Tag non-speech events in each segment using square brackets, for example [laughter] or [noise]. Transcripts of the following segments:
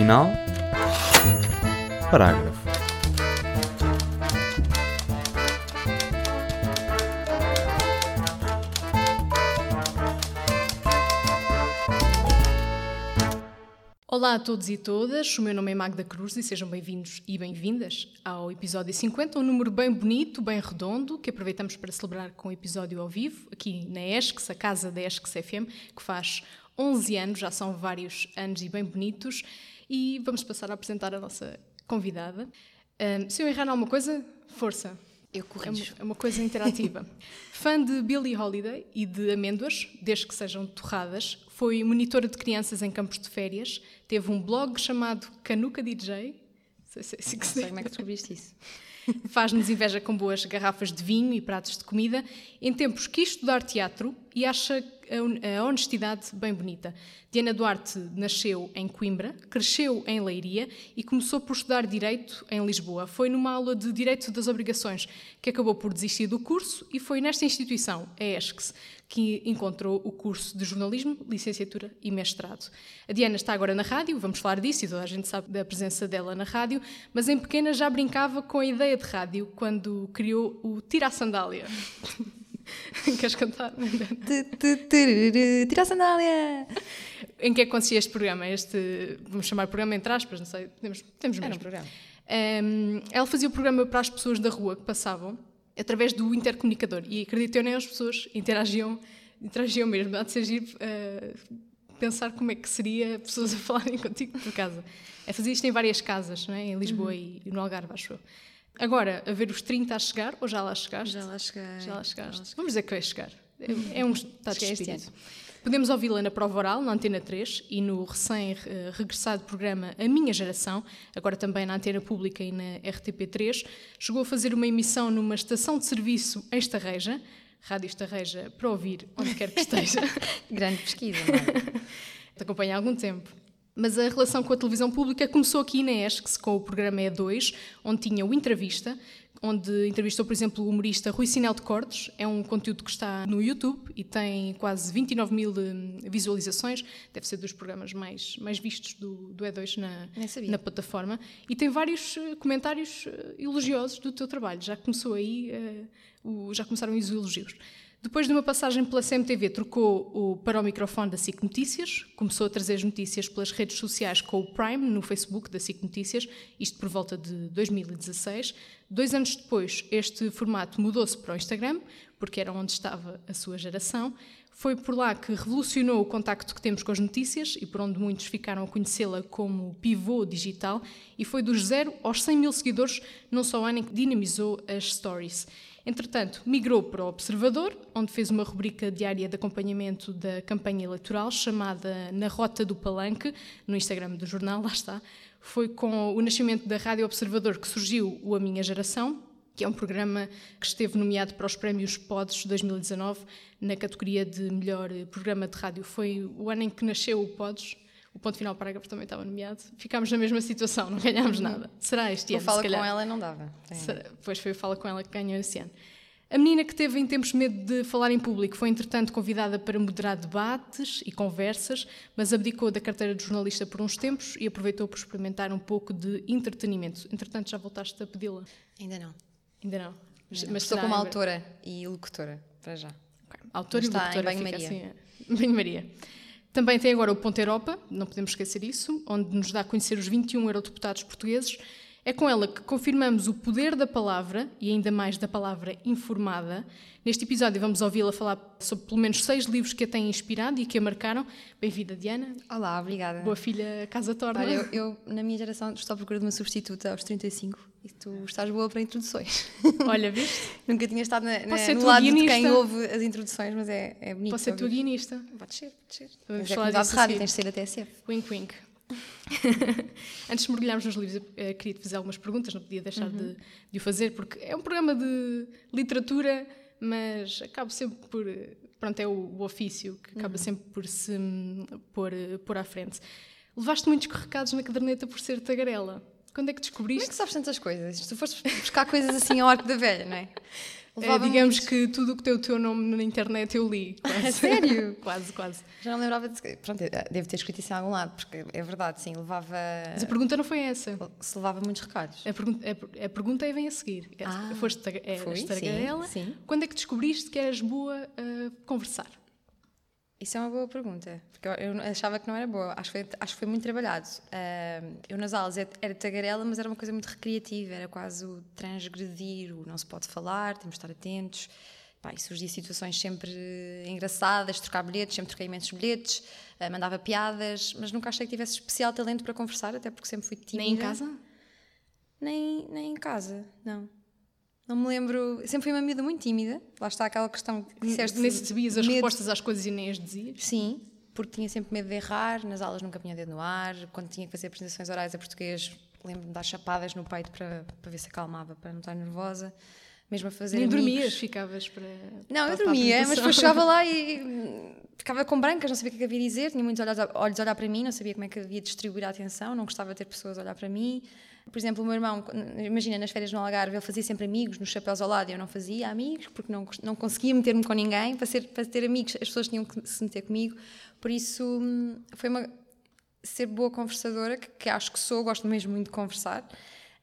final. Parágrafo. Olá a todos e todas, o meu nome é Magda Cruz e sejam bem-vindos e bem-vindas ao episódio 50, um número bem bonito, bem redondo, que aproveitamos para celebrar com o episódio ao vivo, aqui na ESCS, a casa da ESCS FM, que faz 11 anos, já são vários anos e bem bonitos, e vamos passar a apresentar a nossa convidada. Um, se eu errar alguma coisa, força. Eu corrijo. É uma, é coisa interativa. [laughs] Fã de Billie Holiday e de amêndoas, desde que sejam torradas, foi monitora de crianças em campos de férias, teve um blog chamado Canuca DJ. Não sei, se é assim que sei como é que descobriste isso. [laughs] Faz-nos inveja com boas garrafas de vinho e pratos de comida. Em tempos quis estudar teatro e acha a honestidade bem bonita. Diana Duarte nasceu em Coimbra, cresceu em Leiria e começou por estudar Direito em Lisboa. Foi numa aula de Direito das Obrigações que acabou por desistir do curso e foi nesta instituição, a ESCS, que encontrou o curso de jornalismo, licenciatura e mestrado. A Diana está agora na rádio, vamos falar disso e toda a gente sabe da presença dela na rádio, mas em pequena já brincava com a ideia de rádio quando criou o Tira a Sandália. [laughs] [laughs] Queres cantar? Tira a sandália! Em que é que consistia este programa? Este, vamos chamar programa entre aspas, não sei, temos, temos mesmo. Era um programa. Um, ela fazia o programa para as pessoas da rua que passavam através do intercomunicador e acreditem nem as pessoas interagiam, interagiam mesmo. Há de ser giro uh, pensar como é que seria pessoas a [laughs] falarem contigo por casa. É fazer isto em várias casas, não é? em Lisboa uhum. e no Algarve, acho eu. Agora, a ver os 30 a chegar, ou já lá chegaste? Já lá cheguei. Já lá chegaste. Vamos dizer que vai chegar. É, é um estado de espírito. Podemos ouvi-la na prova oral, na Antena 3, e no recém-regressado programa A Minha Geração, agora também na Antena Pública e na RTP3. Chegou a fazer uma emissão numa estação de serviço em Estarreja, Rádio Estarreja, para ouvir onde quer que esteja. [laughs] Grande pesquisa, não é? Te [laughs] acompanha há algum tempo. Mas a relação com a televisão pública começou aqui na ESCS, com o programa E2, onde tinha o Entrevista, onde entrevistou, por exemplo, o humorista Rui Sinel de Cortes. É um conteúdo que está no YouTube e tem quase 29 mil eh, visualizações. Deve ser dos programas mais, mais vistos do, do E2 na, na plataforma. E tem vários eh, comentários eh, elogiosos do teu trabalho. Já começou aí, uh, o, já começaram os elogios. Depois de uma passagem pela CMTV, trocou o, para o microfone da SIC Notícias, começou a trazer as notícias pelas redes sociais com o Prime, no Facebook da SIC Notícias, isto por volta de 2016. Dois anos depois, este formato mudou-se para o Instagram, porque era onde estava a sua geração. Foi por lá que revolucionou o contacto que temos com as notícias e por onde muitos ficaram a conhecê-la como pivô digital, e foi dos zero aos 100 mil seguidores num só ano em que dinamizou as stories. Entretanto, migrou para o Observador, onde fez uma rubrica diária de acompanhamento da campanha eleitoral chamada Na Rota do Palanque, no Instagram do jornal, lá está. Foi com o nascimento da Rádio Observador que surgiu o A Minha Geração, que é um programa que esteve nomeado para os prémios Pods 2019 na categoria de melhor programa de rádio. Foi o ano em que nasceu o Pods, o ponto final parágrafo também estava nomeado. Ficámos na mesma situação, não ganhámos uhum. nada. Será este ano? Fala com ela não dava. Será, pois foi o Fala com ela que ganhou esse ano. A menina que teve em tempos medo de falar em público foi, entretanto, convidada para moderar debates e conversas, mas abdicou da carteira de jornalista por uns tempos e aproveitou para experimentar um pouco de entretenimento. Entretanto, já voltaste a pedi-la? Ainda não. Ainda não. Ainda não. Mas Estou como autora e locutora, para já. Okay. Autora e locutora. Em Banho-Maria. Assim, Banho-Maria. Também tem agora o Ponto Europa, não podemos esquecer isso, onde nos dá a conhecer os 21 eurodeputados portugueses. É com ela que confirmamos o poder da palavra e ainda mais da palavra informada. Neste episódio vamos ouvi-la falar sobre pelo menos seis livros que a têm inspirado e que a marcaram. Bem-vinda, Diana. Olá, obrigada. Boa filha, casa torna. Olha, eu, eu, na minha geração estou à procura de uma substituta aos 35 e tu estás boa para introduções. [laughs] Olha, viste? Nunca tinha estado na, na, no lado guionista. de quem ouve as introduções, mas é, é bonito. Posso ser tua guionista? Pode ser, pode ser. Vamos é falar disso rádio, tens de ser a TSF. Wink, wink. [laughs] Antes de mergulharmos nos livros, eu queria te fazer algumas perguntas, não podia deixar uhum. de, de, o fazer, porque é um programa de literatura, mas acaba sempre por. Pronto, é o, o ofício que acaba uhum. sempre por se pôr, pôr à frente. Levaste muitos recados na caderneta por ser tagarela. Quando é que descobriste? Como é que sabes tantas coisas? Se tu foste buscar coisas assim ao arco da velha, não é? [laughs] É, digamos muito. que tudo o que tem o teu nome na internet eu li. [laughs] Quase. Sério? [laughs] quase, quase. Já não lembrava de. Pronto, eu devo ter escrito isso em algum lado, porque é verdade, sim, levava. Mas a pergunta não foi essa. Se levava muitos recados. A pergunta, a a pergunta é vem a seguir. É, Ah, Foste eras fui, sim, tagarela. sim. Quando é que descobriste que eras boa a conversar? Isso é uma boa pergunta, porque eu, achava que não era boa, acho que foi, acho que foi muito trabalhado. Eu nas aulas era- era tagarela, mas era uma coisa muito recreativa, era quase o transgredir, o não se pode falar, temos de estar atentos. Pá, e surgia situações sempre engraçadas, trocar bilhetes, sempre troquei imensos bilhetes, ah, mandava piadas, mas nunca achei que tivesse especial talento para conversar, até porque sempre fui tímida. Nem em casa? Nem, nem em casa, não. Não me lembro. Sempre fui uma miúda muito tímida. Lá está aquela questão que disseste. Nem sabias as medo- respostas às coisas e nem as dizias? Sim, porque tinha sempre medo de errar. Nas aulas nunca punha dedo no ar. Quando tinha que fazer apresentações orais a português, lembro-me de dar chapadas no peito para, para ver se acalmava, para não estar nervosa. Mesmo a fazer Nem amigos. dormias, ficavas para. Não, para- eu dormia, mas depois chegava lá e [laughs] ficava com brancas, não sabia o que é que havia de dizer, tinha muitos olhos a, olhos a olhar para mim, não sabia como é que havia de distribuir a atenção, não gostava de ter pessoas a olhar para mim. Por exemplo, o meu irmão, imagina, nas férias no Algarve, ele fazia sempre amigos, nos chapéus ao lado, e eu não fazia amigos, porque não, não conseguia meter-me com ninguém. Para, ser, para ter amigos, as pessoas tinham que se meter comigo. Por isso, hum, foi uma. ser boa conversadora, que, que acho que sou, gosto mesmo muito de conversar.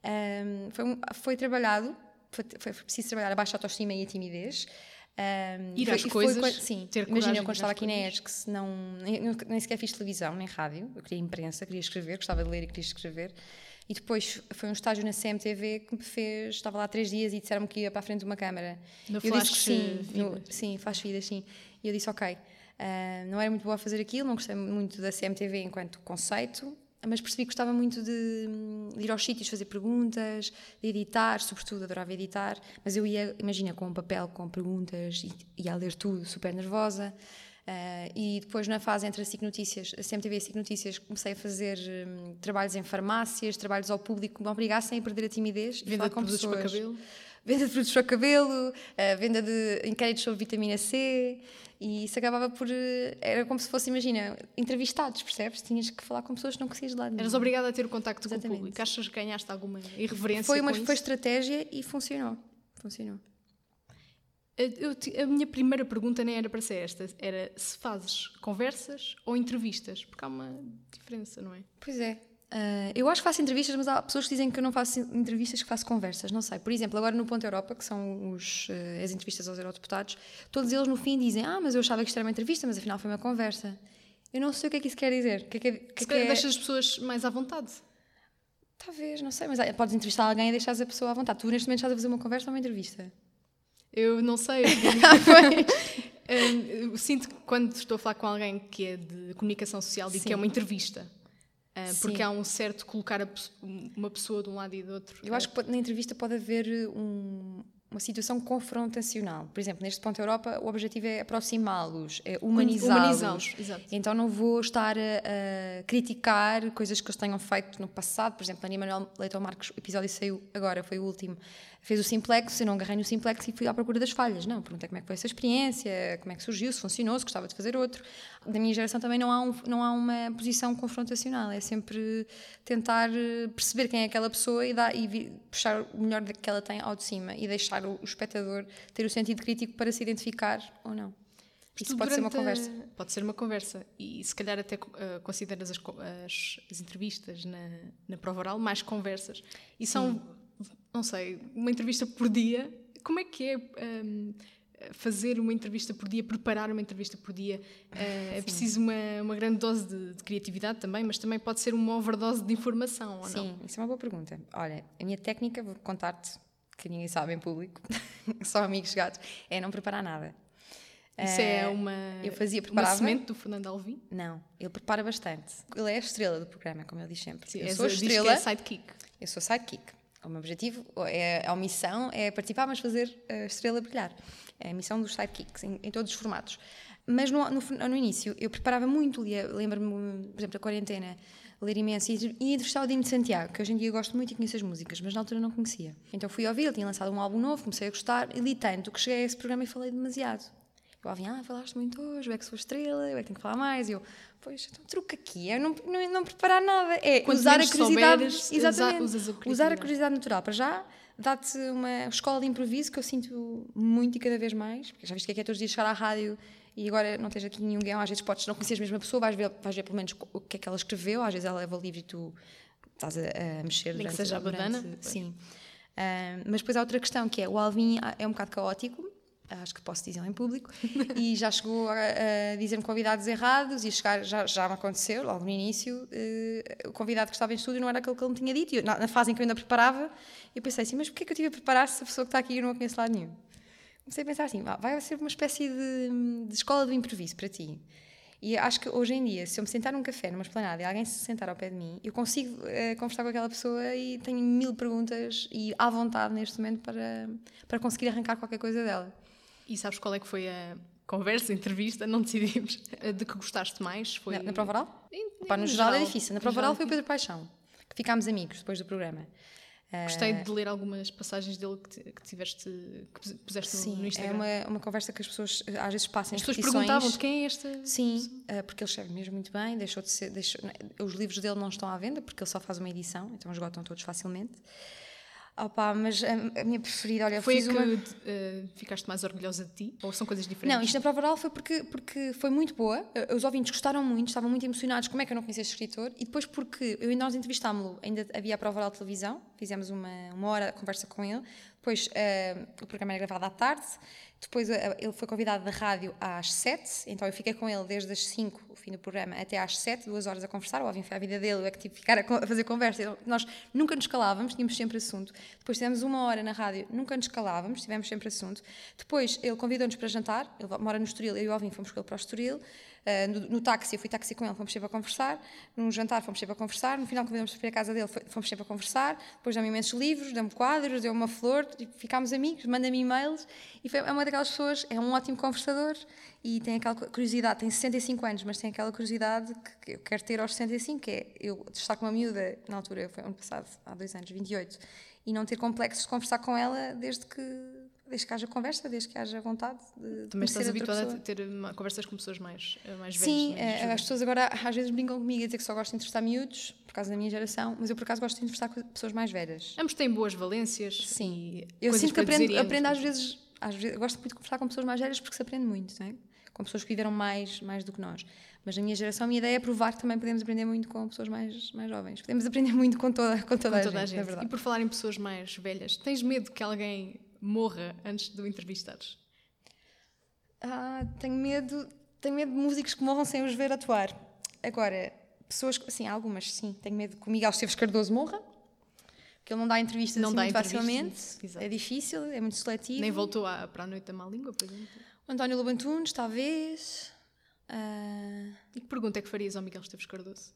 Hum, foi, um- foi trabalhado, foi, foi preciso trabalhar a baixa autoestima e a timidez. Hum, Ir foi- às foi coisas, coi- sim, ter imagina, eu quando estava aqui na. ESC, não, nem, nem sequer fiz televisão, nem rádio, eu queria imprensa, queria escrever, gostava de ler e queria escrever. E depois foi um estágio na CMTV que me fez, estava lá três dias e disseram-me que ia para a frente de uma câmara. No eu disse que sim, no- sim, faz vidas, sim. E eu disse, ok, ah, não era muito boa a fazer aquilo, não gostei muito da CMTV enquanto conceito, mas percebi que gostava muito de, hum, de ir aos sítios, fazer perguntas, de editar, sobretudo adorava editar, mas eu ia, imagina, com um papel com perguntas e ia a ler tudo, super nervosa. Ah, e depois, na fase entre a SIC Notícias, a CMTV e a SIC Notícias, comecei a fazer hum, trabalhos em farmácias, trabalhos ao público que me obrigassem a perder a timidez Venda de produtos para cabelo. Venda de produtos para o cabelo, a venda de inquéritos sobre vitamina C e isso acabava por. eh, Era como se fosse, imagina, entrevistados, percebes? Tinhas que falar com pessoas que não conhecias de lado nenhum. Eras obrigada a ter o contacto com o Exatamente. público. Achas que ganhaste alguma irreverência Foi uma foi estratégia e funcionou. Funcionou. Eu a minha primeira pergunta nem era para ser esta, era se fazes conversas ou entrevistas, porque há uma diferença, não é? Pois é. Ah, eu acho que faço entrevistas, mas há pessoas que dizem que eu não faço entrevistas, que faço conversas, não sei. Por exemplo, agora no Ponto Europa, que são os, eh, as entrevistas aos eurodeputados, todos eles no fim dizem: Ah, mas eu achava que isto era uma entrevista, mas afinal foi uma conversa. Eu não sei o que é que isso quer dizer. Que é que, é- que é Se calhar é- deixas as pessoas mais à vontade. Talvez, não sei, mas ah, podes entrevistar alguém e deixares a pessoa à vontade. Tu neste momento estás a fazer uma conversa ou uma entrevista? Eu não sei. Hum, eu [laughs] sinto que quando estou a falar com alguém que é de comunicação social, digo Sim. que é uma entrevista. Ah, porque Sim. há um certo colocar uma pessoa de um lado e do outro. Eu acho que pode- na entrevista pode haver um- uma situação confrontacional. Por exemplo, neste ponto Europa, o objetivo é aproximá-los, é humanizá-los. Humanizá-los, exato. Então não vou estar a, a criticar coisas que eles tenham feito no passado. Por exemplo, a Ana Manuel Leitão Marques, o episódio saiu agora, foi o último, fez o simplex, eu não agarrei no simplex e fui à procura das falhas. Não, perguntei como é que foi essa experiência, como é que surgiu, se funcionou, se gostava de fazer outro. Da minha geração também não há, um- não há uma posição confrontacional, é sempre tentar eh, perceber quem é aquela pessoa e, dar, e puxar o melhor que ela tem ao de cima e deixar o, o espectador ter o sentido crítico para se identificar ou não. Isso pode ser uma durante a- conversa. Pode ser uma conversa. E se calhar até uh, consideras as, as- as entrevistas na, na prova oral mais conversas. E são, não sei, uma entrevista por dia. Como é que é um, fazer uma entrevista por dia, preparar uma entrevista por dia? Uh, [laughs] é preciso uma, uma grande dose de, de criatividade também, mas também pode ser uma overdose de informação, ou não? Sim, isso é uma boa pergunta. Olha, a minha técnica, vou contar-te, que ninguém sabe em público, [laughs] só amigos gatos, é não preparar nada. Isso é Eh, uma, eu fazia, uma preparava. semente do Fernando Alvim? Não, ele prepara bastante. Ele é a estrela do programa, como ele diz sempre. Sim, eu sou a a- diz que estrela, é sidekick. eu sou sidekick. O meu objetivo, é, a missão é participar, mas fazer a estrela brilhar. É a missão dos sidekicks, em, em todos os formatos. Mas no, no, no início, eu preparava muito, lia- lembro-me, por exemplo, da quarentena, ler imenso, e entrevistar o Dino de Santiago, que hoje em dia gosto muito e conheço as músicas, mas na altura não conhecia. Então fui ouvir, ele tinha lançado um álbum novo, comecei a gostar, e li tanto que cheguei a esse programa e falei demasiado. Eu ouvi, ah, falaste muito hoje, eu é que sou estrela, eu é que tenho que falar mais. E eu, pois, então truque aqui, é não, não, não preparar nada, é Quanto usar a curiosidade. souberes, usa- exatamente, usas a usar a curiosidade natural para já, dá-te uma escola de improviso que eu sinto muito e cada vez mais, porque já viste que é que é todos os dias chegar à rádio e agora não tens aqui nenhum guião, às vezes podes não conhecer a mesma pessoa, vais ver, vais ver pelo menos o que é que ela escreveu, às vezes ela leva o livro e tu estás a, a mexer Nem durante, que seja a durante- badana. Sim. Ah, mas depois há outra questão que é o Alvin é um bocado caótico, acho que posso dizer em público, e já chegou a, a dizer-me convidados errados e chegar, já, já me aconteceu, logo no início, eh, o convidado que estava em estúdio não era aquele que ele me tinha dito, eu, na, na fase em que eu ainda preparava, eu pensei assim, mas porquê que eu tive a preparar se a pessoa que está aqui eu não a conheço lado nenhum? Comecei a pensar assim, vai ser uma espécie de, de escola do improviso para ti. E acho que hoje em dia, se eu me sentar num café, numa esplanada, e alguém se sentar ao pé de mim, eu consigo eh, conversar com aquela pessoa e tenho mil perguntas e à vontade neste momento para, para conseguir arrancar qualquer coisa dela. E sabes qual é que foi a conversa, a entrevista? Não decidimos. De que gostaste mais? Foi... Na, na prova oral? Em- Pá, no em geral, é geral. difícil. Na No prova oral foi o Pedro Paixão, que ficámos amigos depois do programa. Gostei de ler algumas passagens dele que, ti- que tiveste, que pus- puseste no- Sim, no é Instagram. uma, uma conversa que as pessoas eh, às vezes passam As pessoas perguntavam de quem é esta. Sim, eh, porque ele escreve mesmo muito bem, deixou de ser, deixou- os livros dele não estão à venda porque ele só faz uma edição, então esgotam todos facilmente. Opa, mas a, a minha preferida, olha, Foi fiz que uma... eh, ficaste mais orgulhosa de ti? Ou são coisas diferentes? Não, isto na prova oral foi porque, porque foi muito boa. Os ouvintes gostaram muito, estavam muito emocionados. Como é que eu não conhecia este escritor? E depois porque eu, nós entrevistámos-lo, ainda havia a prova oral de televisão, fizemos uma, uma hora de conversa com ele. Depois eh, o programa era gravado à tarde. Depois eh, ele foi convidado da rádio às sete. Então eu fiquei com ele desde as cinco, o fim do programa, até às sete, duas horas a conversar. O Alvin foi a vida dele, eu é que tive que ficar a, fazer conversa. Nós nunca nos calávamos, tínhamos sempre assunto. Depois tivemos uma hora na rádio, nunca nos calávamos, tivemos sempre assunto. Depois ele convidou-nos para jantar, ele mora no Estoril, eu e o Alvin fomos com ele para o Estoril. Uh, no, no táxi, eu fui táxi com ele, fomos sempre a conversar. Num jantar, fomos sempre a conversar. No final, convidamos para ir à casa dele, fomos sempre a conversar. Depois deu-me imensos livros, deu-me quadros, deu-me uma flor, e ficámos amigos, manda-me e-mails. E foi, é uma daquelas pessoas, é um ótimo conversador e tem aquela curiosidade. Tem 65 anos, mas tem aquela curiosidade que, que eu quero ter aos 65, que é eu estar com uma miúda, na altura, foi ano passado, há dois anos, 28, e não ter complexos de conversar com ela desde que. Desde que haja conversa, desde que haja vontade de Também estás habituada a ter uma- conversas com pessoas mais, eh, mais velhas. Sim, mais eh, jovens. as pessoas agora às vezes brincam comigo a dizer que só gosto de entrevistar miúdos, por causa da minha geração, mas eu por acaso gosto de entrevistar pessoas mais velhas. Ambos têm boas valências. Sim. Eu sinto que aprendo, aprendo às vezes, às vezes, gosto muito de conversar com pessoas mais velhas porque se aprende muito, não é? com pessoas que viveram mais, mais do que nós. Mas na minha geração, a minha ideia é provar que também podemos aprender muito com pessoas mais, mais jovens. Podemos aprender muito com toda, com toda, Com toda a, a gente, gente. na E por falar em pessoas mais velhas, tens medo que alguém morra antes de o entrevistares? Ah, tenho medo, tenho medo de músicos que morram sem os ver atuar. Agora, pessoas, sim, algumas sim. Tenho medo que o Miguel Esteves Cardoso morra, porque ele não dá entrevistas Não assim dá muito facilmente. exato. É difícil, é muito seletivo. Nem voltou à- para a noite da má língua, por exemplo? O António Lobantunes, talvez. Ah, E que pergunta é que farias ao Miguel Esteves Cardoso?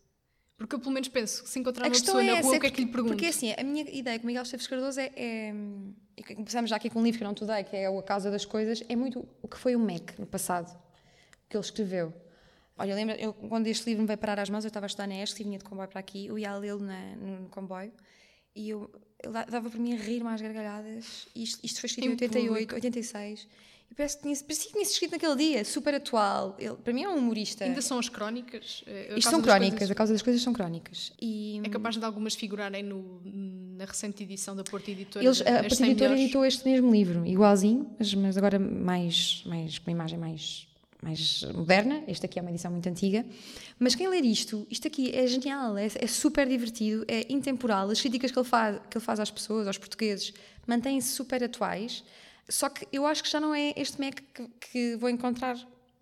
Porque eu pelo menos penso, que se encontrar a uma pessoa é na essa, rua, é o que é que lhe pergunto? Porque assim, a minha ideia com Miguel Esteves Cardoso é, é começamos já aqui com um livro que eu não te dei, que é o A Causa das Coisas, é muito o que foi o MEC no passado, que ele escreveu. Olha, lembra, eu, quando este livro me veio parar às mãos, eu estava a estudar na ESC e vinha de comboio para aqui, eu ia a lê-lo no, comboio e eu, ele da- dava para mim a rir mais gargalhadas. Isto, isto foi escrito em Em 88, público. 86. E parece que tinha, parecia que tinha sido escrito naquele dia, super atual. Ele, para mim é um humorista. Ainda são as crónicas? Eh, a Isto causa são crónicas, coisas- a causa das coisas são crónicas. E É capaz de algumas figurarem no, na recente edição da Porta Editora. eles, a Porta 100 Editora editou este mesmo livro, igualzinho, mas, mas agora mais, mais, com uma imagem mais, mais moderna. Este aqui é uma edição muito antiga. Mas quem ler isto, isto aqui é genial, é, é super divertido, é intemporal. As críticas que ele faz, que ele faz às pessoas, aos portugueses, mantêm-se super atuais. Só que eu acho que já não é este Mac que, que vou encontrar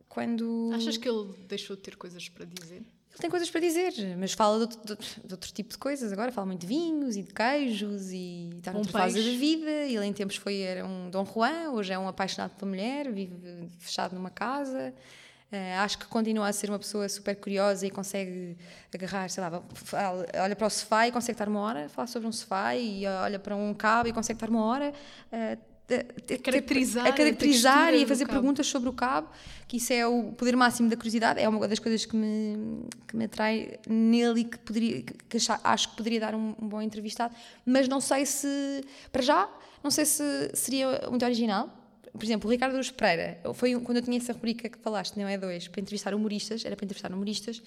quando. Achas que ele deixou de ter coisas para dizer? Ele tem coisas para dizer, mas fala de outro, de- de outro tipo de coisas agora. Fala muito de vinhos e de queijos e está Um noutra fase peixe. da vida. Ele em tempos foi era um Dom Juan, hoje é um apaixonado pela mulher, vive fechado numa casa. Eh, acho que continua a ser uma pessoa super curiosa e consegue agarrar, sei lá, fala- olha para o sofá e consegue estar uma hora a falar sobre um sofá e olha para um cabo e consegue estar uma hora eh, a, a- caracterizar a a caracterizar textura e a fazer perguntas sobre o cabo, que isso é o poder máximo da curiosidade, é uma das coisas que me, que me atrai nele e que, poderia, que acho que poderia dar um, um bom entrevistado, mas não sei se, para já, não sei se seria muito original. Por exemplo, o Ricardo Luz Pereira, foi um- quando eu tinha essa rubrica que falaste, não é dois, para entrevistar humoristas, era para entrevistar humoristas,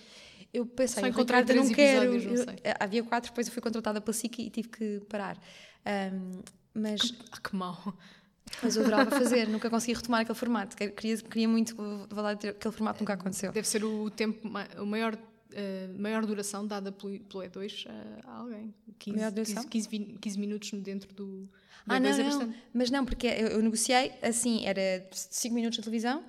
eu pensei, Só Ricardo eu não quero. não eu- eh, havia quatro, depois eu fui contratada pela SIC e tive que parar. Ahm, Mas, Ah, que mau. mas eu adorava fazer, nunca consegui retomar aquele formato. Queria, queria muito voltar a ter aquele formato, nunca aconteceu. Deve ser o tempo, o maior, eh, maior duração dada pelo, pelo E2 a, a alguém. 15, Maior duração? 15, 15, vi- 15 minutos dentro do, Ah, E2 não, é não. bastante. Mas não, porque eu, eu negociei assim, era 5 minutos na televisão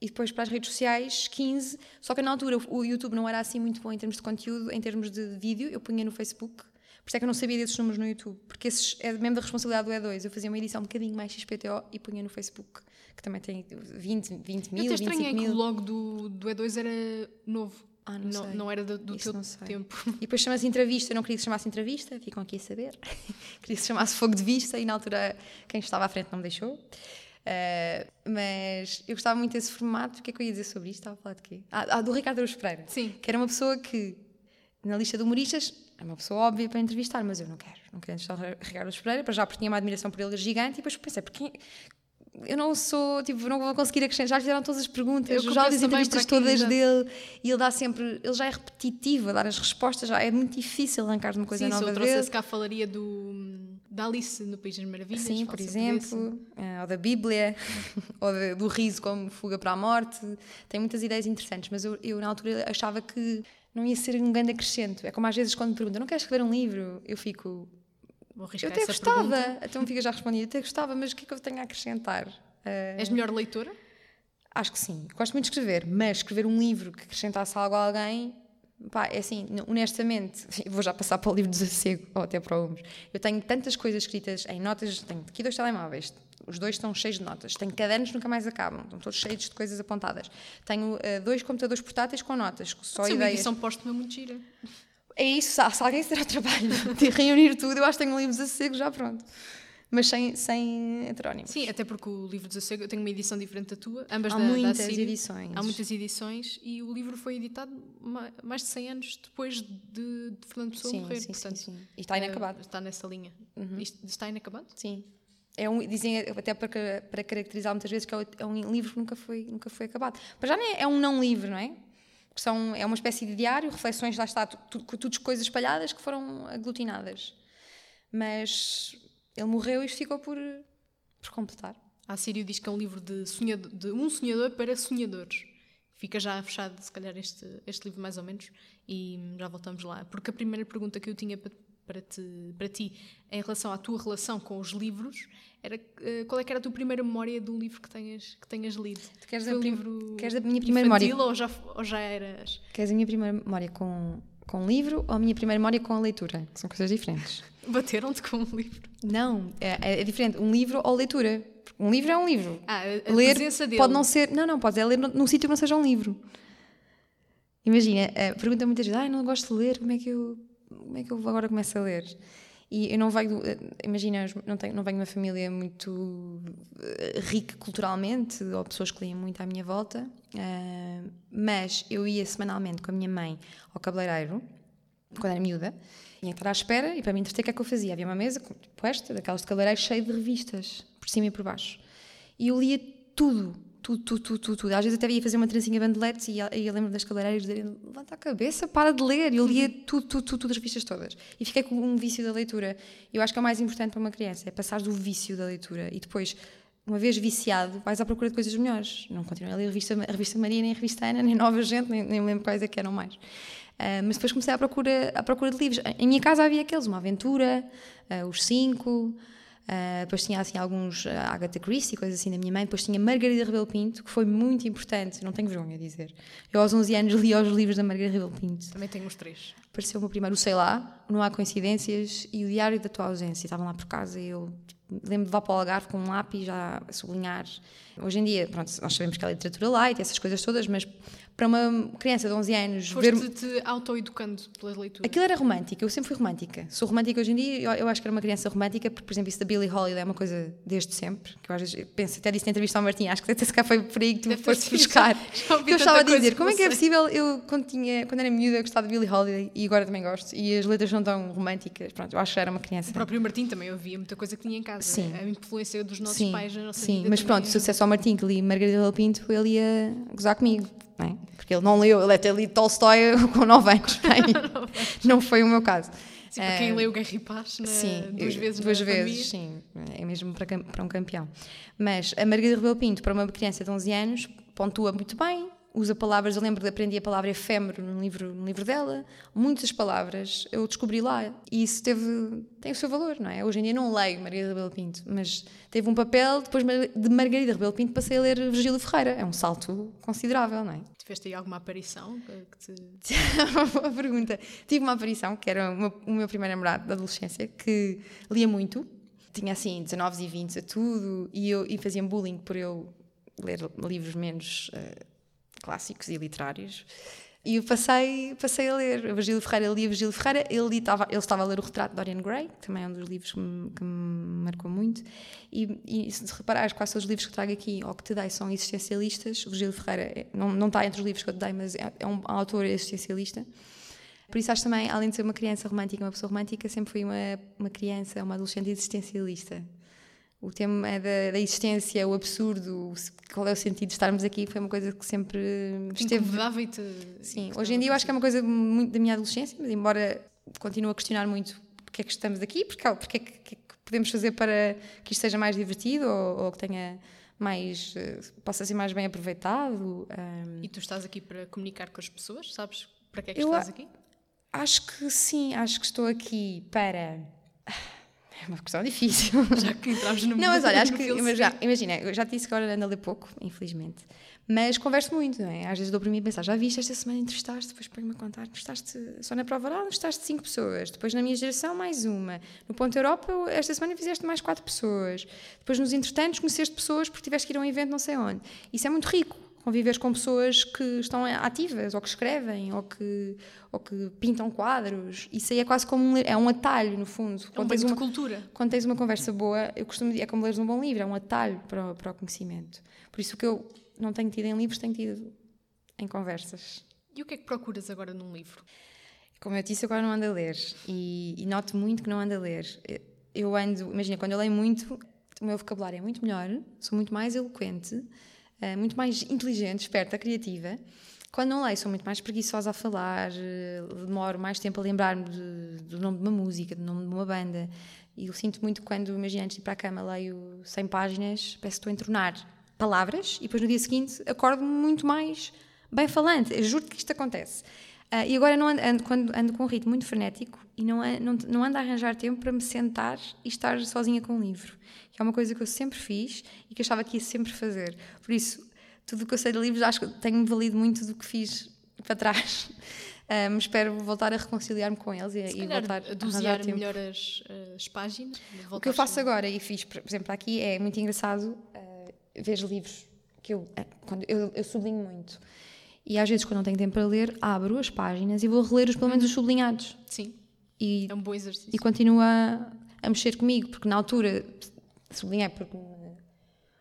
e depois para as redes sociais 15. Só que na altura o YouTube não era assim muito bom em termos de conteúdo, em termos de vídeo, eu punha no Facebook. Por isso é que eu não sabia desses números no YouTube, porque esses é mesmo da responsabilidade do E2. Eu fazia uma edição um bocadinho mais XPTO e punha no Facebook, que também tem 20, 20 Eu mil, estranhei 25 que o mil. logo do, do E2 era novo. Ah, não sei. não era do, do Isso teu não tempo. E depois chama-se entrevista, eu não queria que se chamasse entrevista, ficam aqui a saber. [laughs] queria que se chamasse fogo de vista e na altura quem estava à frente não me deixou. Uh, mas eu gostava muito desse formato. O que é que eu ia dizer sobre isto? Estava a falar de quê? Ah, ah, do Ricardo Araújo Pereira. Sim. Que era uma pessoa que, na lista de humoristas, é uma pessoa óbvia para entrevistar, mas eu não quero. Não quero entrevistar Ricardo Pereira, para já porque tinha uma admiração por ele gigante e depois pensei, porque eu não sou, tipo, não vou conseguir acrescentar. Já fizeram todas as perguntas, Eu eu já li as entrevistas todas dele e ele dá sempre, ele já é repetitivo a dar as respostas, já é muito difícil arrancar uma coisa Sim, se nova eu dele. trouxesse cá falaria do, da Alice no País das Maravilhas. Sim, por exemplo, eh, ou da Bíblia, [laughs] ou de- do riso como fuga para a morte. Tem muitas ideias interessantes, mas eu, eu na altura achava que não ia ser um grande acrescento. É como às vezes quando me perguntam, não queres escrever um livro? Eu fico, eu até gostava, pergunta. então fica já respondido, até gostava, mas o que é que eu tenho a acrescentar? Eh, És melhor leitora? Acho que sim. Gosto muito de escrever, mas escrever um livro que acrescentasse algo a alguém, pá, é assim, honestamente, [laughs] vou já passar para o livro do desassossego ou até para o Humus. Eu tenho tantas coisas escritas em notas, tenho aqui dois telemóveis, os dois estão cheios de notas, tenho cadernos que nunca mais acabam, estão todos cheios de coisas apontadas. Tenho eh, dois computadores portáteis com notas, só Pode ser uma ideias. edição póstuma muito gira. É isso, se, alguém se der ao trabalho de reunir tudo, eu acho que tenho um livro de desassossego já pronto. Mas sem, sem heterónimos. Sim, até porque o livro de eu tenho uma edição diferente da tua, ambas Há da, da muitas Assírio. edições. Há muitas edições e o livro foi editado ma- mais de 100 anos depois de, de Fernando Pessoa Sim, morrer. sim, sim, portanto, sim. E está eh, inacabado. Está nessa linha. Uhum. Isto está inacabado? Sim. É um, dizem até para, para caracterizar muitas vezes que é é um livro que nunca foi, nunca foi acabado. Para já é, é um não livro, não é? São, é uma espécie de diário, reflexões, lá está, tu- tu- tudo coisas espalhadas que foram aglutinadas. Mas ele morreu e isto ficou por, por completar. A Assírio diz que é um livro de, sonhador, de um sonhador para sonhadores. Fica já fechado, se calhar, este, este livro, mais ou menos, e já voltamos lá. Porque a primeira pergunta que eu tinha para, para, te, para ti, em relação à tua relação com os livros, era eh, qual é que era a tua primeira memória de um livro que tenhas, que tenhas lido? Tu queres Foi a um livro queres a minha primeira memória? ou já, ou já eras... Queres a minha primeira memória com, com livro ou a minha primeira memória com a leitura? São coisas diferentes. [laughs] Bateram-te com um livro? Não, é, é diferente. Um livro ou leitura. Um livro é um livro. Ah, a, a ler presença dele. pode não ser não não pode é ler num, num sítio que não seja um livro imagina eh, pergunta muitas vezes ah não gosto de ler como é que eu como é que eu agora começo a ler? E eu não venho eh, imagina não tenho não venho de uma família muito eh, rica culturalmente ou pessoas que liam muito à minha volta eh, mas eu ia semanalmente com a minha mãe ao cabeleireiro quando era miúda que estar à espera e para me entreter o que é que eu fazia? Havia uma mesa tipo esta daquelas de cabeleireiro cheia de revistas por cima e por baixo. E eu lia tudo, tudo, tudo, tudo, tudo. tudo. Às vezes até ia fazer uma trancinha bandeletes e, e eu lembro das cabeleireiras dizerem levanta a cabeça, para de ler. Eu lia tudo, tudo, tudo, tudo, as revistas todas. E fiquei com um vício da leitura. Eu acho que é o mais importante para uma criança, é passar do vício da leitura. E depois, uma vez viciado, vais à procura de coisas melhores. Não continuei a ler a revista, a revista Maria, nem a revista Ana, nem Nova Gente, nem, nem me lembro quais é que eram mais. Ah, mas depois comecei à procura, à procura de livros. Em minha casa havia aqueles, uma aventura, ah, os cinco... Uh, depois tinha assim alguns uh, Agatha Christie, coisas assim da minha mãe. Depois tinha Margarida Rebelo Pinto, que foi muito importante, não tenho vergonha de dizer. Eu aos 11 anos li os livros da Margarida Rebelo Pinto. Também tenho os três. Apareceu o meu primeiro, o Sei Lá, Não Há Coincidências e o Diário da Tua Ausência. Estavam lá por casa e eu tipo, lembro de levar para o Algarve com um lápis a sublinhar. Hoje em dia, pronto, nós sabemos que é literatura light, essas coisas todas, mas para uma criança de 11 anos ver... Foste-te auto-educando pela leitura. Aquilo era romântica, eu sempre fui romântica. Sou romântica hoje em dia, eu, eu acho que era uma criança romântica, porque, por exemplo, isso da Billie Holiday é uma coisa desde sempre, que eu às vezes penso, até disse na entrevista ao Martim, acho que até se cá foi por aí que tu me Deve ter foste buscar. [laughs] já Que eu estava a dizer, como é que é possível, eu quando, tinha, quando era miúda eu gostava de Billie Holiday e agora também gosto, e as letras são tão românticas, pronto, eu acho que era uma criança. O próprio Martim também ouvia muita coisa que tinha em casa. Sim. A influência dos nossos sim, pais na nossa sim, vida. mas também pronto, é- se eu dissesse ao Martim que li Margarida Del Pinto, ele ia gozar comigo, é? porque ele não leu, ele até li Tolstói [laughs] com 9 anos, não é? [laughs] não foi o meu caso. Sim, para quem uh, leu Guerra e Paz, na, sim, duas vezes duas vezes, sim, é mesmo para, para um campeão. Mas a Margarida Rebelo Pinto, para uma criança de 11 anos, pontua muito bem, usa palavras, eu lembro de aprendi a palavra efêmero no livro, no livro dela, muitas palavras eu descobri lá e isso teve, tem o seu valor, não é? Hoje em dia não leio Margarida Rebelo Pinto, mas teve um papel, depois de Margarida Rebelo Pinto passei a ler Virgílio Ferreira, é um salto considerável, não é? Tiveste aí alguma aparição? Que te... [laughs] uma pergunta. Tive uma aparição, que era uma, o meu primeiro namorado da adolescência, que lia muito, tinha assim 19 e 20 a tudo, e, eu, e fazia bullying por eu ler livros menos... Uh, clássicos e literários. E eu passei, passei a ler. Virgílio Ferreira, ele lia Virgílio Ferreira, ele, estava, ele estava a ler o retrato de Dorian Gray, que também é um dos livros que me, que me marcou muito. E, e, se reparares, quase todos os livros que trago aqui, ou que te dei, são existencialistas. O Virgílio Ferreira é, não, não está entre os livros que eu te dei, mas é, é um, autor existencialista. Por isso acho também, além de ser uma criança romântica, uma pessoa romântica, sempre fui uma, uma criança, uma adolescente existencialista o tema é da, da, existência, o absurdo, qual é o sentido de estarmos aqui, foi uma coisa que sempre esteve. Incomodava e te. Sim, hoje em dia eu acho que é uma coisa muito da minha adolescência, mas embora continue a questionar muito porque é que estamos aqui, porque, porque é que, que, é que podemos fazer para que isto seja mais divertido ou, ou que tenha mais. Eh, possa ser mais bem aproveitado. Um... E tu estás aqui para comunicar com as pessoas, sabes para que é que eu estás aqui? Acho que sim, acho que estou aqui para é uma questão difícil. [laughs] Já que entramos no Não, mas olha, acho que. Imagina, eu já te disse que agora ando a ler pouco, infelizmente. Mas converso muito, não é? Às vezes dou para mim a pensar, já viste esta semana entrevistaste, depois põe-me a contar, entrevistaste só na prova oral, entrevistaste cinco pessoas, depois na minha geração mais uma. No Ponto Europa, esta semana fizeste mais quatro pessoas. Depois nos entretantos conheceste pessoas porque tiveste que ir a um evento não sei onde. Isso é muito rico conviveres com pessoas que estão ativas, ou que escrevem, ou que, ou que pintam quadros. Isso aí é quase como um, é um atalho, no fundo. É um quando tens uma cultura. Quando tens uma conversa boa, eu costumo dizer, é como leres um bom livro, é um atalho para o, para o conhecimento. Por isso que eu não tenho tido em livros, tenho tido em conversas. E o que é que procuras agora num livro? Como eu disse, agora não ando a ler. E, e noto muito que não ando a ler. Eu ando, imagina, quando eu leio muito, o meu vocabulário é muito melhor, sou muito mais eloquente muito mais inteligente, esperta, criativa. Quando não leio, sou muito mais preguiçosa a falar, uh, demoro mais tempo a lembrar-me do nome de uma música, do nome de uma banda. E eu sinto muito quando, imagina, antes de ir para a cama, leio 100 páginas, parece que estou a entornar palavras e depois no dia seguinte acordo muito mais bem falante. Eu juro que isto acontece. Uh, e agora não ando, ando, quando ando com um ritmo muito frenético e não, não, não ando a arranjar tempo para me sentar e estar sozinha com um livro. Que é uma coisa que eu sempre fiz e que achava que ia sempre fazer. Por isso, tudo o que eu sei de livros acho que tenho valido muito do que fiz para trás. Um, [laughs] ah, espero voltar a reconciliar-me com eles e, e voltar a dosear melhor as, as páginas. O que eu faço agora e fiz, por exemplo, aqui é muito engraçado uh, ver livros que eu, quando eu, eu sublinho muito. E às vezes, quando não tenho tempo para ler, abro as páginas e vou reler os, pelo menos os sublinhados. Sim. E, é um bom exercício. E continua a, mexer comigo, porque na altura sublinhei porque,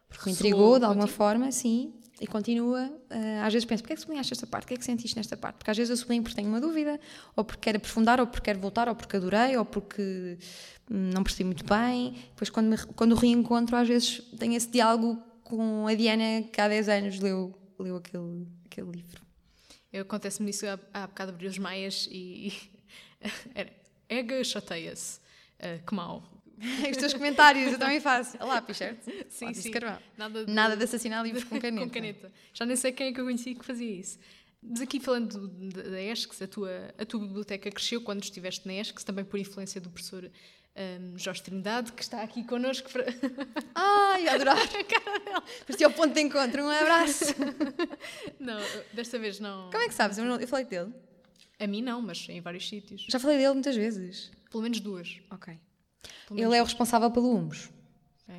porque me intrigou de alguma contigo. forma, sim. E continua, uh, às vezes penso, porquê é que sublinhaste esta parte? O que é que sentiste nesta parte? Porque às vezes eu sublinho porque tenho uma dúvida, ou porque quero aprofundar, ou porque quero voltar, ou porque adorei, ou porque hum, não percebi muito bem. Depois, quando, me, quando reencontro, às vezes tenho esse diálogo com a Diana, que há 10 anos leu, leu aquele, aquele livro. Acontece-me isso há, há bocado abrir os maias e. [laughs] Era, Ega chateia-se. Uh, que mal. [laughs] Os teus comentários eu também faço. Olá, certo? Sim, sim. Nada de, Nada de assassinar livros com [laughs] caneta. com caneta. Já nem sei quem é que eu conheci que fazia isso. Mas aqui falando da ESCS, a tua, a tua biblioteca cresceu quando estiveste na ESCS, também por influência do professor um, Jorge Trindade, que está aqui connosco. Para... [laughs] Ai, adorar! [laughs] Parecia o ponto de encontro, um abraço! [laughs] não, desta vez não. Como é que sabes? Eu falei dele. A mim não, mas em vários sítios. Já falei dele muitas vezes. Pelo menos duas. Ok. Menos ele é o responsável pelo Humus.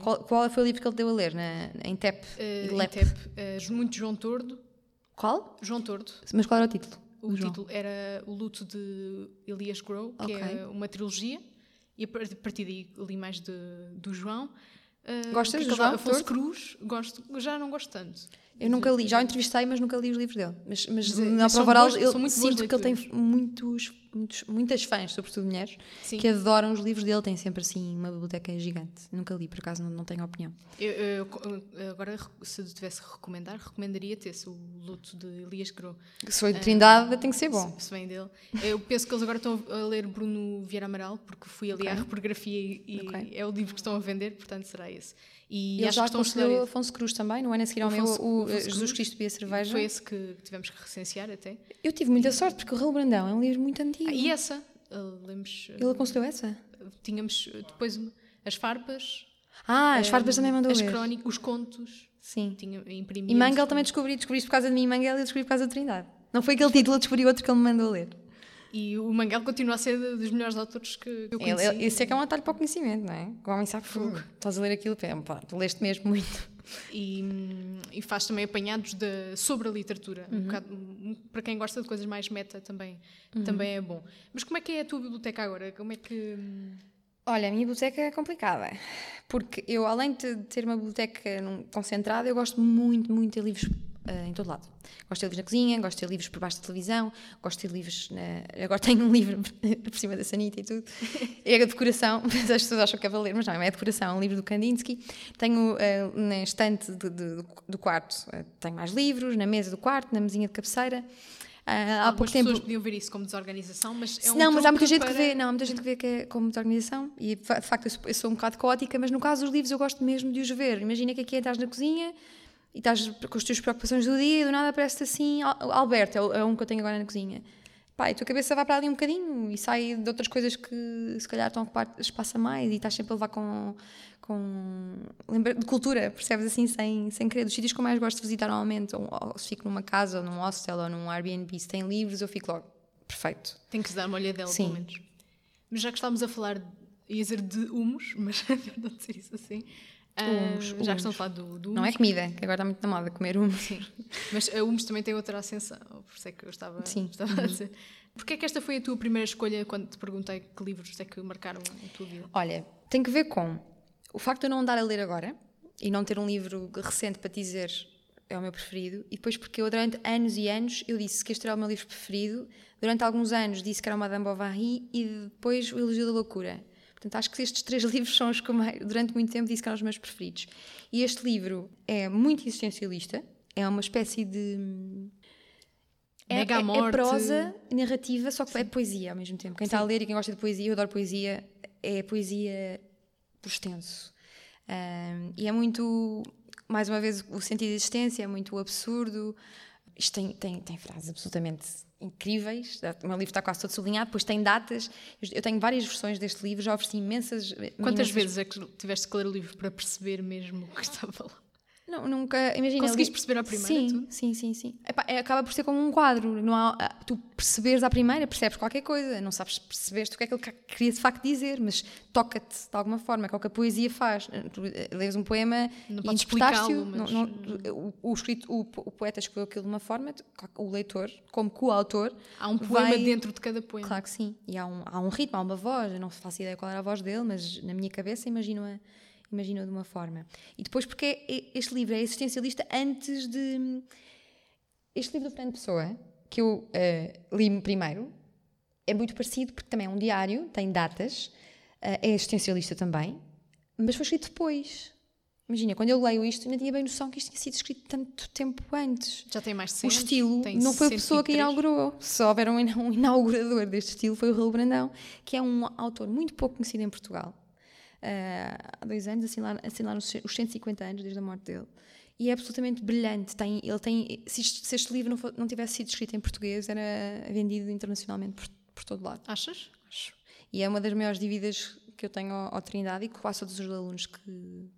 Qual, qual, foi o livro que ele deu a ler na, em TEP? Uh, em TEP, uh, muito João Tordo. Qual? João Tordo. Mas qual era o título? O, título era O Luto de Elias Grow, que okay. é uma trilogia. E a partir daí li mais de, do João. Uh, Gostas do João? Afonso Cruz, gosto, já não gosto tanto. Eu nunca li, já o entrevistei, mas nunca li os livros dele. Mas, mas, mas na prova oral, eu sinto que ele tem muitos muitos, muitas fãs, sobretudo mulheres, Sim. que adoram os livros dele. Tem sempre assim uma biblioteca gigante. Nunca li, por acaso não, não tenho opinião. Eu, eu, agora, se eu tivesse que recomendar, recomendaria-te esse, o Luto de Elias Gros. Se foi de Trindade, tem que ser bom. Se, se vem dele. Eu penso que eles agora estão a ler Bruno Vieira Amaral, porque fui ali Ok. à reprografia e, e Ok. é o livro que estão a vender, portanto será esse. E Ele acho já aconselhou. Afonso Cruz também, no ano a seguir ao meu, Afonso- o, Afonso eh, Jesus Cruz. Cristo bebia cerveja. Foi esse que tivemos que recensear até. Eu tive muita sorte, porque o Raul Brandão é um livro muito antigo. Ah, e essa, uh, lemos, uh, Ele aconselhou essa? tínhamos depois as farpas, Ah, as farpas também mandou as crónicas, os contos, Sim. tinha, E. Mangel também descobri, descobri por causa de mim Mangel e eu descobri por causa da Trindade. Não foi aquele título, eu descobri outro que ele me mandou ler. E o Mangel continua a ser dos melhores autores que eu conheci. ele, esse é que é um atalho para o conhecimento, não é? O homem sabe fogo. Estás a ler aquilo, pá, tu leste mesmo muito. E, e faz também apanhados de, sobre a literatura. Uhum. Um bocado- para quem gosta de coisas mais meta também, Uhum. também é bom. Mas como é que é a tua biblioteca agora? Como é que. Olha, a minha biblioteca é complicada. Porque eu, além de ter uma biblioteca concentrada, eu gosto muito, muito de livros ah, em todo lado. Gosto de ter livros na cozinha, gosto de ter livros por baixo da televisão, gosto de ter livros na... Agora tenho um livro [laughs] por cima da sanita e tudo. É a decoração, [laughs] mas as pessoas acham que é valer, mas não, é a decoração, é um livro do Kandinsky. Tenho ah, na estante de- de- do quarto, ah, tenho mais livros, na mesa do quarto, na mesinha de cabeceira. Ah, há pouco tempo pessoas podiam ver isso como desorganização, mas é um não, mas há muita gente que para- vê, não, há muita gente que vê que é como de organização e de facto eu sou, eu sou um bocado caótica, mas no caso dos livros eu gosto mesmo de os ver. Imagina que aqui estás na cozinha e estás com as tuas preocupações do dia e do nada aparece assim, Al- Alberto, é é um que eu tenho agora na cozinha. Pá, e a tua cabeça vai para ali um bocadinho e sai de outras coisas que se calhar estão a ocupar espaço a mais e estás sempre a levar com, com lembra de cultura, percebes assim, sem, sem querer. Dos sítios que eu mais gosto de visitar normalmente, ou, ou se fico numa casa, ou num hostel, ou num Airbnb, se tem livros, eu fico logo, perfeito. Tem que se dar uma olhadela, Sim. pelo menos. Mas já que estávamos a falar, ia dizer de humus, [laughs] mas é não dizer isso assim. Ah, Humus, já humus. que estão a falar do, do Não é humus, comida, que agora está muito na moda comer um. Sim. Mas a humus também tem outra ascensão, por isso é que eu estava, Sim. Uhum. estava a dizer. Porquê é que esta foi a tua primeira escolha quando te perguntei que livros é que marcaram a tua vida? Olha, tem que ver com o facto de eu não andar a ler agora e não ter um livro recente para dizer é o meu preferido, e depois porque eu durante anos e anos eu disse que este era o meu livro preferido, durante alguns anos disse que era Madame Bovary e depois o Elogio da Loucura. Portanto, acho que estes três [laughs] livros são os que eu durante muito tempo disse que eram os meus preferidos. E este livro é muito existencialista, é uma espécie de é, Mega é- é morte. prosa narrativa, só que é poesia ao mesmo tempo. Quem está a ler e quem gosta de poesia, eu adoro poesia, é poesia por extenso. Ahm, e é muito, mais uma vez, o sentido de existência, é muito absurdo. Isto tem, tem, tem frases absolutamente incríveis. O meu livro está quase todo sublinhado, depois tem datas. Eu tenho várias versões deste livro, já ofereci imensas. Quantas imensas- vezes é que tiveste que ler o livro para perceber mesmo o que estava lá? Não, nunca. Imagina. Conseguiste perceber à primeira, Sim, tudo? sim, sim, sim. Epá, é, acaba por ser como um quadro. Não há, ah, tu perceberes à primeira, percebes qualquer coisa. Não sabes percebes o que é que ele ca- queria de facto dizer, mas toca-te de alguma forma, que é o que a poesia faz. Tu eh, lês um poema Não e interpretaste-o. mas- não- não- o, o escrito, o, o poeta escreveu aquilo de uma forma, tu- o leitor, como coautor. Há um poema vai- dentro de cada poema. Claro que sim. E há um, há um ritmo, há uma voz. Eu não faço ideia qual era a voz dele, mas na minha cabeça imagino-a imagino de uma forma. E depois, porque é- é- este livro é existencialista antes de. Este livro do Fernando Pessoa, que eu eh, li primeiro, é muito parecido porque também é um diário, tem datas, eh, é existencialista também, mas foi escrito depois. Imagina, quando eu leio isto, não tinha bem noção que isto tinha sido escrito tanto tempo antes. Já tem mais de O 100 anos, estilo não foi a pessoa que 123. inaugurou. Se houver um, [laughs] um inaugurador deste estilo, foi o Raul Brandão, que é um autor muito pouco conhecido em Portugal. Há dois anos assinaram, assinaram os os 150 anos desde a morte dele. E é absolutamente brilhante. Tem, ele tem, se, isto- se este livro não, fo- não tivesse sido escrito em português, era vendido internacionalmente por, por todo lado. Achas? Acho. E é uma das maiores dívidas que eu tenho ao, ao Trindade e que quase todos os alunos que,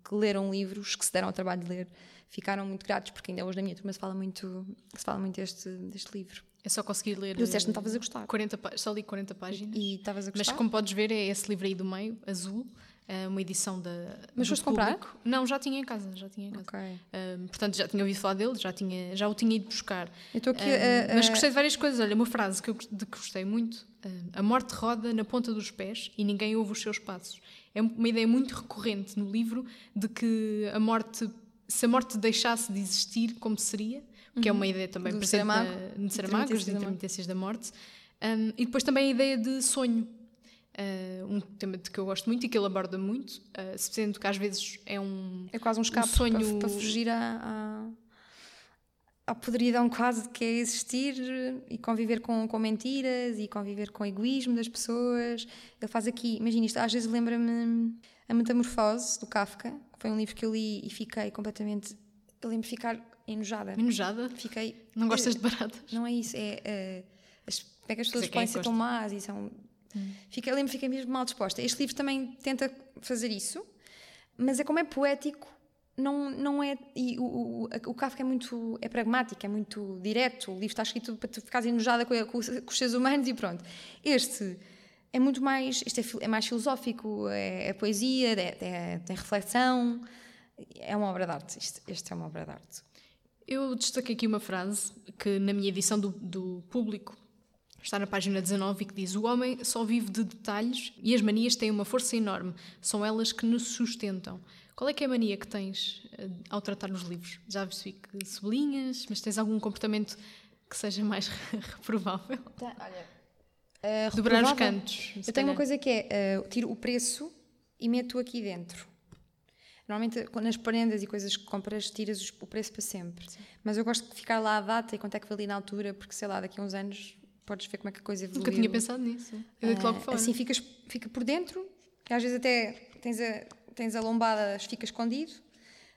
que leram livros, que se deram ao trabalho de ler, ficaram muito gratos, porque ainda hoje na minha turma se fala muito, se fala muito deste, deste livro. É só conseguir ler. Tu disseste que não estavas a gostar. 40, pá- só li 40 páginas. E estavas a Mas gostar? como podes ver, é esse livro aí do meio, azul, uma edição da. Mas foste comprar? Não, já tinha em casa, já tinha em casa. Ok. Um, portanto, já tinha ouvido falar dele, já, tinha, já o tinha ido buscar. Aqui Um, a- a- Mas gostei de várias coisas. Olha, uma frase que eu de que gostei muito: um, A morte roda na ponta dos pés e ninguém ouve os seus passos. É uma ideia muito recorrente no livro de que a morte, se a morte deixasse de existir, como seria, que é uma ideia também Uhum. Presente Saramago, na- no Saramago, Intermitências as da Morte. intermitências da morte. E depois também a ideia de sonho. Uh, um tema de que eu gosto muito e que ele aborda muito, uh, sendo que às vezes é um. É quase um escape um sonho... para, para fugir à, à, à podridão quase que é existir e conviver com, com mentiras e conviver com o egoísmo das pessoas. Ele faz aqui, imagina isto, às vezes lembra-me A Metamorfose do Kafka, que foi um livro que eu li e fiquei completamente. Eu lembro de ficar enojada. Enojada? Fiquei. Não gostas de baratas? Não é isso, é. Uh, as, é que as pessoas é podem ser tão más e são. Fica, eu lembro que fiquei mesmo mal disposta. Este livro também tenta fazer isso, mas é como é poético, não, não é. E o, o, o Kafka é muito. é pragmático, é muito direto. O livro está escrito para tu ficares enojada com, com, os- com os seres humanos e pronto. Este é muito mais. Este é, é mais filosófico, é, é poesia, é, é- tem reflexão. É uma obra de arte. Este, este é uma obra de arte. Eu destaquei aqui uma frase que na minha edição do, do público está na página 19 e que diz: O homem só vive de detalhes e as manias têm uma força enorme. São elas que nos sustentam. Qual é que é a mania que tens eh, ao tratar nos livros? Já percebi que sublinhas, mas tens algum comportamento que seja mais [laughs] reprovável? olha. Uh, Dobrar os cantos. Eu tenho uma calhar. coisa que é, uh, tiro o preço e meto aqui dentro. Normalmente nas prendas e coisas que compras, tiras o preço para sempre. Mas eu gosto de ficar lá a data e quanto é que valia na altura, porque sei lá, daqui a uns anos podes ver como é que a coisa evoluiu. Nunca tinha pensado nisso. Eu dei-te logo Ah, fora. Assim ficas, fica por dentro, e às vezes até tens a, tens a lombada, fica escondido.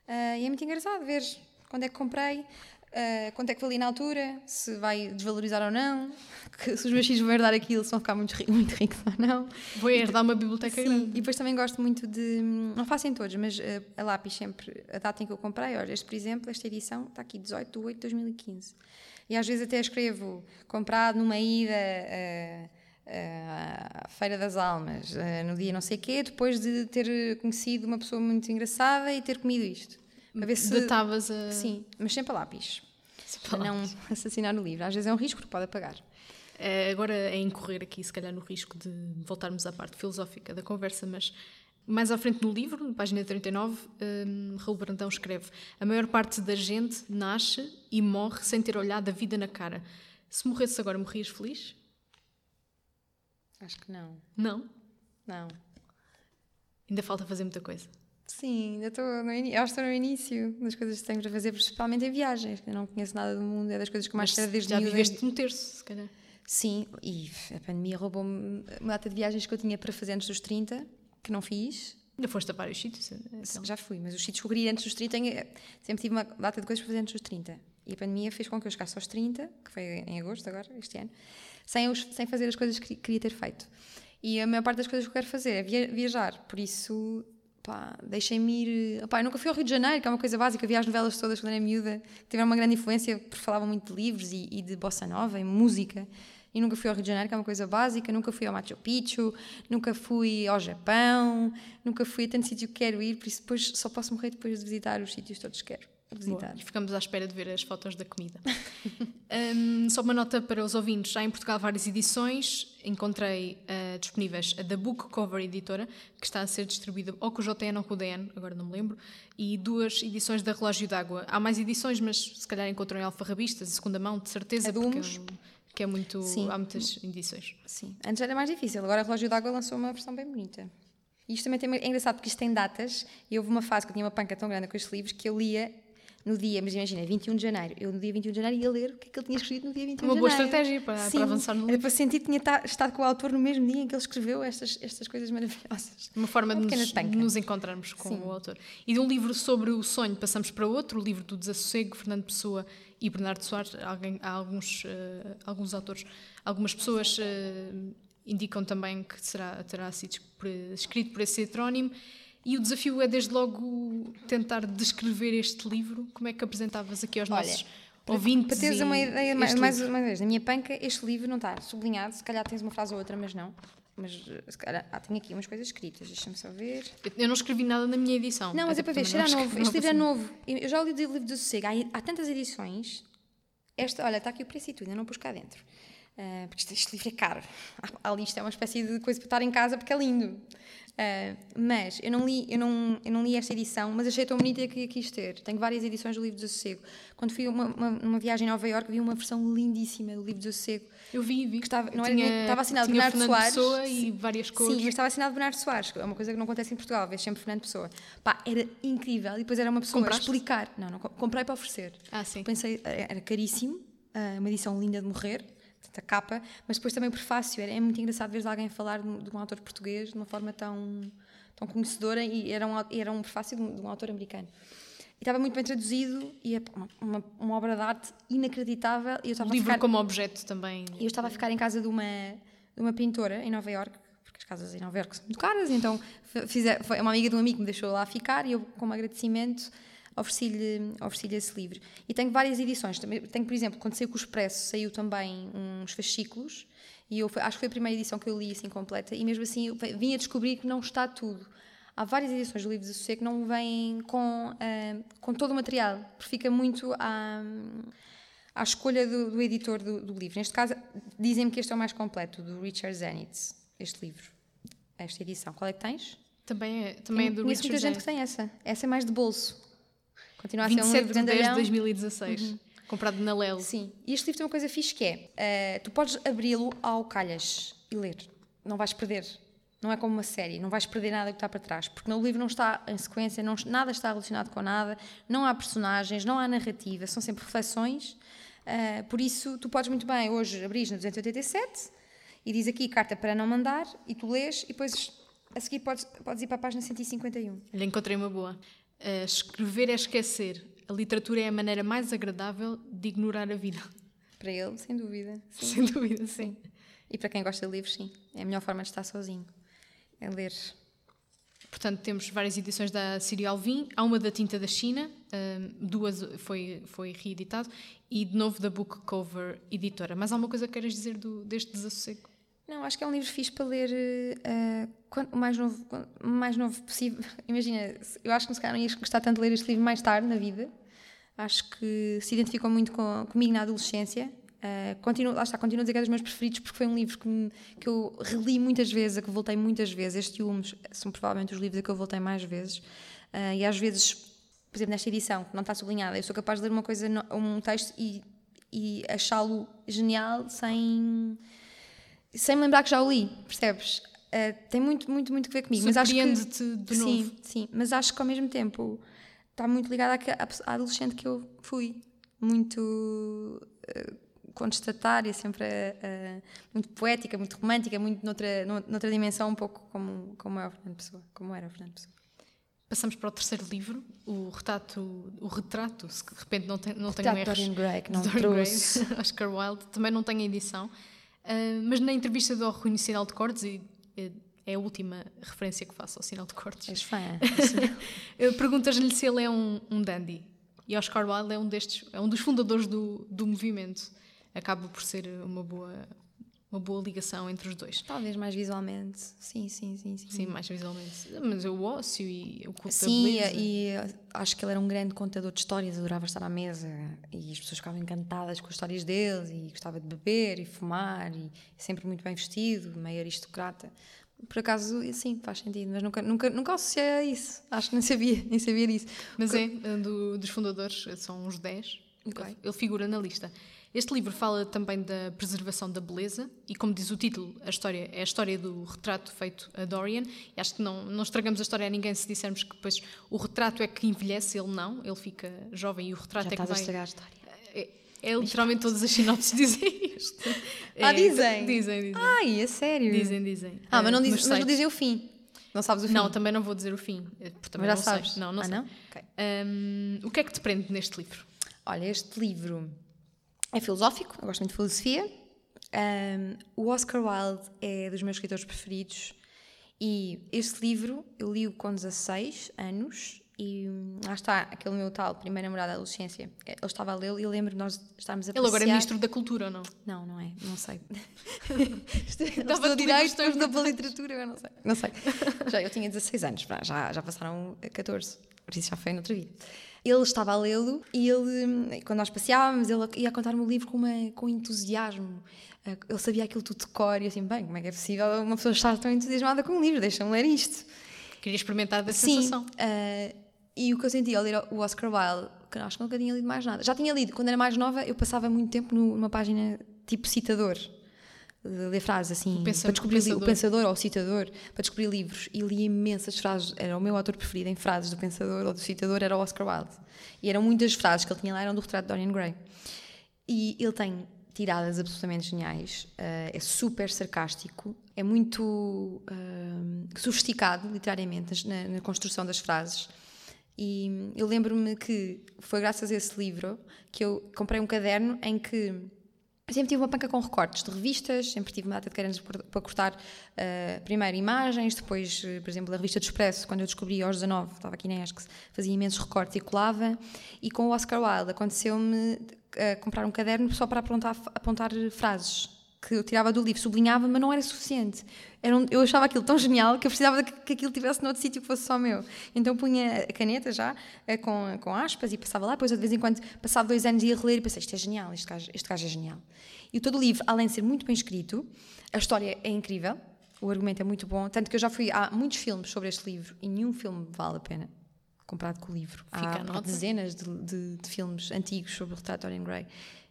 Ah, e é muito engraçado ver quando é que comprei, ah, quanto é que valia na altura, se vai desvalorizar ou não, [laughs] que, se os meus filhos vão herdar aquilo, se vão ficar muito, ri- muito ricos ou não. Vou herdar uma biblioteca Sim, grande. e depois também gosto muito de. Não faço em todos, mas eh, a lápis sempre, a data em que eu comprei, olha, este por exemplo, esta edição está aqui 18 de 8 de 2015. E às vezes até escrevo comprado numa ida eh, eh, à Feira das Almas, eh, no dia não sei quê, depois de ter conhecido uma pessoa muito engraçada e ter comido isto. Para ver se. Datavas a. Sim, mas sempre a lápis. Sempre a Para não [laughs] assassinar o livro. Às vezes é um risco, porque pode apagar. Agora é incorrer aqui, se calhar, no risco de voltarmos à parte filosófica da conversa, mas mais à frente no livro, na página 39, um, Raul Brandão escreve: A maior parte da gente nasce e morre sem ter olhado a vida na cara. Se morresse agora, morrias feliz? Acho que não. Não. Não. Ainda falta fazer muita coisa. Sim, ainda estou no, que estou no início das coisas que tenho para fazer, principalmente em viagens. Eu não conheço nada do mundo, é das coisas que mais quero desde já viveste um terço, se calhar. Sim, e a pandemia roubou-me uma data de viagens que eu tinha para fazer antes dos 30, que não fiz. Ainda foste a vários sítios. então. Já fui, mas os sítios que eu queria antes dos 30, tenho- sempre tive uma data de coisas para fazer antes dos 30. E a pandemia fez com que eu chegasse aos 30, que foi em agosto agora, este ano, sem, os- sem fazer as coisas que queria ter feito. E a maior parte das coisas que eu quero fazer é via- viajar, por isso, pá, deixem-me ir. Opá, eu nunca fui ao Rio de Janeiro, que é uma coisa básica, eu vi as novelas todas quando era miúda, que tiveram uma grande influência porque falavam muito de livros e, e de bossa nova e música. E nunca fui ao Rio de Janeiro, que é uma coisa básica, nunca fui ao Machu Picchu, nunca fui ao Japão, nunca fui a tanto sítio que quero ir, por isso depois só posso morrer depois de visitar os sítios todos que quero visitar. Boa. E ficamos à espera de ver as fotos da comida. [laughs] Hum, só uma nota para os ouvintes: já em Portugal várias edições. Encontrei ah, disponíveis a da Book Cover Editora, que está a ser distribuída ou com o JN ou com o DN, agora não me lembro, e duas edições da Relógio d'Água. Há mais edições, mas se calhar encontram em alfarrabistas, de segunda mão, de certeza, A de porque é, um- que é muito. Sim. Há muitas edições. Sim, antes era mais difícil, agora a Relógio d'Água lançou uma versão bem bonita. E isto também tem, é engraçado porque isto tem datas, e houve uma fase que eu tinha uma panca tão grande com estes livros que eu lia no dia, mas imagina, 21 de janeiro. Eu no dia 21 de janeiro ia ler o que é que ele tinha escrito no dia 21 Uma de boa janeiro. estratégia para- Sim, para avançar no Era para sentir que tinha ta- estado com o autor no mesmo dia em que ele escreveu estas, estas coisas maravilhosas. Uma forma Uma de nos, nos encontrarmos com Sim. o autor. E de um livro sobre o sonho passamos para outro, o livro do Desassossego, Fernando Pessoa e Bernardo Soares. Alguém, há alguns, eh, alguns autores, algumas pessoas eh, indicam também que será, terá sido escrito por esse heterónimo. E o desafio é, desde logo, tentar descrever este livro. Como é que apresentavas aqui aos Olha, nossos ouvintes? Para teres uma ideia, mais, mais uma vez, na minha panca, este livro não está sublinhado, se calhar tens uma frase ou outra, mas não. Mas eh, se calhar, ah, tenho aqui umas coisas escritas, deixa-me só ver. Eu- Eu não escrevi nada na minha edição. Não, mas é para ver, será não novo. Este livro é novo. Eu eu já li o livro do Sossego. Há, há tantas edições. Esta, olha, está aqui o preço e tudo, eu não pus cá dentro. Uh, porque este, este, livro é caro. Ali isto é uma espécie de coisa para estar em casa porque é lindo. Uh, mas eu não, li, eu, não, eu não li esta edição, mas achei tão bonita que quis ter. Tenho várias edições do Livro do Sossego. Quando fui uma, uma, uma viagem a Nova Iorque, vi uma versão lindíssima do Livro do Sossego. Eu vi, vi. Que estava, não tinha, era, estava assinado tinha Bernardo Soares. Pessoa e várias cores. Sim, mas estava assinado Bernardo Soares, é uma coisa que não acontece em Portugal, vês sempre Fernando Pessoa. Pá, era incrível. E depois era uma pessoa Compraste? a explicar. Não, não, comprei para oferecer. Ah, sim. Pensei, era caríssimo, uma edição linda de morrer a capa, mas depois também o prefácio. É, é muito engraçado ver alguém falar de, de um autor português de uma forma tão, tão conhecedora e era um, era um prefácio de um, de um autor americano. E estava muito bem traduzido e é uma, uma, uma obra de arte inacreditável. E eu estava o livro ficar, como objeto também. Eu estava a ficar em casa de uma, de uma pintora em Nova York porque as casas em Nova York são muito caras, então fiz, foi uma amiga de um amigo que me deixou lá ficar e eu, como agradecimento, ofereci-lhe ofereci esse livro. E tenho várias edições. Tenho, por exemplo, quando saiu com o Expresso, saiu também uns fascículos, e eu, acho que foi a primeira edição que eu li assim completa, e mesmo assim eu vim a descobrir que não está tudo. Há várias edições do livro de Sossego que não vêm com, uh, com todo o material, porque fica muito à, à escolha do, do editor do, do, livro. Neste caso, dizem-me que este é o mais completo, do Richard Zenitz, este livro, esta edição. Qual é que tens? Também é, também é do Richard muita gente que tem essa. Essa é mais de bolso. Continua a ser um livro de 10 de 2016. Uhum. Comprado na Lelo. Sim. E este livro tem uma coisa fixe que é: uh, tu podes abri-lo ao calhas e ler. Não vais perder. Não é como uma série, não vais perder nada que está para trás, porque no livro não está em sequência, não, nada está relacionado com nada, não há personagens, não há narrativa, são sempre reflexões. Uh, por isso, tu podes muito bem hoje abrir no 287 e diz aqui carta para não mandar, e tu lês, e depois a seguir podes, podes ir para a página 151. Olha, encontrei uma boa. Uh, escrever é esquecer. A literatura é a maneira mais agradável de ignorar a vida. Para ele, sem dúvida. Sim. Sem dúvida, sim. E para quem gosta de livros, sim. É a melhor forma de estar sozinho. É ler. Portanto, temos várias edições da Sírio Alvim. Há uma da Tinta da China, uh, duas foi, foi reeditado, e de novo da Book Cover Editora. Mas há uma coisa que queres dizer do, deste desassossego? Não, acho que é um livro fixe para ler uh, quanto mais novo, mais novo possível. [laughs] Imagina, eu acho que se calhar não ias gostar tanto de ler este livro mais tarde na vida. Acho que se identificou muito com, comigo na adolescência. Uh, continuo, lá está, continuo a dizer que é dos meus preferidos porque foi um livro que, me, que eu reli muitas vezes, a que voltei muitas vezes. Este e o são provavelmente os livros a que eu voltei mais vezes. Uh, e às vezes, por exemplo, nesta edição, que não está sublinhada, eu sou capaz de ler uma coisa, um texto e, e achá-lo genial sem sem me lembrar que já o li, percebes? Uh, tem muito, muito, muito que ver comigo. Mas acho que de novo. Sim, sim, mas acho que ao mesmo tempo está muito ligada à, à adolescente que eu fui. Muito uh, contestatária, sempre uh, muito poética, muito romântica, muito noutra, noutra dimensão, um pouco como, como é o Fernando Pessoa, como era o Fernando Pessoa. Passamos para o terceiro livro, o retrato, o retrato, se de repente não, tem, não tenho erros. Dorian Gray, que não [laughs] trouxe. Gray, [laughs] Oscar Wilde, também não tem edição. Uh, mas na entrevista do Rui no Sinal de Cortes, e é a última referência que faço ao Sinal de Cortes. És fã. [laughs] Perguntas-lhe se ele é um, um dandy. E Oscar Wilde é um destes, é um dos fundadores do, do movimento. Acaba por ser uma boa, uma boa ligação entre os dois. Talvez mais visualmente, sim, sim, sim. Sim, sim mais visualmente. Mas o ócio e o culto Sim, e acho que ele era um grande contador de histórias, adorava estar à mesa e as pessoas ficavam encantadas com as histórias dele e gostava de beber e fumar e sempre muito bem vestido, meio aristocrata. Por acaso, sim, faz sentido, mas nunca, nunca, nunca associei a isso. Acho que nem sabia, [laughs] nem sabia disso. Mas Porque... é, do, dos fundadores, são uns 10. Okay. Ele figura na lista. Este livro fala também da preservação da beleza e, como diz o título, a história é a história do retrato feito a Dorian. E acho que não, não estragamos a história a ninguém se dissermos que depois o retrato é que envelhece, ele não, ele fica jovem e o retrato Já é que vai. A estragar a história. É, é literalmente todas as sinopses dizem isto. [laughs] Ah, é, dizem? Dizem, dizem. Ai, é sério? Dizem, dizem. Ah, mas não, diz, mas não dizem o fim. Não sabes o fim? Não, também não vou dizer o fim. Também mas já não sabes? Sei. Não, não ah, sei. não? Okay. Um, o que é que te prende neste livro? Olha, este livro é filosófico, eu gosto muito de filosofia. Um, o Oscar Wilde é dos meus escritores preferidos e este livro eu li-o com 16 anos E hum, lá está, aquele meu tal primeiro namorado da adolescência, ele estava a lê-lo e eu lembro nós estarmos a Ele agora é ministro da cultura ou não? Não, não é, não sei. [laughs] Estava Estava de direito, questões estudou para literatura, eu não sei. Não sei. [laughs] Já, eu tinha 16 anos, já, já passaram 14, por isso já foi noutra vida. Ele estava a lê-lo e ele, hum, quando nós passeávamos, ele ia contar-me o livro com, uma, com entusiasmo. Eh, Ele sabia aquilo tudo de cor e eu assim, bem, como é que é possível uma pessoa estar tão entusiasmada com um livro? Deixa-me ler isto. Queria experimentar Sim. sensação. eh, e o que eu senti ao ler o Oscar Wilde, que eu acho que nunca tinha lido mais nada. Já tinha lido, quando era mais nova, eu passava muito tempo numa página tipo citador. De ler frases assim, para descobrir li- o pensador ou o citador, para descobrir livros. E li imensas frases. Era o meu autor preferido em frases do pensador ou do citador, era o Oscar Wilde. E eram muitas frases que ele tinha lá, eram do retrato de Dorian Gray. E ele tem tiradas absolutamente geniais, eh, é super sarcástico, é muito eh, sofisticado, literariamente, na, na construção das frases. E eu lembro-me que foi graças a esse livro que eu comprei um caderno em que sempre tive uma panca com recortes de revistas, sempre tive uma data de cadernos para cortar eh, primeiro imagens, depois, eh, por exemplo, a revista do Expresso, quando eu descobri aos 19, estava aqui na ESC, fazia imensos recortes e colava. E com o Oscar Wilde aconteceu-me eh, comprar um caderno só para apontar, apontar frases que eu tirava do livro, sublinhava, mas não era suficiente. Era um- eu achava aquilo tão genial que eu precisava que, que aquilo tivesse noutro sítio que fosse só meu. Então punha a caneta já, eh, com, com aspas, e passava lá, depois eu de vez em quando, passado dois anos, ia reler e pensei, isto é genial, este gajo, este gajo é genial. E todo o livro, além de ser muito bem escrito, a história é incrível, o argumento é muito bom, tanto que eu já fui a muitos filmes sobre este livro e nenhum filme vale a pena comparado com o livro. Fica Há nota. dezenas de, de- de filmes antigos sobre o retrato de Dorian Gray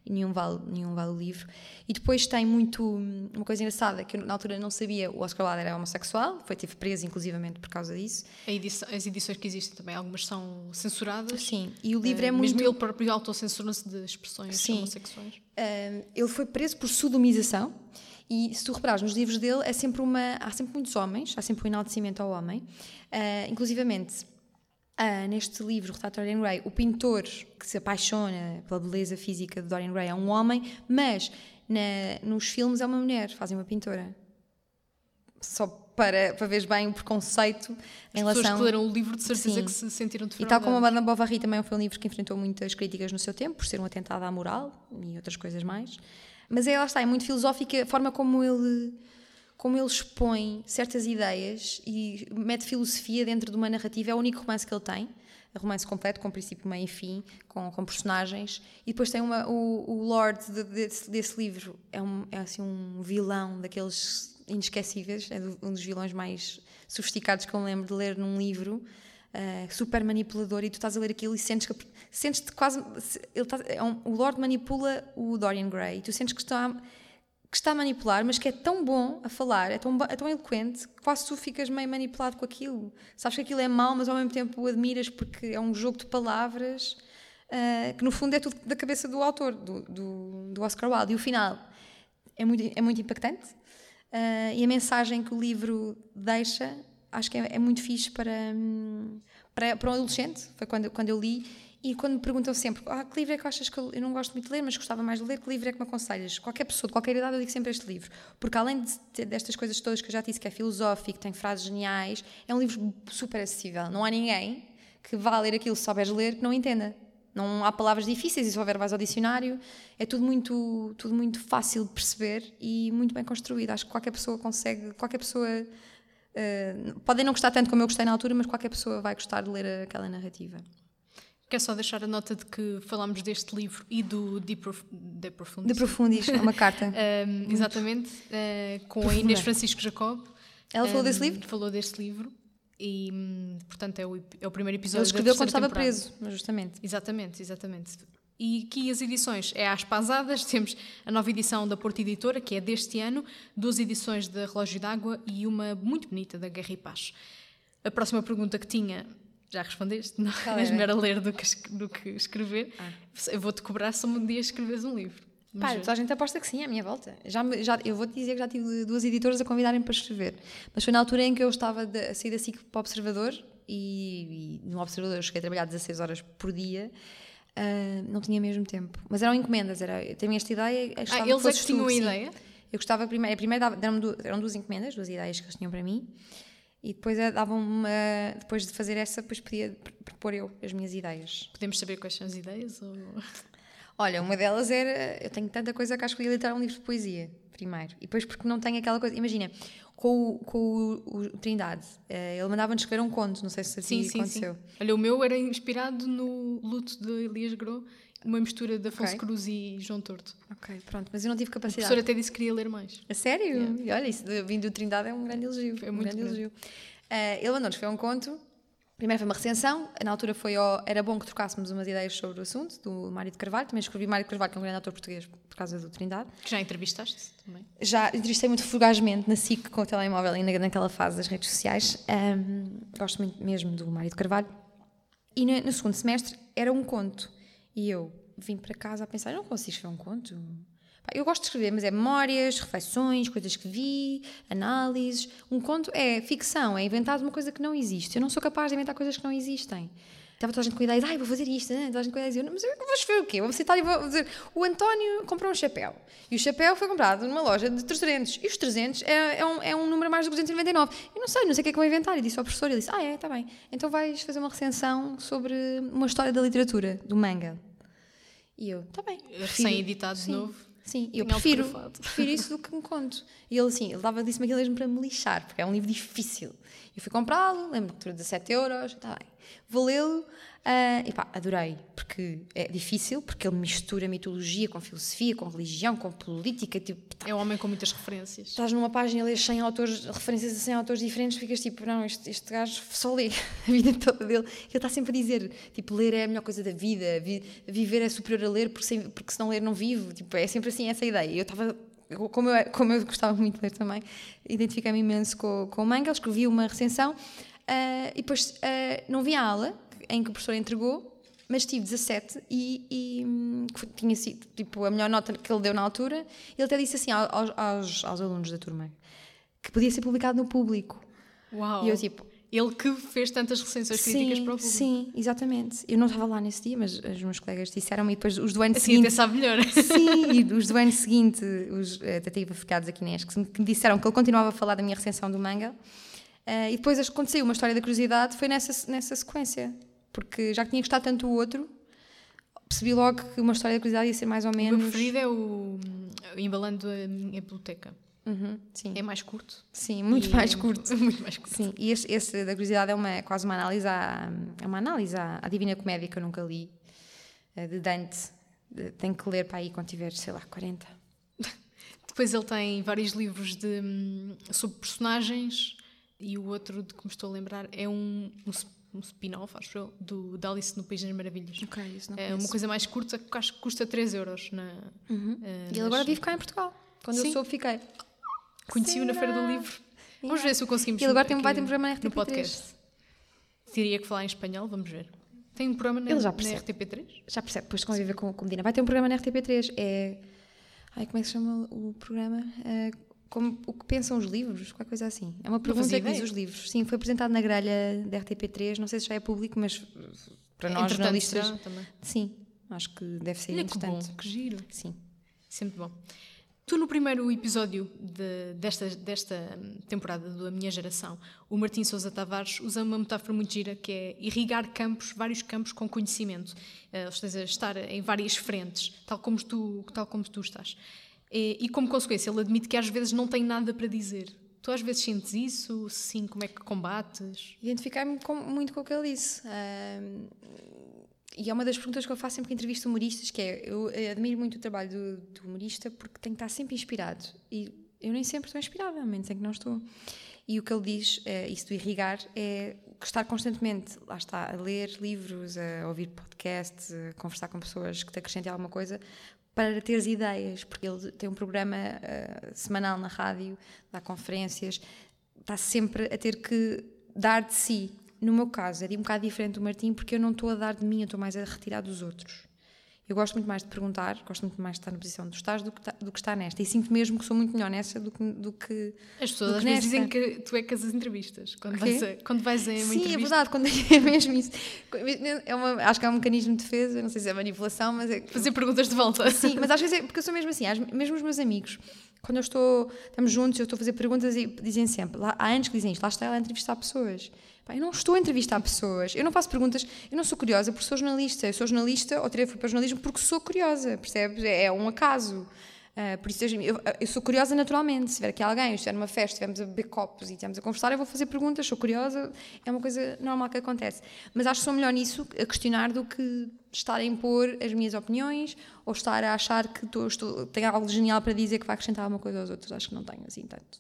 e nenhum vale, nenhum vale o livro. E depois tem muito. hum, Uma coisa engraçada que eu na altura não sabia: o Oscar Wilde era homossexual, foi teve preso inclusivamente por causa disso. Edição- as edições que existem também, algumas são censuradas. Sim, e o livro Eh, é muito. Mesmo ele próprio autocensura-se de expressões Sim. homossexuais. Um, ele foi preso por sodomização e se tu reparares nos livros dele é sempre uma há sempre muitos homens há sempre um enaltecimento ao homem uh, inclusivamente uh, neste livro o retrato de Dorian Gray o pintor que se apaixona pela beleza física de Dorian Gray é um homem mas na- nos filmes é uma mulher fazem uma pintora só para, para veres bem o preconceito em As pessoas relação que leram o livro de certeza Sim. que se sentiram e defraudadas. tal como a Madame Bovary também foi um livro que enfrentou muitas críticas no seu tempo, por ser um atentado à moral e outras coisas mais. Mas é, lá está, é muito filosófica a forma como ele, como ele expõe certas ideias e mete filosofia dentro de uma narrativa. É o único romance que ele tem. É romance completo, com princípio, meio e fim, com, com personagens. E depois tem uma, o, o Lord de- desse, desse livro, é, um, é assim um vilão daqueles inesquecíveis, é um dos vilões mais sofisticados que eu lembro de ler num livro. Uh, super manipulador e tu estás a ler aquilo e sentes que sentes-te quase se- ele tá- é um- o Lord manipula o Dorian Gray e tu sentes que está que está a manipular mas que é tão bom a falar é tão, é tão eloquente que quase tu ficas meio manipulado com aquilo sabes que aquilo é mau mas ao mesmo tempo o admiras porque é um jogo de palavras uh, que no fundo é tudo da cabeça do autor do, do, do Oscar Wilde e o final é muito, é muito impactante Uh, e a mensagem que o livro deixa acho que é, é muito fixe para, hum, para, para um adolescente. Foi quando, quando eu li. E quando me perguntam sempre ah, que livro é que achas que eu, eu não gosto muito de ler, mas gostava mais de ler, que livro é que me aconselhas? Qualquer pessoa, de qualquer idade, eu digo sempre este livro. Porque além de destas coisas todas que eu já disse, que é filosófico, tem frases geniais, é um livro super acessível. Não há ninguém que vá ler aquilo se souberes ler que não entenda. Não há palavras difíceis e se houver vais ao dicionário. É tudo muito, tudo muito fácil de perceber e muito bem construído. Acho que qualquer pessoa consegue, qualquer pessoa. Uh, podem não gostar tanto como eu gostei na altura, mas qualquer pessoa vai gostar de ler aquela narrativa. Quero só deixar a nota de que falámos deste livro e do De, Prof... de Profundis. De Profundis, é uma carta. [laughs] Um, exatamente, uh, com a Profunda. Inês Francisco Jacob. Ela falou Um, desse livro? Falou deste livro e, hum, portanto, é o, é o primeiro episódio Ele escreveu quando estava temporada. preso, justamente. Exatamente, exatamente. E aqui as edições é às pasadas, [laughs] temos a nova edição da Porta Editora, que é deste ano, duas edições da Relógio d'Água e uma muito bonita da Guerra e Paz. A próxima pergunta que tinha, já respondeste, não Qual [laughs] és era? melhor a ler do que, do que escrever. Ah. Eu vou-te cobrar se um dia escreveres um livro. Pá, Mas, toda a gente aposta que sim, à minha volta. Já, já, eu vou-te dizer que já tive duas editoras a convidarem para escrever. Mas foi na altura em que eu estava de- a sair da SIC para o Observador e, e no Observador eu cheguei a trabalhar 16 horas por dia. ah, não tinha mesmo tempo. Mas eram encomendas. Era, eu tinha esta ideia. ah, eles é que tinham tu, a sim. ideia? Eu gostava primeiro, primeiro deram-me eram duas encomendas, duas ideias que eles tinham para mim. E depois eh, davam-me, eh, depois de fazer essa, depois podia pr- propor eu as minhas ideias. Podemos saber quais são as ideias? Ou... Olha, uma delas era. Eu tenho tanta coisa que acho que ia literar um livro de poesia, primeiro. E depois porque não tenho aquela coisa. Imagina, com o, com o, o Trindade, eh, ele mandava-nos escrever um conto, não sei se a ti Sim, sim, sim. aconteceu. Olha, o meu era inspirado no luto de Elias Gros, uma mistura de Afonso Ok. Cruz e João Torto. Ok, pronto, mas eu não tive capacidade. professor até disse que queria ler mais. A sério? E olha, isso vindo do Trindade é um grande elogio. É um muito grande grande. elogio. Eh, ele mandou-nos foi um conto. Primeiro foi uma recensão, na altura foi era bom que trocássemos umas ideias sobre o assunto, do Mário de Carvalho, também escrevi Mário de Carvalho, que é um grande autor português por causa do Trindade. Que já entrevistaste também. Já entrevistei muito fugazmente na SIC com o telemóvel ainda naquela fase das redes sociais. Ahm, gosto muito mesmo do Mário de Carvalho. E no, no segundo semestre era um conto. E eu vim para casa a pensar: eu não consigo escrever um conto. Eu gosto de escrever, mas é memórias, reflexões, coisas que vi, análises. Um conto é ficção, é inventado uma coisa que não existe. Eu não sou capaz de inventar coisas que não existem. Estava toda a gente com ideias, ai, vou fazer isto, né? toda a gente com ideias. Eu, mas eu vou escrever o quê? Vou citar e vou dizer: o António comprou um chapéu. E o chapéu foi comprado numa loja de 300. E os 300 é, é, um, é um número mais de 299. Eu não sei, não sei o que é que vou inventar. E disse ao professor: ele disse, ah, é, está bem. Então vais fazer uma recensão sobre uma história da literatura, do manga. E eu, está bem. Recém-editado de novo. Sim, eu prefiro, prefiro isso do que um conto. E ele assim, ele dava, disse-me aquilo mesmo para me lixar, porque é um livro difícil. Eu fui comprá-lo, lembro que por 17 euros, está bem. Vou lê-lo, ah, e pá, adorei, porque é difícil, porque ele mistura mitologia com filosofia, com religião, com política, tipo, tá- É um homem com muitas referências. estás numa página e lês 100 autores, referências a 100 autores diferentes, ficas tipo, não, este, este gajo só lê [laughs] a vida toda dele. Ele está sempre a dizer, tipo, ler é a melhor coisa da vida, vi- viver é superior a ler, porque, sem- porque se não ler não vivo. Tipo, é sempre assim essa ideia. Eu estava, como eu, como eu gostava muito de ler também, identifiquei-me imenso com, com o manga, escrevi uma recensão ah, e depois ah, não vi a aula em que o professor entregou, mas tive 17 e, e, hum, tinha sido tipo, a melhor nota que ele deu na altura. Ele até disse assim ao- aos, aos, aos alunos da turma que podia ser publicado no público. Uau! E eu tipo, Ele que fez tantas recensões críticas sim, para o público. sim, exatamente. Eu não estava lá nesse dia, mas os meus colegas disseram-me e depois os do ano Assim até seguinte. sabe melhor. Sim, [laughs] e os do ano seguinte, os eh, até tive ficados aqui ESC, que me disseram que ele continuava a falar da minha recensão do manga. Eh, e depois aconteceu uma história da curiosidade, foi nessa, nessa sequência. Porque já que tinha gostado tanto do outro, percebi logo que uma história da curiosidade ia ser mais ou O meu menos. preferido é o, Embalando a Minha Biblioteca. Uhum, sim, É mais curto. sim, muito mais é curto. [laughs] Muito mais curto. Sim, e este, esse da curiosidade é uma, quase uma análise à, é uma análise à, à Divina Comédia que eu nunca li, eh, de Dante. Tenho que ler para aí quando tiver, sei lá, 40. [laughs] Depois ele tem vários livros de, hum, sobre personagens e o outro de que me estou a lembrar é um, um, um spin-off, acho eu, do, da Alice no País das Maravilhas. Ok, isso não É uma coisa mais curta que acho que custa 3 euros. Na, eh, E ele nas- agora vive cá em Portugal. Quando eu Sim. soube, fiquei. Conheci-o na Feira do? Livro. Vamos ver se o conseguimos. Ele agora tem, vai ter um programa na no RTP3. podcast. Teria que falar em espanhol, vamos ver. Tem um programa na, Ele já na percebe. RTP3? Já percebe, depois de conviver com, com Medina. Vai ter um programa na RTP3. É. Ai, como é que se chama o programa? É, como, o que pensam os livros? Qualquer coisa assim. É uma pergunta que diz os livros. Sim, foi apresentado na grelha da RTP3. Não sei se já é público, mas para nós Entretanto, jornalistas. também. Sim, acho que deve ser Olha que bom, interessante. que giro. Sim. Sempre bom. Tu, no primeiro episódio de- desta, desta temporada da Minha Geração, o Martim Sousa Tavares usa uma metáfora muito gira que é irrigar campos, vários campos com conhecimento. Eh, Ou seja, estar em várias frentes, tal como tu, tal como tu estás. E, e, como consequência, ele admite que às vezes não tem nada para dizer. Tu às vezes sentes isso? Sim, como é que combates? Identifiquei-me com- muito com o que ele disse. E é uma das perguntas que eu faço sempre que entrevisto humoristas, que é, eu eh, admiro muito o trabalho do, do humorista porque tem que estar sempre inspirado. E eu nem sempre estou inspirada, a menos em que não estou. E o que ele diz, eh, isso do irrigar, é estar constantemente, lá está, a ler livros, a ouvir podcasts, a conversar com pessoas que te acrescentem alguma coisa, para teres ideias, porque ele tem um programa eh, semanal na rádio, dá conferências, está sempre a ter que dar de si. No meu caso, é um bocado diferente do Martim, porque eu não estou a dar de mim, eu estou mais a retirar dos outros. Eu gosto muito mais de perguntar, gosto muito mais de estar na posição do estás do que, do que estar nesta. E sinto mesmo que sou muito melhor nessa do que. Do que As pessoas às vezes dizem que tu é que as entrevistas. Quando O vais, a, quando vais a uma Sim, entrevista. é verdade, quando [laughs] é mesmo isso. É uma, acho que é um mecanismo de defesa, não sei se é manipulação, mas é. Fazer perguntas de volta. Sim, mas às vezes é porque eu sou mesmo assim, mesmo os meus amigos, Quando eu estou, estamos juntos, eu estou a fazer perguntas e dizem sempre, lá, há anos que dizem isto, lá está ela a entrevistar pessoas. Eu não estou a entrevistar pessoas, eu não faço perguntas, eu não sou curiosa porque sou jornalista, eu sou jornalista ou terei fui para jornalismo porque sou curiosa, percebes? É um acaso. Uh, por isso, eu, eu, sou curiosa naturalmente. Se tiver aqui alguém, eu estiver numa festa, estivermos a beber copos e estivermos a conversar, eu vou fazer perguntas, sou curiosa, é uma coisa normal que acontece. Mas acho que sou melhor nisso, a questionar, do que estar a impor as minhas opiniões ou estar a achar que estou, estou, tenho algo genial para dizer que vai acrescentar alguma coisa aos outros. Acho que não tenho assim tanto.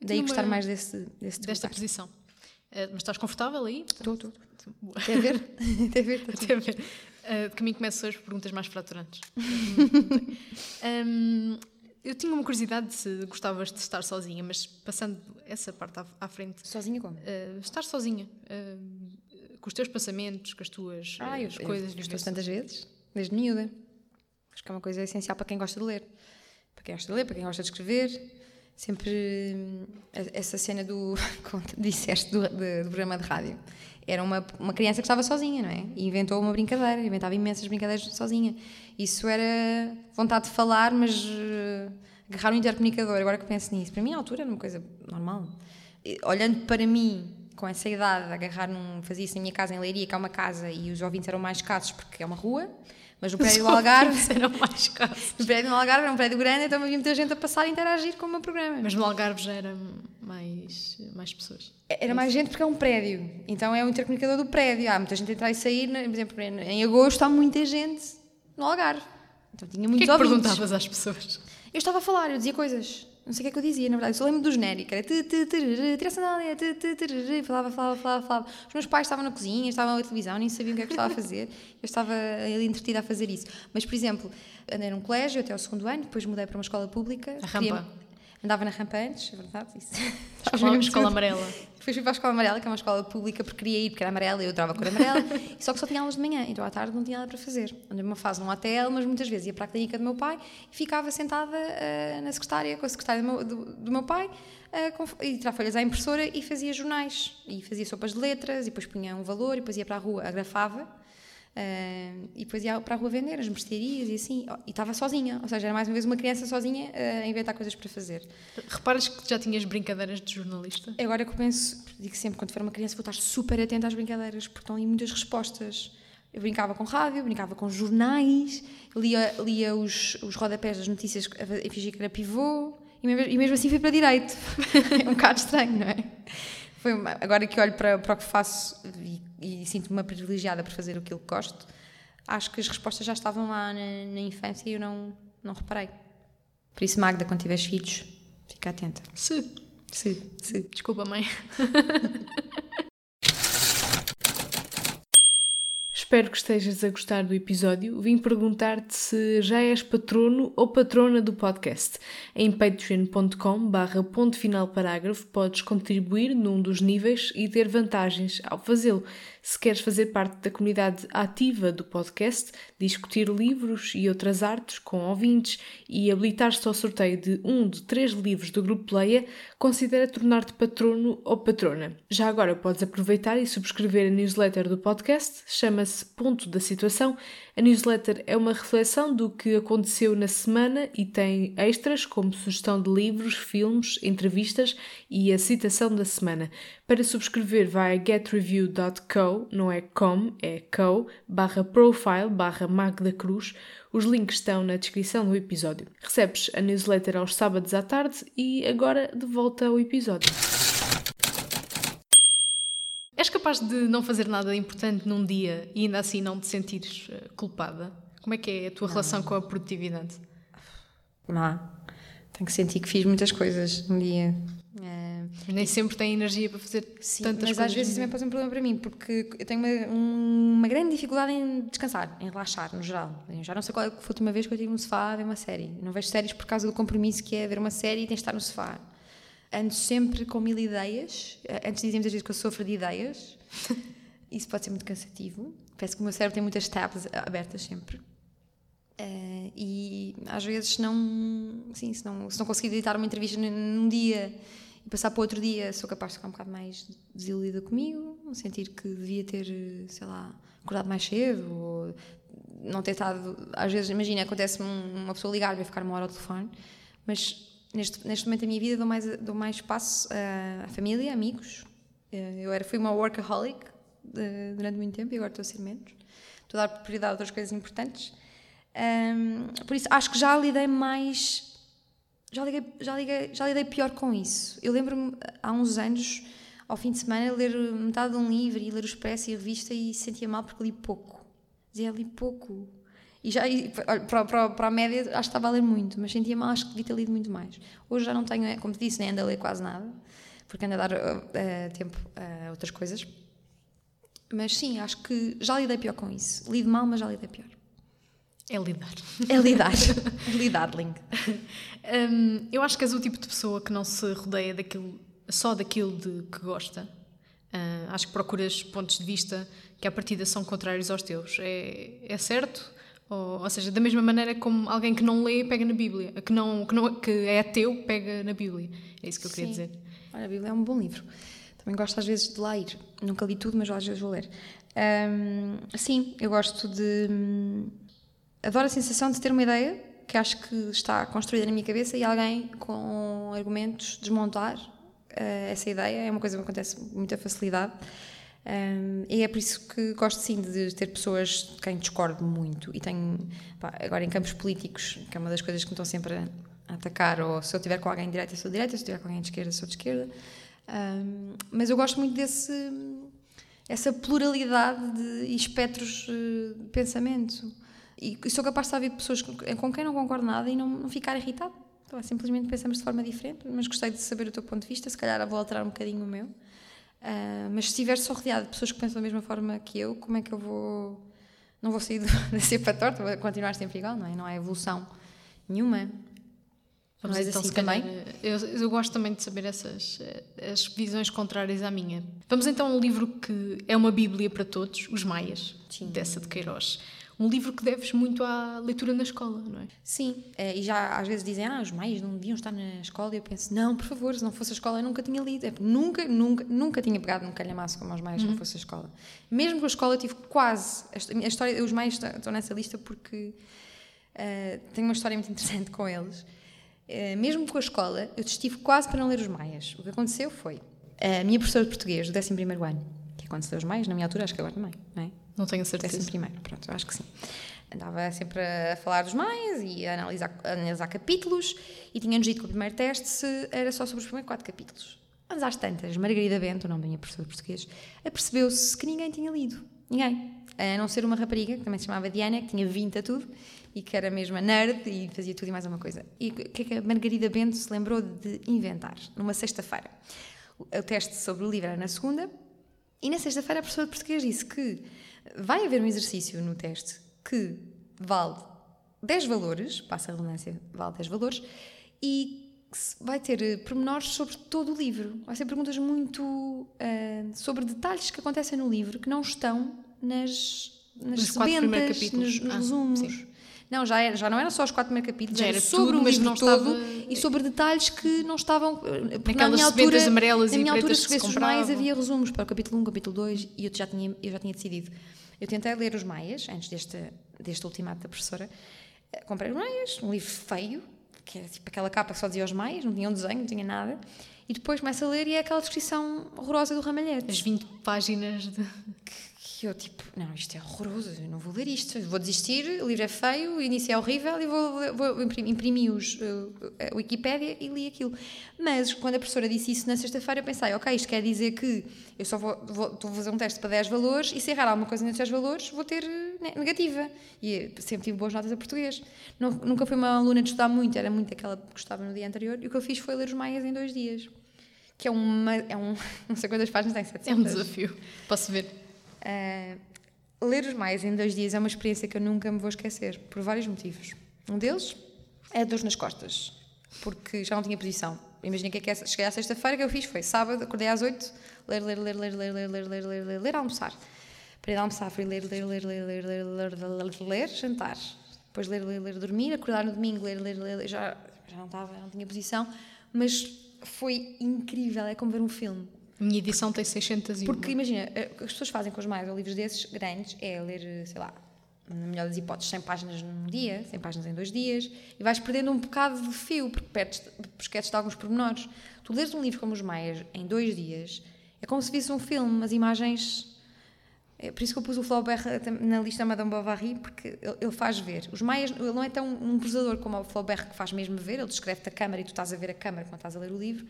Daí gostar mais desse, desse Desta lugar. posição. Uh, mas estás confortável aí? Estou, [laughs] estou. Até ver. Até ver. Até ver. Uh, de caminho começo hoje perguntas mais fraturantes. [laughs] um, eu tinha uma curiosidade se gostavas de estar sozinha, mas passando essa parte à, à frente. Sozinha como? Uh, estar sozinha. Uh, com os teus pensamentos, com as tuas ah, eu, as coisas. Eu estou tantas vezes, desde miúda. Acho que é uma coisa essencial para quem gosta de ler. Para quem gosta de ler, para quem gosta de escrever. Sempre hum, essa cena do. [laughs] Como disseste, do, do, do programa de rádio era uma, uma criança que estava sozinha, não é? E inventou uma brincadeira, inventava imensas brincadeiras sozinha. Isso era vontade de falar, mas uh, agarrar um intercomunicador. Agora que penso nisso, para mim, à altura, era uma coisa normal. E, olhando para mim, com essa idade, agarrar num. fazia isso na minha casa em Leiria, que é uma casa, e os ouvintes eram mais escassos porque é uma rua. Mas no prédio do Algarve. [laughs] mais caros. No prédio do Algarve era um prédio grande, então havia muita gente a passar e interagir com o meu programa. Mas no Algarve já era mais, mais pessoas. Era mais gente porque é um prédio. Então é o intercomunicador do prédio. Há muita gente a entrar e sair. Por exemplo, em agosto há muita gente no Algarve. Então tinha muitos o que é que perguntavas às pessoas? Eu estava a falar, eu dizia coisas não sei o que é que eu dizia, na verdade. Eu só lembro do genérico. Era tira a sandália, falava, falava, falava, falava. Os meus pais estavam na cozinha, estavam na televisão, nem sabiam o que é que eu estava a fazer. Eu estava ali entretida a fazer isso. Mas, por exemplo, andei num colégio até ao segundo ano, depois mudei para uma escola pública. A rampa. Andava na rampa antes, é verdade, isso. [laughs] Escola, escola amarela. Depois fui para a escola amarela, que é uma escola pública, porque queria ir, porque era amarela e eu adorava a cor amarela, [laughs] só que só tinha aulas de manhã, então à tarde não tinha nada para fazer. Andei uma fase num hotel, mas muitas vezes ia para a clínica do meu pai e ficava sentada uh, na secretária, com a secretária do meu, do, do meu pai, uh, com, e tirar folhas à impressora e fazia jornais. E fazia sopas de letras, e depois punha um valor, e depois ia para a rua, agrafava Uh, e depois ia para a rua vender, as mercearias e assim. E estava sozinha, ou seja, era mais uma vez uma criança sozinha a inventar coisas para fazer. Reparas que já tinhas brincadeiras de jornalista? Agora que eu penso, digo sempre, quando for uma criança, vou estar super atenta às brincadeiras, porque estão ali muitas respostas. Eu brincava com rádio, brincava com jornais, lia, lia os, os rodapés das notícias e fingia que era pivô, e mesmo, e mesmo assim fui para direito. [laughs] é um bocado estranho, não é? Foi, agora que olho para, para o que faço e, e sinto-me privilegiada por fazer aquilo que gosto, acho que as respostas já estavam lá na, na infância e eu não, não reparei. Por isso, Magda, quando tiveres filhos, fica atenta. Sim. Sim, sim. Desculpa, mãe. [laughs] Espero que estejas a gostar do episódio. Vim perguntar-te se já és patrono ou patrona do podcast. Em patreon.com barra ponto final parágrafo podes contribuir num dos níveis e ter vantagens ao fazê-lo. Se queres fazer parte da comunidade ativa do podcast, discutir livros e outras artes com ouvintes e habilitar-te ao sorteio de um de três livros do Grupo Leia, considera tornar-te patrono ou patrona. Já agora podes aproveitar e subscrever a newsletter do podcast, chama-se Ponto da Situação. A newsletter é uma reflexão do que aconteceu na semana e tem extras como sugestão de livros, filmes, entrevistas e a citação da semana. Para subscrever vai a getreview.co, não é com, é co, barra profile, barra Magda Cruz. Os links estão na descrição do episódio. Recebes a newsletter aos sábados à tarde e agora de volta ao episódio. És capaz de não fazer nada importante num dia e ainda assim não te sentires eh, culpada? Como é que é a tua não. relação com a produtividade? Não. Tenho que sentir que fiz muitas coisas um dia. É... Nem sempre tem energia para fazer Sim, tantas mas coisas. Mas às vezes isso também pode ser um problema para mim, porque eu tenho uma, uma, grande dificuldade em descansar, em relaxar, no geral. Eu já não sei qual foi a última vez que eu estive no sofá a ver uma série. Não vejo séries por causa do compromisso que é ver uma série e tens de estar no sofá ando sempre com mil ideias. Eh, antes dizíamos às vezes que eu sofro de ideias. [laughs] Isso pode ser muito cansativo. Parece que o meu cérebro tem muitas tabs abertas sempre. Uh, e às vezes, não, sim, se não, se não conseguir editar uma entrevista num dia e passar para outro dia, sou capaz de ficar um bocado mais desiludida comigo, sentir que devia ter, sei lá, acordado mais cedo ou não ter estado. Às vezes, imagina, acontece-me uma pessoa ligar e ficar uma hora ao telefone Mas neste, neste momento da minha vida dou mais, dou mais espaço à família, amigos. Eh, eu era, fui uma workaholic de, durante muito tempo e agora estou a ser menos. Estou a dar prioridade a outras coisas importantes. Um, por isso, acho que já lidei mais. Já, liguei, já, liguei, já lidei pior com isso. Eu lembro-me há uns anos, ao fim de semana, ler metade de um livro e ler o Expresso e a revista e sentia mal porque li pouco. Dizia li pouco. E já, para, para, para a média, acho que estava a ler muito, mas sentia mal, acho que devia ter lido muito mais. Hoje já não tenho, como te disse, nem ando a ler quase nada, porque ando a dar uh, tempo a outras coisas. Mas sim, acho que já lidei pior com isso. Lido mal, mas já lidei pior. É lidar. É lidar. lidar, Ling. [laughs] Um, eu acho que és o tipo de pessoa que não se rodeia daquilo, só daquilo de que gosta. Uh, acho que procuras pontos de vista que à partida são contrários aos teus. É, é certo? Ou, ou, seja, da mesma maneira como alguém que não lê pega na Bíblia, que, não, que, não, que é ateu pega na Bíblia. É isso que eu queria Sim. dizer. Olha, a Bíblia é um bom livro. Também gosto às vezes de lá ir. Nunca li tudo, mas às vezes vou ler. Um, sim, eu gosto de. Adoro a sensação de ter uma ideia que acho que está construída na minha cabeça e alguém com argumentos desmontar uh, essa ideia. É uma coisa que me acontece com muita facilidade. Um, e é por isso que gosto sim de ter pessoas de quem discordo muito. E tenho, pá, agora em campos políticos, que é uma das coisas que me estão sempre a, atacar, ou se eu estiver com alguém de direita, sou de direita, se eu estiver com alguém de esquerda, sou de esquerda. Um, mas eu gosto muito desse essa pluralidade de espectros eh, de pensamento. E sou capaz de ouvir pessoas com quem não concordo nada e não, não ficar irritado. Então, simplesmente pensamos de forma diferente, mas gostei de saber o teu ponto de vista, se calhar vou alterar um bocadinho o meu. Uh, mas se estiver só rodeado de pessoas que pensam da mesma forma que eu, como é que eu vou. Não vou sair [laughs] da cepa torta, vou continuar sempre igual, não é? Não há evolução nenhuma. Vamos não então, assim também? Eu, eu, gosto também de saber essas as visões contrárias à minha. Vamos então a um livro que é uma bíblia para todos, Os Maias, Sim. dessa de Queiroz. Um livro que deves muito à leitura na escola, não é? Sim, é, e já às vezes dizem, ah, os Maias não deviam estar na escola, e eu penso, não, por favor, se não fosse a escola eu nunca tinha lido. É, nunca, nunca, nunca tinha pegado num calhamaço como os Maias uhum. se não fosse a escola. Mesmo com a escola eu tive quase, a história, os Maias estão nessa lista porque uh, tenho uma história muito interessante com eles eh, mesmo com a escola, eu estive quase para não ler os Maias. O que aconteceu foi, a minha professora de português do 11 ano, que lê os Maias, na minha altura, acho que agora também, não é? Não tenho certeza. 11 pronto, eu acho que sim. Andava sempre a falar dos Maias e a analisar, a analisar capítulos e tinha-nos dito que o primeiro teste era só sobre os primeiros quatro capítulos. Mas às tantas, Margarida Bento, o nome da minha professora de português, apercebeu-se que ninguém tinha lido. Ninguém. A não ser uma rapariga, que também se chamava Diana, que tinha 20 a tudo, e que era mesmo a nerd e fazia tudo e mais uma coisa. E o que é que a Margarida Bento se lembrou de inventar? Numa sexta-feira. O teste sobre o livro era na segunda, e na sexta-feira a professora de português disse que vai haver um exercício no teste que vale 10 valores, passa a redundância, vale 10 valores, e vai ter eh, pormenores sobre todo o livro. Vai ser perguntas muito uh, sobre detalhes que acontecem no livro que não estão nas, nas sebentas, nos, nos ah, resumos. Sim. Não, já, era, já não era só os quatro primeiros capítulos, já era sobre tudo, o livro todo estava... e sobre detalhes que não estavam. Naquelas na minha altura, amarelas na minha altura, se os mais havia resumos para o capítulo 1, capítulo 2 e eu já tinha, eu já tinha decidido. Eu tentei ler os Maias, antes deste, deste ultimato da professora. Eh, comprei os Maias, um livro feio, que era tipo aquela capa que só dizia os Maias, não tinha um desenho, não tinha nada. E depois começo a ler e é aquela descrição horrorosa do ramalhete. As 20 páginas de que eu tipo, não, isto é horroroso, eu não vou ler isto, vou desistir, o livro é feio, o início é horrível e vou, vou imprimir, imprimi os, uh, a Wikipédia e li aquilo. Mas quando a professora disse isso na sexta-feira, eu pensei, ok, isto quer dizer que eu só vou, vou, vou fazer um teste para 10 valores e se errar alguma coisa nesses 10 valores, vou ter né, negativa. E sempre tive boas notas a português. Não, nunca fui uma aluna de estudar muito, era muito aquela que gostava no dia anterior, e o que eu fiz foi ler os Maias em dois dias. Que é uma. É um, [laughs] não sei quantas páginas tem, 700. É um desafio. Posso ver. Uh, ler os mais em dois dias é uma experiência que eu nunca me vou esquecer, por vários motivos. Um deles é a dor nas costas, porque já não tinha posição. Imagina que é que é, cheguei à sexta-feira, que eu fiz foi sábado, acordei às oito, ler, ler, ler, ler, ler, ler, ler, ler, ler, ler, ler, almoçar. Para ir almoçar, fui ler, ler, ler, ler, ler, ler, ler, ler, ler, jantar. Depois ler, ler, ler, dormir, acordar no domingo, ler, ler, ler, já, não estava, não tinha posição, mas foi incrível, é como ver um filme minha edição tem 601. Porque imagina, eh, o que as pessoas fazem com os mais livros desses grandes é ler, sei lá, na melhor das hipóteses, 100 páginas num dia, 100 páginas em dois dias, e vais perdendo um bocado de fio, porque perdes, esqueces de alguns pormenores. Tu lês um livro como Os Maias em dois dias, é como se visse um filme, as imagens. É por isso que eu pus o Flaubert na lista Madame Bovary, porque ele faz ver. Os Maias, ele não é tão um prosador como o Flaubert, que faz mesmo ver, ele descreve-te a câmara e tu estás a ver a câmara quando estás a ler o livro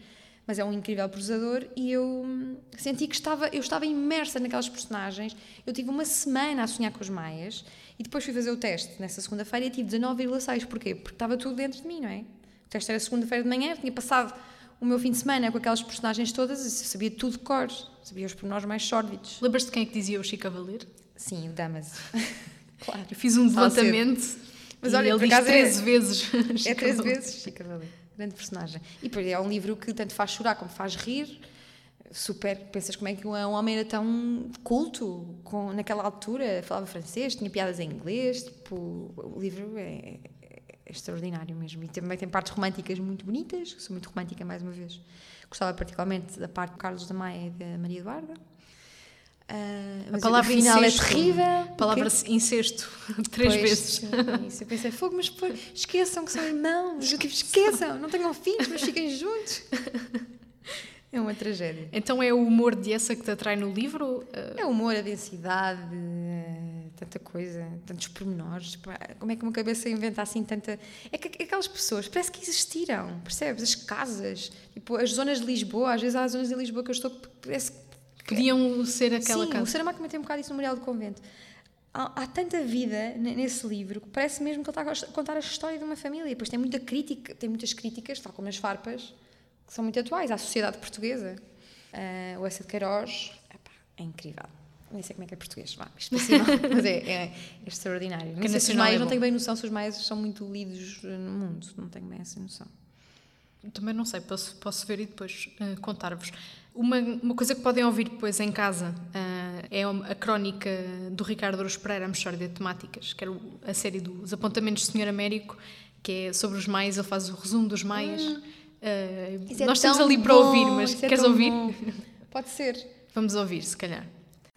mas é um incrível prosador e eu hum, senti que estava, eu estava imersa naquelas personagens. Eu tive uma semana a sonhar com os maias e depois fui fazer o teste nessa segunda-feira e tive 19,6. Porquê? Porque estava tudo dentro de mim, não é? O teste era segunda-feira de manhã, tinha passado o meu fim de semana com aquelas personagens todas e sabia tudo de cor, sabia os pormenores mais sórdidos. Lembras-te de quem é que dizia o Chico Cavaleiro? Sim, o Damas. [laughs] claro. Eu fiz um levantamento. Mas olha, ele diz 13 é, vezes. [laughs] É 13 vezes Chico Cavaleiro grande personagem. E depois é um livro que tanto faz chorar como faz rir. Super, pensas como é que um homem era tão culto com, naquela altura, falava francês, tinha piadas em inglês, tipo, o livro é, é extraordinário mesmo. E também tem partes românticas muito bonitas, sou muito romântica mais uma vez. Gostava particularmente da parte de Carlos da Maia e da Maria Eduarda. Uh, a palavra final é terrível. A palavra incesto, [laughs] três pois, vezes. Isso, eu pensei, fogo, mas pô, esqueçam que são irmãos, esqueçam, não tenham filhos, mas fiquem juntos. É uma tragédia. Então é o humor de essa que te atrai no livro? É o humor, a densidade, tanta coisa, tantos pormenores. Como é que uma cabeça inventa assim tanta. É que aquelas pessoas parece que existiram, percebes? As casas, tipo, as zonas de Lisboa, às vezes há zonas de Lisboa que eu estou. Parece que Podiam ser aquela Sim, casa. o Saramago também tem um bocado isso no Memorial do Convento. Há, há, tanta vida nesse livro que parece mesmo que ele está a contar a história de uma família. Depois tem muita crítica, tem muitas críticas, tal como as farpas, que são muito atuais à sociedade portuguesa. Uh, o Essa de Queiroz epá, é incrível. Nem sei como é que é português, vá, isto é [laughs] mas é, é, é extraordinário. Não, sei se os maias, é não tenho bem noção se os maias são muito lidos no mundo, não tenho bem essa noção. Também não sei, posso, posso ver e depois uh, contar-vos. Uma, uma coisa que podem ouvir depois em casa uh, é a crónica do Ricardo Rouros Pereira, a Mexórdia de Temáticas, que era a série dos apontamentos do Senhor Américo, que é sobre os maias, ele faz o resumo dos maias. Uh, é nós estamos ali para ouvir, mas é queres ouvir? Bom. Pode ser. Vamos ouvir, se calhar.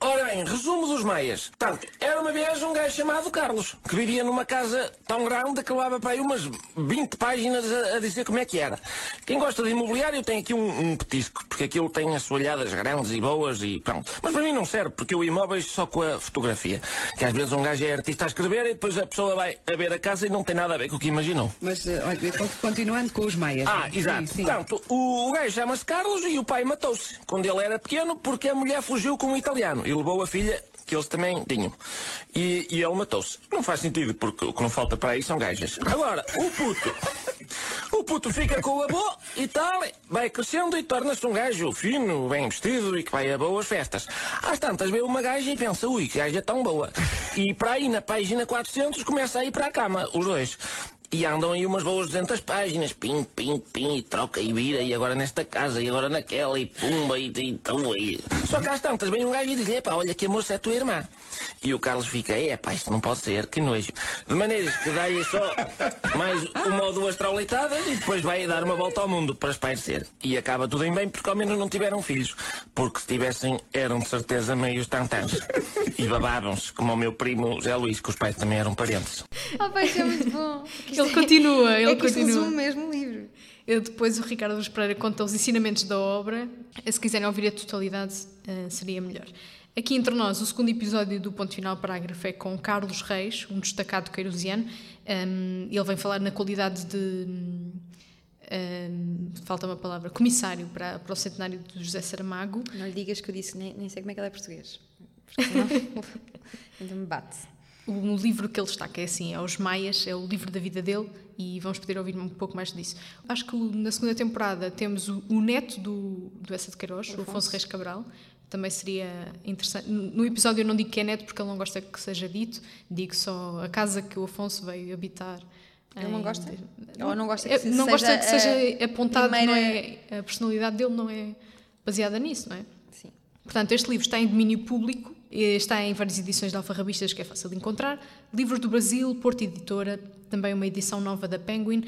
Ora bem, resumo dos meias. Portanto, era uma vez um gajo chamado Carlos, que vivia numa casa tão grande que levava para aí umas 20 páginas a, a, dizer como é que era. Quem gosta de imobiliário tem aqui um, um petisco, porque aquilo tem as soalhadas grandes e boas e pronto. Mas para mim não serve, porque o imóvel só com a fotografia. Que às vezes um gajo é artista a escrever e depois a pessoa vai a ver a casa e não tem nada a ver com o que imaginou. Mas, eh, olha, continuando com os meias. Ah, exato. Sim, sim. Portanto, o, o gajo chama-se Carlos e o pai matou-se quando ele era pequeno porque a mulher fugiu com um italiano e levou a filha que eles também tinham. E, e ele matou-se. Não faz sentido, porque o que não falta para aí são gajas. Agora, o puto. O puto fica com o avô e tal, vai crescendo e torna-se um gajo fino, bem vestido e que vai a boas festas. Às tantas vê uma gaja e pensa, ui, que gaja tão boa. E para aí, na página 400, começa a ir para a cama, os dois. E andam aí umas boas 200 páginas, pim, pim, pim, e troca e vira, e agora nesta casa, e agora naquela, e pumba, e, e, e, e. Só que às tantas vem um gajo e diz, epá, olha que a moça é tua irmã. E o Carlos fica, é pá, isto não pode ser, que nojo. De maneira que dá-lhe só mais uma ou duas traulitadas e depois vai dar uma volta ao mundo para espairecer. E acaba tudo em bem porque ao menos não tiveram filhos. Porque se tivessem, eram de certeza meios tantãs. E babavam-se, como o meu primo Zé Luís, que os pais também eram parentes. Ah, pai, é muito bom. Ele continua, ele é que continua. É mesmo livro. Eu depois o Ricardo Pereira conta os ensinamentos da obra. Se quiserem ouvir a totalidade, uh, seria melhor. Aqui entre nós, o segundo episódio do Ponto Final Parágrafo é com Carlos Reis, um destacado queirosiano. Um, ele vem falar na qualidade de. Um, falta uma palavra, comissário para, para o centenário de José Saramago. Não lhe digas que eu disse, nem, nem sei como é que ele é português. [laughs] Porque senão ainda [laughs] me bate. O livro que ele destaca é assim, é Os Maias, é o livro da vida dele e vamos poder ouvir um pouco mais disso. Acho que na segunda temporada temos o, o neto do, do Essa de Queiroz, o Afonso Reis Cabral, também seria interessante. No episódio eu não digo que é neto porque ele não gosta que seja dito, digo só a casa que o Afonso veio habitar. Ele não gosta? Não, Ou não gosta que, não seja, gosta que seja apontado, primeira... não é, a personalidade dele não é baseada nisso, não é? Sim. Portanto, este livro está em domínio público, está em várias edições de alfarrabistas que é fácil de encontrar. Livros do Brasil, Porto Editora, também uma edição nova da Penguin.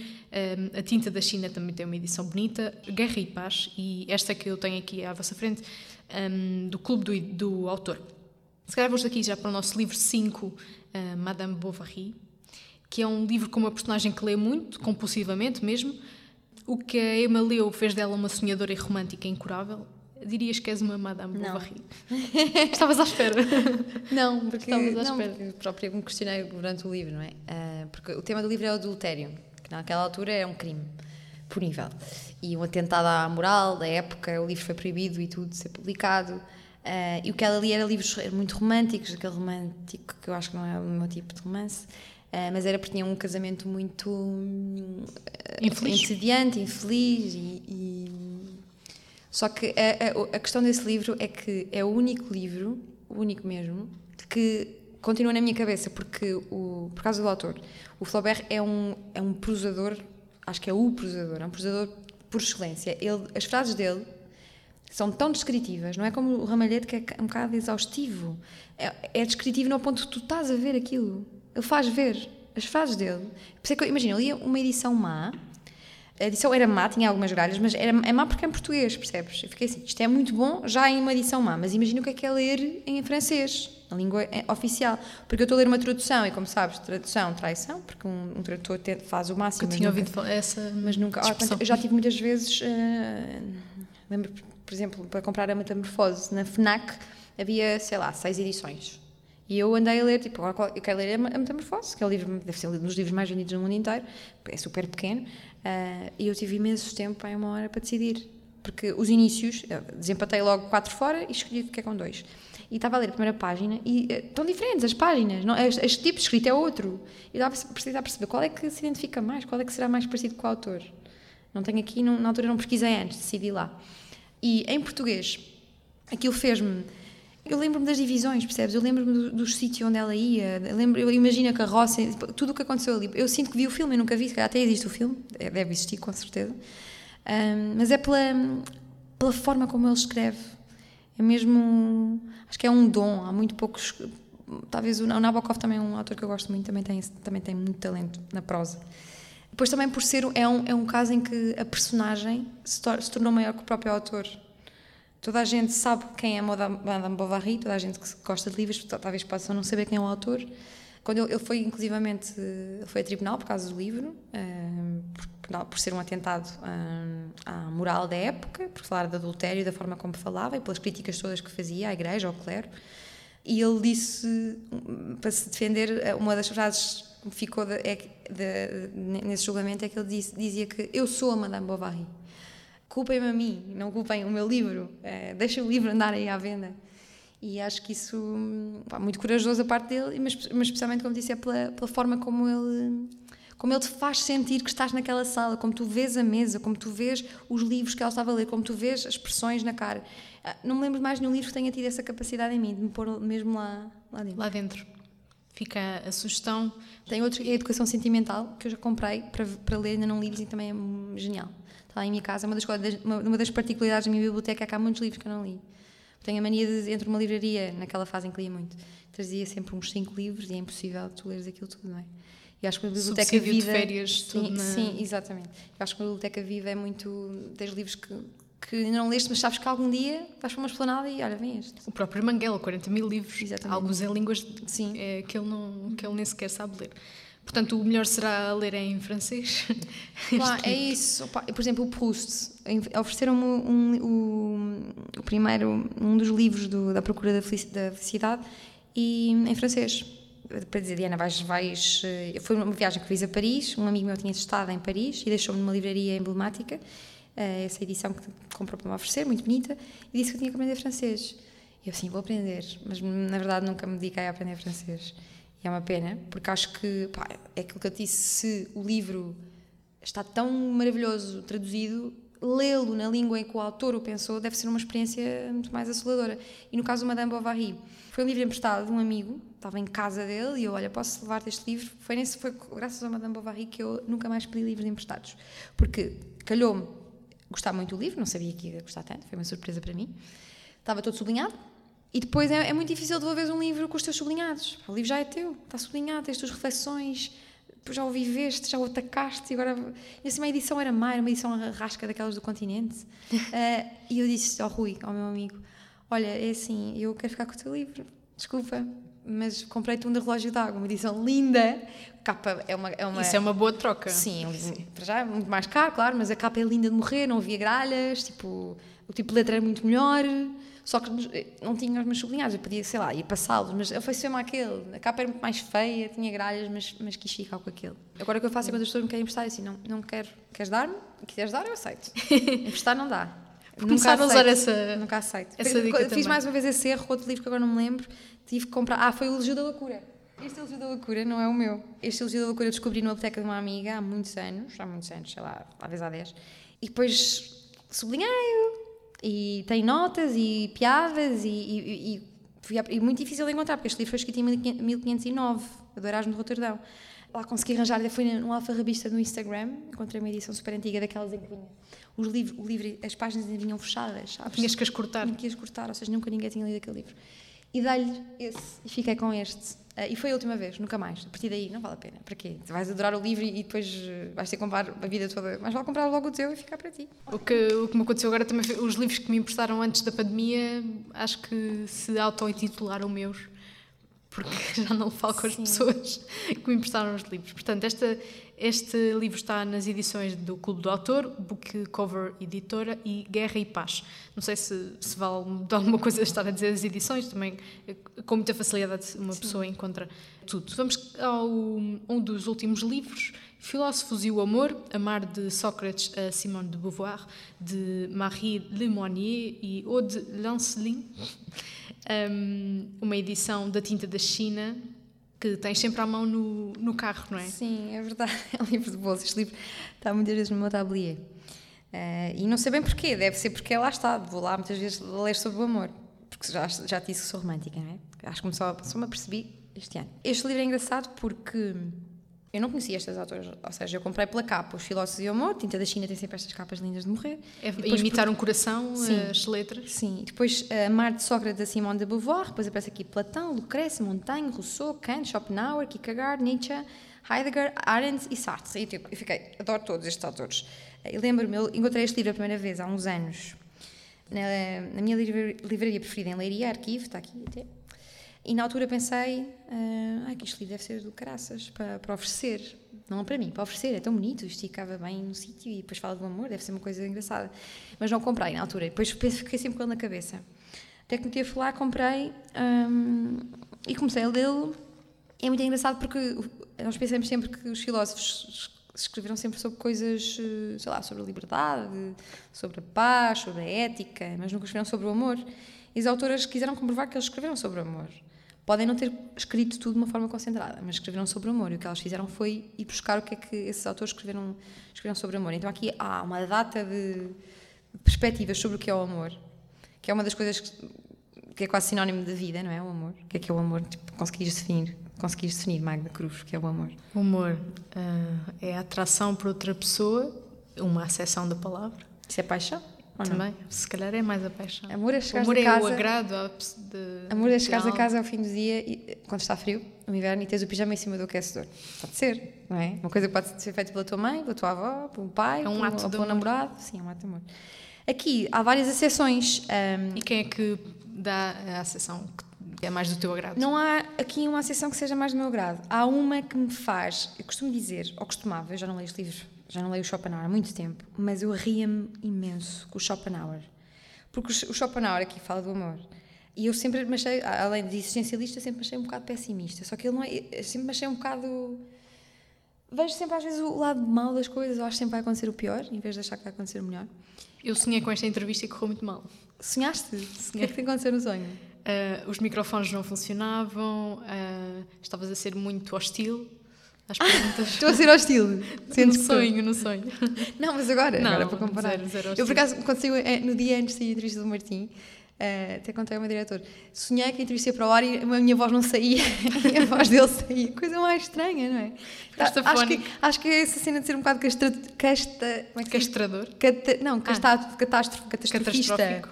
a Tinta da China também tem uma edição bonita. Guerra e Paz, e esta que eu tenho aqui à vossa frente do clube do, do, autor. Se calhar vamos aqui já para o nosso livro 5, uh, Madame Bovary, que é um livro com uma personagem que lê muito, compulsivamente mesmo. O que a Emma leu fez dela uma sonhadora e romântica incurável. Dirias que és uma Madame. Bovary. [laughs] Estavas à espera. Não, [laughs] porque, Estavas à não, espera. porque próprio me questionei durante o livro, não é? Ah, porque o tema do livro é o adultério, que naquela altura é um crime punível. E um atentado à moral da época, o livro foi proibido e tudo de ser publicado. Ah, e o que ela lia era livros muito românticos, aquele romântico que eu acho que não é o meu tipo de romance. ah, mas era porque tinha um casamento muito hum, Infeliz. entediante, infeliz e- e só que a, a- a questão desse livro é que é o único livro, o único mesmo, que continua na minha cabeça, porque o, por causa do autor. O Flaubert é um, é um prosador, acho que é o prosador, é um prosador por excelência. Ele, as frases dele são tão descritivas, não é como o Ramalhete que é um bocado exaustivo. É, é descritivo no ponto que tu estás a ver aquilo. Ele faz ver as frases dele. Por isso é que eu- imagina, eu lia uma edição má, a edição era má, tinha algumas gralhas, mas era, é má porque é em português, percebes? Eu fiquei assim, isto é muito bom já em uma edição má, mas imagina o que é que é ler em francês, a língua é oficial. Porque eu estou a ler uma tradução e, como sabes, tradução, traição, porque um, um tradutor te- faz o máximo. Eu tinha nunca- ouvido falar essa mas nunca. expressão. portanto, eu já tive muitas vezes. eh, lembro, por exemplo, para comprar a Metamorfose na Fnac havia, sei lá, seis edições. E eu andei a ler, tipo, agora eu quero ler a Me- a Metamorfose, que é o livro, deve ser um dos livros mais vendidos no mundo inteiro, é super pequeno, eh, e eu tive imenso tempo, aí uma hora, para decidir. Porque os inícios, eu desempatei logo quatro fora e escolhi fiquei com dois. E estava a ler a primeira página e eh, estão diferentes as páginas, não, este, tipo de escrita é outro. E dava a perceber qual é que se identifica mais, qual é que será mais parecido com o autor. Não tenho aqui, não- na altura não pesquisei antes, decidi lá. E em português, aquilo fez-me. Eu lembro-me das divisões, percebes? Eu lembro-me do, do sítio onde ela ia. Eu, lembro, eu imagino a carroça, tudo o que aconteceu ali. Eu sinto que vi o filme, eu nunca vi, até existe o filme, é, deve existir com certeza. Ahm, mas é pela, pela forma como ele escreve. É mesmo. Acho que é um dom. Há muito poucos. Talvez o Nabokov também é um autor que eu gosto muito, também tem, também tem muito talento na prosa. Depois também por ser é um, é um caso em que a personagem se, tor- se tornou maior que o próprio autor. Toda a gente sabe quem é Madame Bovary, toda a gente que gosta de livros talvez possa não saber quem é o autor. Quando ele, foi inclusivamente foi a tribunal por causa do livro, eh, por, ser um atentado eh, à moral da época, por falar de adultério, da forma como falava e pelas críticas todas que fazia à igreja, ao clero. E ele disse, para se defender, uma das frases que ficou de, de- de- nesse julgamento é que ele disse, dizia que eu sou a Madame Bovary. Culpem-me a mim, não culpem o meu livro. Eh, deixem o livro andar aí à venda. E acho que isso, pá, muito corajoso a parte dele, mas, mas especialmente, como disse, é pela, pela forma como ele, como ele te faz sentir que estás naquela sala, como tu vês a mesa, como tu vês os livros que ela estava a ler, como tu vês as expressões na cara. Ah, Não me lembro de mais nenhum livro que tenha tido essa capacidade em mim, de me pôr mesmo lá, lá dentro. lá dentro. Fica a sugestão. Tem outro, que é a Educação Sentimental, que eu já comprei para, para ler, ainda não li, que também é genial. Está lá em minha casa, uma das, uma, das particularidades da minha biblioteca é que há muitos livros que eu não li. Tenho a mania de, entre uma livraria, naquela fase em que lia muito, trazia sempre uns cinco livros e é impossível tu leres aquilo tudo, não é? E acho que a biblioteca Subsídio de viva... férias, sim, tudo na- sim, exatamente. Eu acho que a biblioteca viva é muito... Tens livros que, que ainda não leste, mas sabes que algum dia vais para uma esplanada e olha, vem este. O próprio Manguela, 40 mil livros, Exatamente. alguns em línguas Sim. é, que, ele não, que ele nem sequer sabe ler. Portanto, o melhor será ler em francês. [laughs] Pá, é isso. Por exemplo, o Proust. Ofereceram-me um, um- o primeiro, um dos livros do- da Procura da Felici- da Felicidade e em francês. Para dizer, Diana, vais, vais. eh, Foi uma viagem que fiz a Paris. Um amigo meu tinha estado em Paris e deixou-me numa livraria emblemática, eh, essa edição que comprou para me oferecer, muito bonita, e disse que eu tinha que aprender francês. Eu, sim, vou aprender, mas na verdade nunca me dediquei a aprender francês. É uma pena, porque acho que, pá, é aquilo que eu disse, se o livro está tão maravilhoso traduzido, lê-lo na língua em que o autor o pensou deve ser uma experiência muito mais assoladora. E no caso do Madame Bovary, foi um livro emprestado de um amigo, estava em casa dele e eu, olha, posso levar-te este livro? Foi, nesse, foi graças ao Madame Bovary que eu nunca mais pedi livros emprestados. Porque calhou-me gostar muito do livro, não sabia que ia gostar tanto, foi uma surpresa para mim. Estava todo sublinhado. E depois é, é muito difícil devolveres um livro com os teus sublinhados. O livro já é teu, está sublinhado, tens as tuas reflexões, já o viveste, já o atacaste, e agora. E assim, uma edição era má, era uma edição rasca daquelas do continente. Ah, [laughs] e eu disse ao Rui, ao meu amigo: Olha, é assim, eu quero ficar com o teu livro, desculpa, mas comprei-te um de relógio d'água, uma edição linda. Capa é uma. É uma Isso é uma boa troca. Sim, para já é muito mais caro, claro, mas a capa é linda de morrer, não havia gralhas, tipo, o tipo de letra era muito melhor. Só que não tinha os meus sublinhados, eu podia, sei lá, ir passá-los, mas eu faço me aquele. A capa era muito mais feia, tinha gralhas, mas, mas quis ficar com aquele. Agora o que eu faço é quando as pessoas me querem emprestar, assim, não, não quero, queres dar-me? Quiseres dar, eu aceito. [laughs] Emprestar não dá. Começar a usar essa. Nunca aceito. Essa dica Fiz também. mais uma vez esse erro, outro livro que agora não me lembro, tive que comprar. Ah, foi o Elogio da Loucura. Este Elogio da Loucura não é o meu. Este Elogio da Loucura eu descobri numa biblioteca de uma amiga há muitos anos, há muitos anos, sei lá, talvez há 10. E depois sublinhei-o e tem notas e piadas e, e, e, e muito difícil de encontrar, porque este livro foi escrito em 1509, do Erasmo de Roterdão. Lá consegui arranjar, foi num alfarrabista no Instagram, encontrei uma edição super antiga daquelas em que vinha. Os livros, o livro, as páginas ainda vinham fechadas, sabes? Tinhas que as cortar. Tinha que as cortar, ou seja, nunca ninguém tinha lido aquele livro. E dei-lhe esse e fiquei com este. Ah, e foi a última vez, nunca mais. A partir daí, não vale a pena. Para quê? Tu vais adorar o livro e depois eh, vais ter que comprar a vida toda. Mas vale comprar logo o teu e ficar para ti. O que, o que me aconteceu agora também foi os livros que me emprestaram antes da pandemia, acho que se auto-intitularam meus, porque [laughs] já não falo com as pessoas que me emprestaram os livros. Portanto, esta, este livro está nas edições do Clube do Autor, Book Cover Editora e Guerra e Paz. Não sei se, se vale de alguma coisa estar a dizer as edições, também eh, com muita facilidade uma pessoa encontra tudo. Vamos ao um dos últimos livros, Filósofos e o Amor, Amar de Sócrates a Simone de Beauvoir, de Marie Lemonnier e Aude Lancelin. Um, uma edição da tinta da China que tens sempre à mão no, no carro, não é? Sim, é verdade. [laughs] É um livro de bolsa. Este livro está muitas vezes no meu tablier. Eh, e não sei bem porquê. Deve ser porque lá está. Vou lá muitas vezes ler sobre o amor. Porque já, já te disse que sou romântica, não é? Acho que só, só me apercebi este ano. Este livro é engraçado porque eu não conhecia estas autoras. Ou seja, eu comprei pela capa Os Filósofos e o Amor. Tinta da China tem sempre estas capas lindas de morrer. É E depois imitar um coração, Sim. as letras. Sim, e depois a Mar de Sócrates da Simone de Beauvoir, depois aparece aqui Platão, Lucrece, Montaigne, Rousseau, Kant, Schopenhauer, Kierkegaard, Nietzsche, Heidegger, Arendt e Sartre. E tipo, eu fiquei, adoro todos estes autores. E lembro-me, eu encontrei este livro a primeira vez há uns anos na, na minha livra- livraria preferida em Leiria, Arquivo, está aqui até. E na altura pensei, ah, que livro deve ser do caraças para, para oferecer. Não para mim, para oferecer, é tão bonito, esticava bem no sítio e depois fala do amor, deve ser uma coisa engraçada. Mas não comprei na altura, depois penso- fiquei sempre com ele na cabeça. Até que me tive a falar, comprei hum, e comecei a lê-lo. É muito engraçado porque nós pensamos sempre que os filósofos es- escreveram sempre sobre coisas, eh, sei lá, sobre a liberdade, sobre a paz, sobre a ética, mas nunca escreveram sobre o amor. E as autoras quiseram comprovar que eles escreveram sobre o amor. Podem não ter escrito tudo de uma forma concentrada, mas escreveram sobre o amor. E o que elas fizeram foi ir buscar o que é que esses autores escreveram, escreveram sobre o amor. Então aqui há uma data de perspectivas sobre o que é o amor, que é uma das coisas que, que é quase sinónimo da vida, não é? O amor. O que é que é o amor? Tipo, conseguires definir, conseguires definir, Magda Cruz, que é o amor. O humor ah, é a atração por outra pessoa, uma acessão da palavra Isso é paixão? Ou não? também. Se calhar é mais a paixão. Amor é o chegares amor a é casa- o agrado à pe- de, Amor é chegares a casa ao fim do dia, e, quando está frio, no inverno, e tens o pijama em cima do aquecedor. Pode ser, não é? Uma coisa que pode ser feita pela tua mãe, pela tua avó, pelo pai, É um pelo, ato ou pelo amor. namorado. Sim, é um ato de amor. Aqui há várias exceções. hum, E quem é que dá a acessão que é mais do teu agrado? Não há aqui uma exceção que seja mais do meu grado. Há uma que me faz, eu costumo dizer, ou costumava, eu já não leio este livro, já não leio o Schopenhauer há muito tempo, mas eu ria-me imenso com o Schopenhauer. Porque o Schopenhauer aqui fala do amor. E eu sempre me achei, além de existencialista, sempre me achei um bocado pessimista. Só que ele não é, sempre me achei um bocado. Vejo sempre às vezes o lado mau das coisas, eu acho que sempre vai acontecer o pior, em vez de achar que vai acontecer o melhor. Eu sonhei com esta entrevista e correu muito mal. Sonhaste? O que é que te aconteceu no sonho? Ah, os microfones não funcionavam, ah, estavas a ser muito hostil às perguntas. Estou a ser hostil. no Sentes estou? sonho, no sonho. Não, mas agora, Não, agora para comparar. zero, zero eu, por acaso, quando saiu, eh, no dia antes da entrevista do Martim, eh, até contei ao meu diretor, sonhei que a entrevista ia para o ar e a minha voz não saía e [laughs] a voz dele saía. Coisa mais estranha, não é? Acho, que, acho que é essa cena de ser um bocado castra, casta, como é que? Castrador. Cata, não, casta, catástrofe, catastrofista. Catastrófico.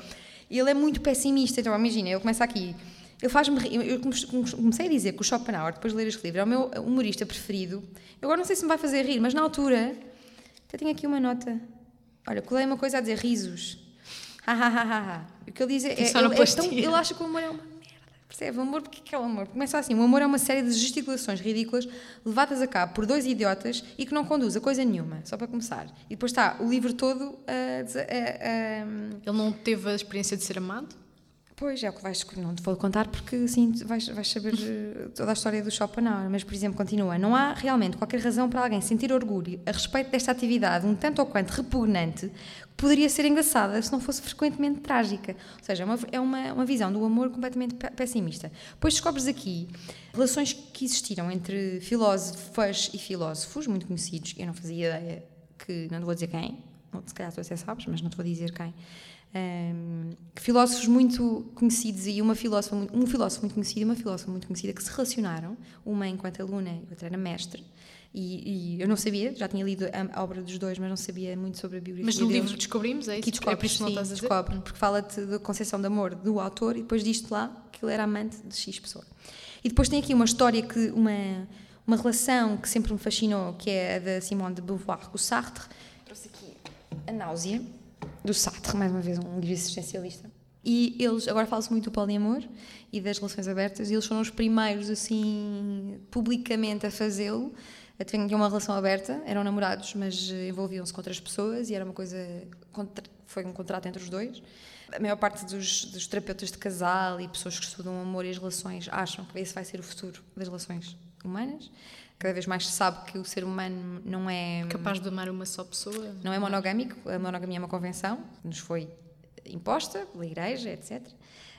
Ele é muito pessimista. Então, imagina, ele começa aqui. Eu come- comecei a dizer que o Schopenhauer, depois de ler este livro, é o meu humorista preferido. Eu agora não sei se me vai fazer rir, mas na altura. Até tenho aqui uma nota. Olha, colei uma coisa a dizer risos. Ha, ha, ha, ha. O que ele diz é. é- ele, é tão- ele acha que o humor é uma merda. Percebe? O amor, porque que é o amor? Começa assim: o amor é uma série de gesticulações ridículas levadas a cabo por dois idiotas e que não conduz a coisa nenhuma, só para começar. E depois está o livro todo a- a- Ele não teve a experiência de ser amado? Pois, é o que vais. Não te vou contar porque assim vais, vais saber eh, toda a história do Schopenhauer. Mas, por exemplo, continua: Não há realmente qualquer razão para alguém sentir orgulho a respeito desta atividade, um tanto ou quanto repugnante, que poderia ser engraçada se não fosse frequentemente trágica. Ou seja, é uma, é uma, uma visão do amor completamente pe- pessimista. Depois descobres aqui relações que existiram entre filósofas e filósofos muito conhecidos. Eu não fazia ideia que. Não vou dizer quem, se calhar tu até sabes, mas não vou dizer quem. Um, que filósofos muito conhecidos e uma filósofa, um filósofo muito conhecido e uma filósofa muito conhecida que se relacionaram, uma enquanto aluna e outra era mestre. E, e eu não sabia, já tinha lido a, a obra dos dois, mas não sabia muito sobre a biografia Mas no deles. livro descobrimos, é isso? É descobre, por isso que não sim, estás a dizer? descobre, porque fala-te da concepção de amor do autor e depois diz-te lá que ele era amante de X pessoa. E depois tem aqui uma história, que uma, uma relação que sempre me fascinou, que é a da Simone de Beauvoir com o Sartre. Trouxe aqui a náusea do Sartre, mais uma vez um livro existencialista. E eles, agora fala-se muito do poliamor e das relações abertas, e eles foram os primeiros, assim, publicamente a fazê-lo. Tinham uma relação aberta, eram namorados, mas envolviam-se com outras pessoas e era uma coisa. Foi um contrato entre os dois. A maior parte dos, dos terapeutas de casal e pessoas que estudam o amor e as relações acham que esse vai ser o futuro das relações humanas. Cada vez mais se sabe que o ser humano não é. Capaz de amar uma só pessoa? Não é monogâmico, a monogamia é uma convenção que nos foi imposta pela Igreja, etc.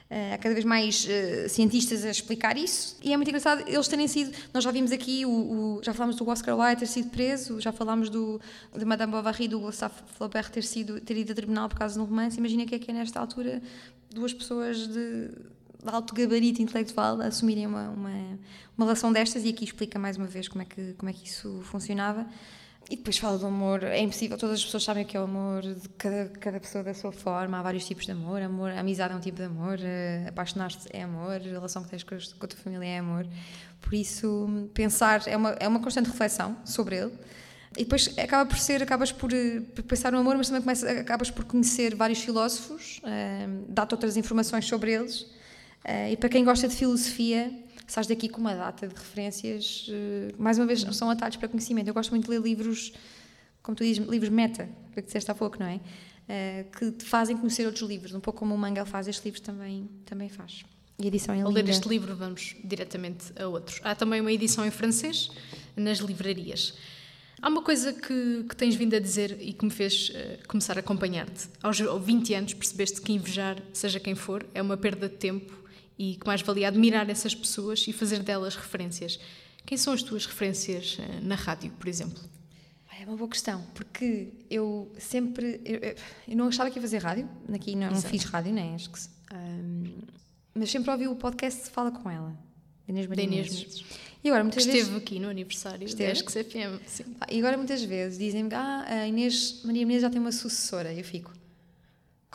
Eh, Há cada vez mais eh, cientistas a explicar isso e é muito engraçado eles terem sido. Nós já vimos aqui, o, o- já falámos do Oscar Wilde ter sido preso, já falámos do, de Madame Bovary, do Gustave Flaubert ter, sido, ter ido a tribunal por causa de um romance. Imagina que é que é nesta altura duas pessoas de, de alto gabarito intelectual assumirem uma, uma, uma relação destas e aqui explica mais uma vez como é que, como é que isso funcionava. E depois fala do amor, é impossível, todas as pessoas sabem o que é o amor, cada, cada pessoa da sua forma, há vários tipos de amor, amor amizade é um tipo de amor, eh, apaixonar-te é amor, a relação que tens com, a tua família é amor. Por isso, pensar é uma, é uma constante reflexão sobre ele. E depois acaba por ser, acabas por, eh, por pensar no amor, mas também começa, acabas por conhecer vários filósofos, eh, dá-te outras informações sobre eles. Eh, e para quem gosta de filosofia, sais daqui com uma data de referências, eh, mais uma vez, são atalhos para conhecimento. Eu gosto muito de ler livros, como tu dizes, livros meta, que disseste há pouco, não é? Eh, que te fazem conhecer outros livros, um pouco como o Mangel faz, este livro também, também faz. E a edição é Ao ler este livro, vamos diretamente a outros. Há também uma edição em francês nas livrarias. Há uma coisa que, que tens vindo a dizer e que me fez eh, começar a acompanhar-te. Aos 20 anos percebeste que invejar, seja quem for, é uma perda de tempo e que mais valia admirar essas pessoas e fazer delas referências. Quem são as tuas referências eh, na rádio, por exemplo? É uma boa questão, porque eu sempre. Eu, eu- não achava que ia fazer rádio, aqui não, não fiz rádio, nem acho que. ahm, mas sempre ouvi o podcast Fala com ela, da Inês. Menezes. E agora, muitas esteve vezes. aqui no aniversário Esteve? da ESC CFM. Sim. E agora, muitas vezes, dizem-me ah, a Inês Maria Menezes já tem uma sucessora. Eu fico.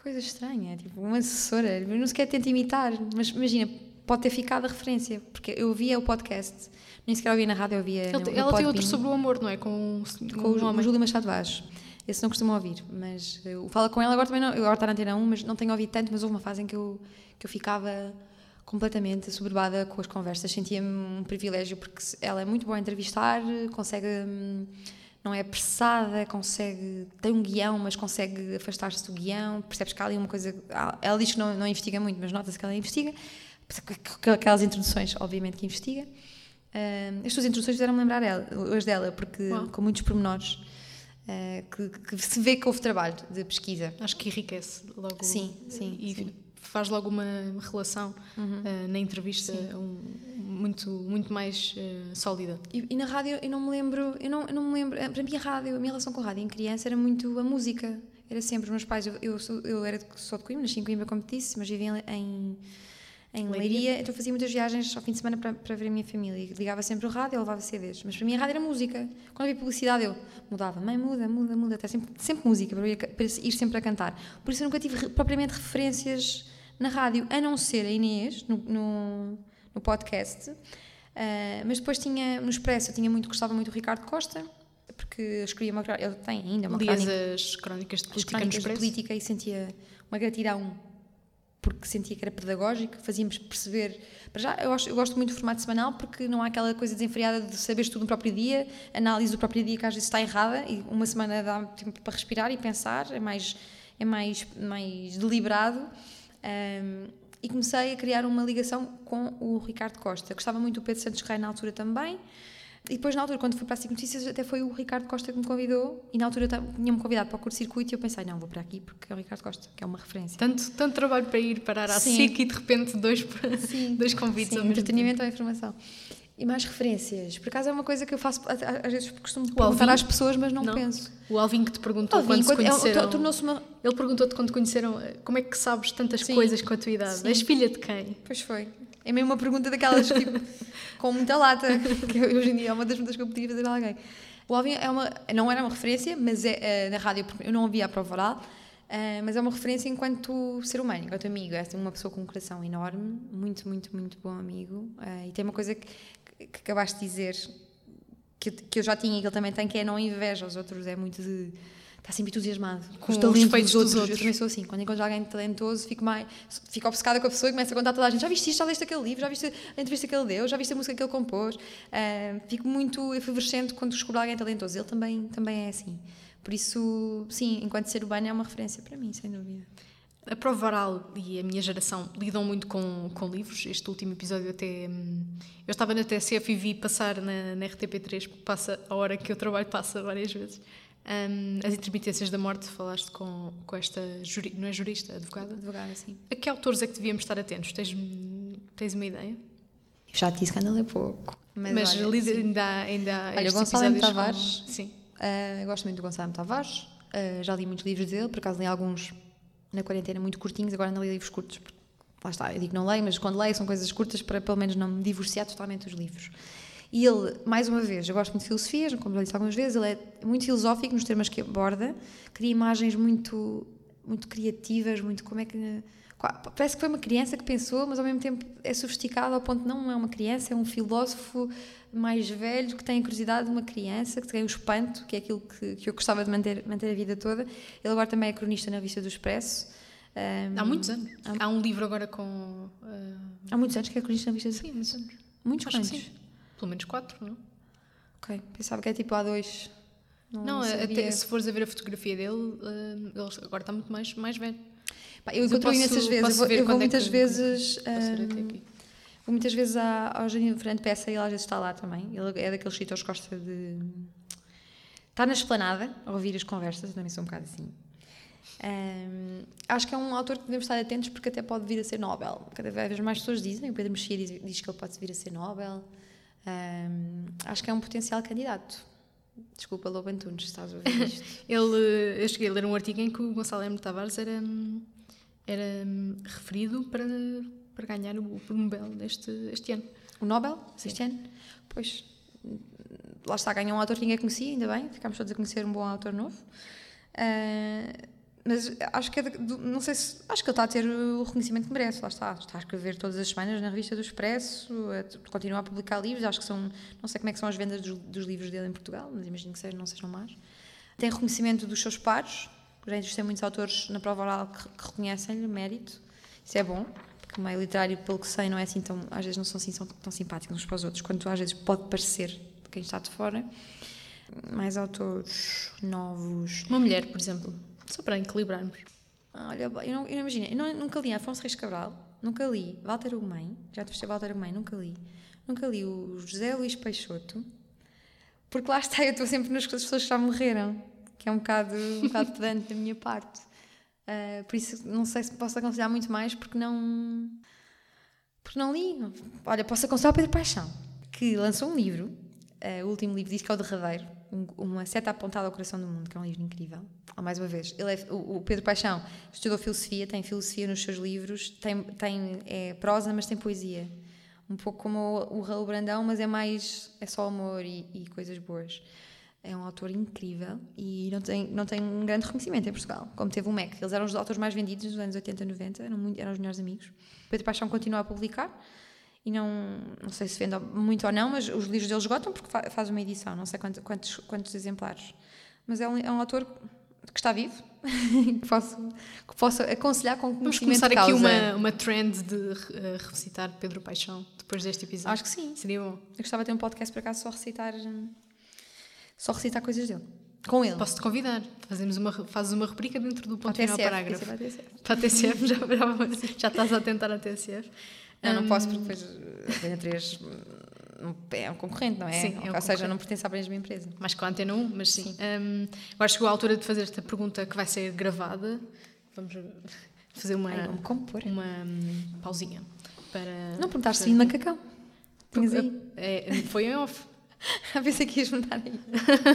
Coisa estranha, tipo, uma sucessora. Eu não sequer tento imitar, mas imagina, pode ter ficado a referência, porque eu via o podcast, nem sequer ouvia na rádio, eu ouvia. Ele- no- no ela tem outro sobre o amor, não é? Com, com o, um Ju- homem. o Júlio Machado Vaz. Esse não costumo ouvir, mas eh, o Fala com ela agora também não. Eu agora está na antena 1, mas não tenho ouvido tanto, mas houve uma fase em que eu, que eu ficava completamente assoberbada com as conversas. Sentia-me um privilégio porque ela é muito boa a entrevistar, consegue. hum, Não é apressada, consegue. tem um guião, mas consegue afastar-se do guião. Percebes que há ali uma coisa. Ela diz que não, não investiga muito, mas nota-se que ela investiga. Com Aquelas introduções, obviamente, que investiga. Hum, as tuas introduções fizeram-me lembrar ela, hoje dela, porque Uau. com muitos pormenores eh, que, que se vê que houve trabalho de pesquisa. Acho que enriquece logo. Sim, sim, E sim. Uhum. faz logo uma relação eh, na entrevista um- muito, muito mais eh, sólida. E, e na rádio eu não me lembro, eu não, eu não me lembro, para mim a rádio, a minha relação com a rádio em criança era muito a música. Era sempre, os meus pais, eu, eu, sou, eu era de, sou de Coimbra, nasci em Coimbra, como te disse, mas vivia em, em, em Leiria. Leiria, então fazia muitas viagens ao fim de semana para, para ver a minha família. E ligava sempre o rádio, eu levava CDs. Mas para mim a rádio era música. Quando havia publicidade eu mudava, mãe, muda, muda, muda, até sempre, sempre música, para, ir, para ir sempre a cantar. Por isso eu nunca tive propriamente referências na rádio, a não ser a Inês, no, no, no podcast. Ah, mas depois tinha, no Expresso, eu tinha muito, gostava muito do Ricardo Costa, porque eu escrevia uma crónica, ele tem ainda uma Lias crónica as crónicas de as política no crónicas de política e sentia uma gratidão por porque sentia que era pedagógico, fazíamos perceber. Para já, eu, acho, eu gosto muito do formato semanal porque não há aquela coisa desenfreada de saberes tudo no próprio dia, análise do próprio dia que às vezes está errada e uma semana dá tempo para respirar e pensar, é mais, é mais, mais deliberado. Um, e comecei a criar uma ligação com o Ricardo Costa. Gostava muito do Pedro Santos Rei na altura também. E depois, na altura, quando fui para a SIC Notícias, até foi o Ricardo Costa que me convidou. E na altura tinha-me convidado para o curto-circuito e eu pensei, não, vou para aqui porque é o Ricardo Costa, que é uma referência. Tanto, tanto trabalho para ir parar à SIC e de repente dois, sim, [laughs] dois convites sim, ao entretenimento ou informação. E mais referências. Por acaso é uma coisa que eu faço, às vezes costumo o perguntar Alvin? às pessoas, mas não, não, penso. O Alvin que te perguntou Alvin, quando, quando se conheceram. Tornou-se uma... Ele perguntou-te quando conheceram como é que sabes tantas sim, coisas com a tua idade. Sim. És filha de quem? Pois foi. É mesmo uma pergunta daquelas tipo, [laughs] com muita lata, que hoje em dia é uma das perguntas que eu podia fazer a alguém. O Alvin é uma, não era uma referência, mas é, é na rádio, eu não ouvia a prova oral, Uh, mas é uma referência enquanto ser humano, enquanto amigo. É uma pessoa com um coração enorme, muito, muito, muito bom amigo. Uh, e tem uma coisa que, que acabaste de dizer, que, que eu já tinha e que ele também tem, que é não inveja aos outros, é muito de está sempre entusiasmado com os talentos dos outros. outros. Eu também sou assim. Quando encontro alguém talentoso, fico, mais, fico obcecada com a pessoa e começo a contar a toda a gente. Já viste isto? Já leste aquele livro? Já viste a entrevista que ele deu? Já viste a música que ele compôs? Uh, fico muito efervescente quando descubro alguém talentoso. Ele também, também é assim. Por isso, sim, enquanto ser urbano é uma referência para mim, sem dúvida. A prova oral e a minha geração lidam muito com, com livros. Este último episódio até. Hum, eu estava na TSF e vi passar na, na RTP3, passa a hora que eu trabalho, passa várias vezes. Um, as intermitências da morte, falaste com, com esta. Juri, não é jurista? Advogada? Advogada, sim. A que autores é que devíamos estar atentos? Tens, tens uma ideia? Já te disse que anda a ler pouco. Mas, mas olha, ainda, ainda Olha, Gonçalo Tavares. Com... Sim. Uh, gosto muito do Gonçalo Tavares. Uh, já li muitos livros dele, por acaso li alguns na quarentena muito curtinhos, agora não li livros curtos. Lá está, eu digo não leio, mas quando leio são coisas curtas para pelo menos não me divorciar totalmente dos livros. E ele, mais uma vez, eu gosto muito de filosofia, como já disse algumas vezes, ele é muito filosófico nos termos que aborda, cria imagens muito, muito criativas, muito como é que. Parece que foi uma criança que pensou, mas ao mesmo tempo é sofisticado ao ponto de não é uma criança, é um filósofo mais velho que tem a curiosidade de uma criança, que tem o espanto, que é aquilo que, que eu gostava de manter, manter a vida toda. Ele agora também é cronista na Vista do Expresso. Um, há muitos anos. Há, há, um livro agora com. Uh... Há muitos anos que é cronista na Vista do Expresso? Sim, muitos anos. Muitos Acho anos? Pelo menos quatro, não? Ok, pensava que é tipo há dois. Não, não até se fores a ver a fotografia dele, uh, ele agora está muito mais, mais velho. Eu encontro imensas vezes. Eu vou, eu vou muitas é vezes. Uh, vou muitas vezes ao Janino Fernando Peça e ele às vezes está lá também. Ele é daqueles sítios que gosta de. Está na esplanada a ouvir as conversas, eu também sou um bocado assim. Um, acho que é um autor que devemos estar atentos porque até pode vir a ser Nobel. Cada vez mais pessoas dizem, o Pedro Mexia diz, diz que ele pode vir a ser Nobel. Um, acho que é um potencial candidato. Desculpa, Lobo Antunes, estás a ouvir isto. [laughs] Ele, eu cheguei a ler um artigo em que o Gonçalo M. Tavares era, era referido para, para ganhar o Nobel este, este ano. O Nobel? Sim. Este ano? Pois, lá está, ganhou um autor que ninguém conhecia, ainda bem, ficámos todos a conhecer um bom autor novo. Uh, mas acho que é de, não sei se acho que ele está a ter o reconhecimento que merece lá está, está a escrever todas as semanas na revista do Expresso continua a publicar livros, acho que são não sei como é que são as vendas dos, dos livros dele em Portugal mas imagino que sejam, não sejam mais tem reconhecimento dos seus pares já entrevistei muitos autores na prova oral que, que reconhecem-lhe mérito isso é bom porque o meio literário, pelo que sei, não é assim tão, às vezes não são assim tão, tão simpáticos uns para os outros, quanto às vezes pode parecer de quem está de fora. Mais autores novos. Uma mulher, por exemplo. Só para equilibrarmos. Olha, eu não, eu não imagino, eu não, nunca li Afonso Reis Cabral, nunca li Walter Ugumem, já te Walter Ugumem, nunca li. Nunca li o José Luís Peixoto, porque lá está, eu estou sempre nas pessoas que já morreram, que é um bocado, um bocado pedante da minha parte. Uh, por isso, não sei se posso aconselhar muito mais, porque não. Porque não li. Olha, posso aconselhar o Pedro Paixão, que lançou um livro, uh, o último livro diz que é o derradeiro, um, Uma Seta Apontada ao Coração do Mundo, que é um livro incrível. Ah, mais uma vez, ele é, o, o, Pedro Paixão estudou filosofia, tem filosofia nos seus livros, tem, tem é prosa, mas tem poesia. Um pouco como o, o Raul Brandão, mas é mais. é só amor e, e, coisas boas. É um autor incrível e não tem, não tem um grande reconhecimento em Portugal, como teve o MEC. Eles eram os autores mais vendidos nos anos 80 e 90, eram, muito, eram os melhores amigos. Pedro Paixão continua a publicar e não, não sei se vende muito ou não, mas os livros deles esgotam porque faz uma edição, não sei quantos, quantos, quantos exemplares. Mas é um, é um autor que está vivo, [laughs] que, posso, que posso aconselhar com Vamos conhecimento começar de aqui uma, uma trend de uh, recitar Pedro Paixão depois deste episódio. Acho que sim. Seria bom. Eu gostava de ter um podcast por acaso só recitar. Hum, Só recitar coisas dele. Com ele. Posso-te convidar. Fazemos uma, fazes uma rubrica dentro do ponto final parágrafo. para TSF. Para a TCF, já, já, já estás a tentar a TCF. Não, não Hum, posso porque depois a Antena 3 hum, é um concorrente, não é? Sim, é um Ou seja, não pertence à mesma empresa. Mais com a Antena 1, mas sim. Hum, agora chegou a altura de fazer esta pergunta que vai ser gravada. Vamos fazer uma, Ai, uma hum, pausinha. Para, Não perguntaste para- se macacão. Tinhas aí. É, foi em off. [laughs] Ah, pensei que ias perguntar aí.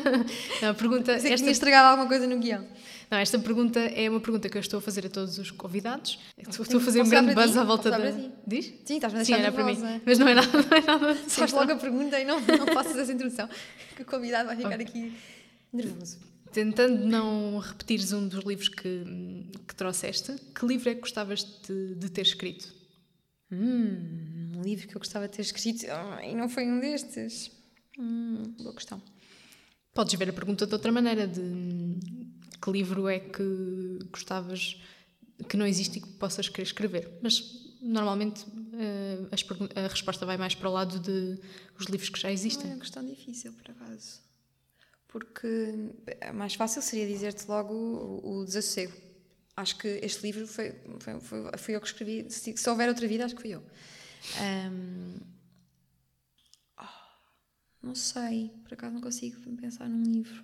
[laughs] Não, a pergunta, Pensei que esta, tinha estragado alguma coisa no guião. não, esta pergunta é uma pergunta que eu estou a fazer a todos os convidados. Estou, estou a fazer um grande buzz à volta da. Diz? Sim, estás-me a Sim, olha para mim. Mas não é nada, não é nada. [laughs] Faz logo a pergunta e não, não faças essa introdução. Que o convidado vai ficar aqui nervoso. Tentando não repetires um dos livros que, que trouxeste, que livro é que gostavas de, de ter escrito? Um livro que eu gostava de ter escrito ah, e não foi um destes. Hum, boa questão. Podes ver a pergunta de outra maneira, de que livro é que gostavas que não existe e que possas querer escrever. Mas normalmente eh, a resposta vai mais para o lado de os livros que já Não é existem. uma questão difícil, por acaso. Porque é mais fácil seria dizer-te logo o, o Desassossego. Acho que este livro foi, foi, foi, fui eu que escrevi. Se, se houver outra vida, acho que fui eu. Ah, não sei, por acaso não consigo pensar num livro.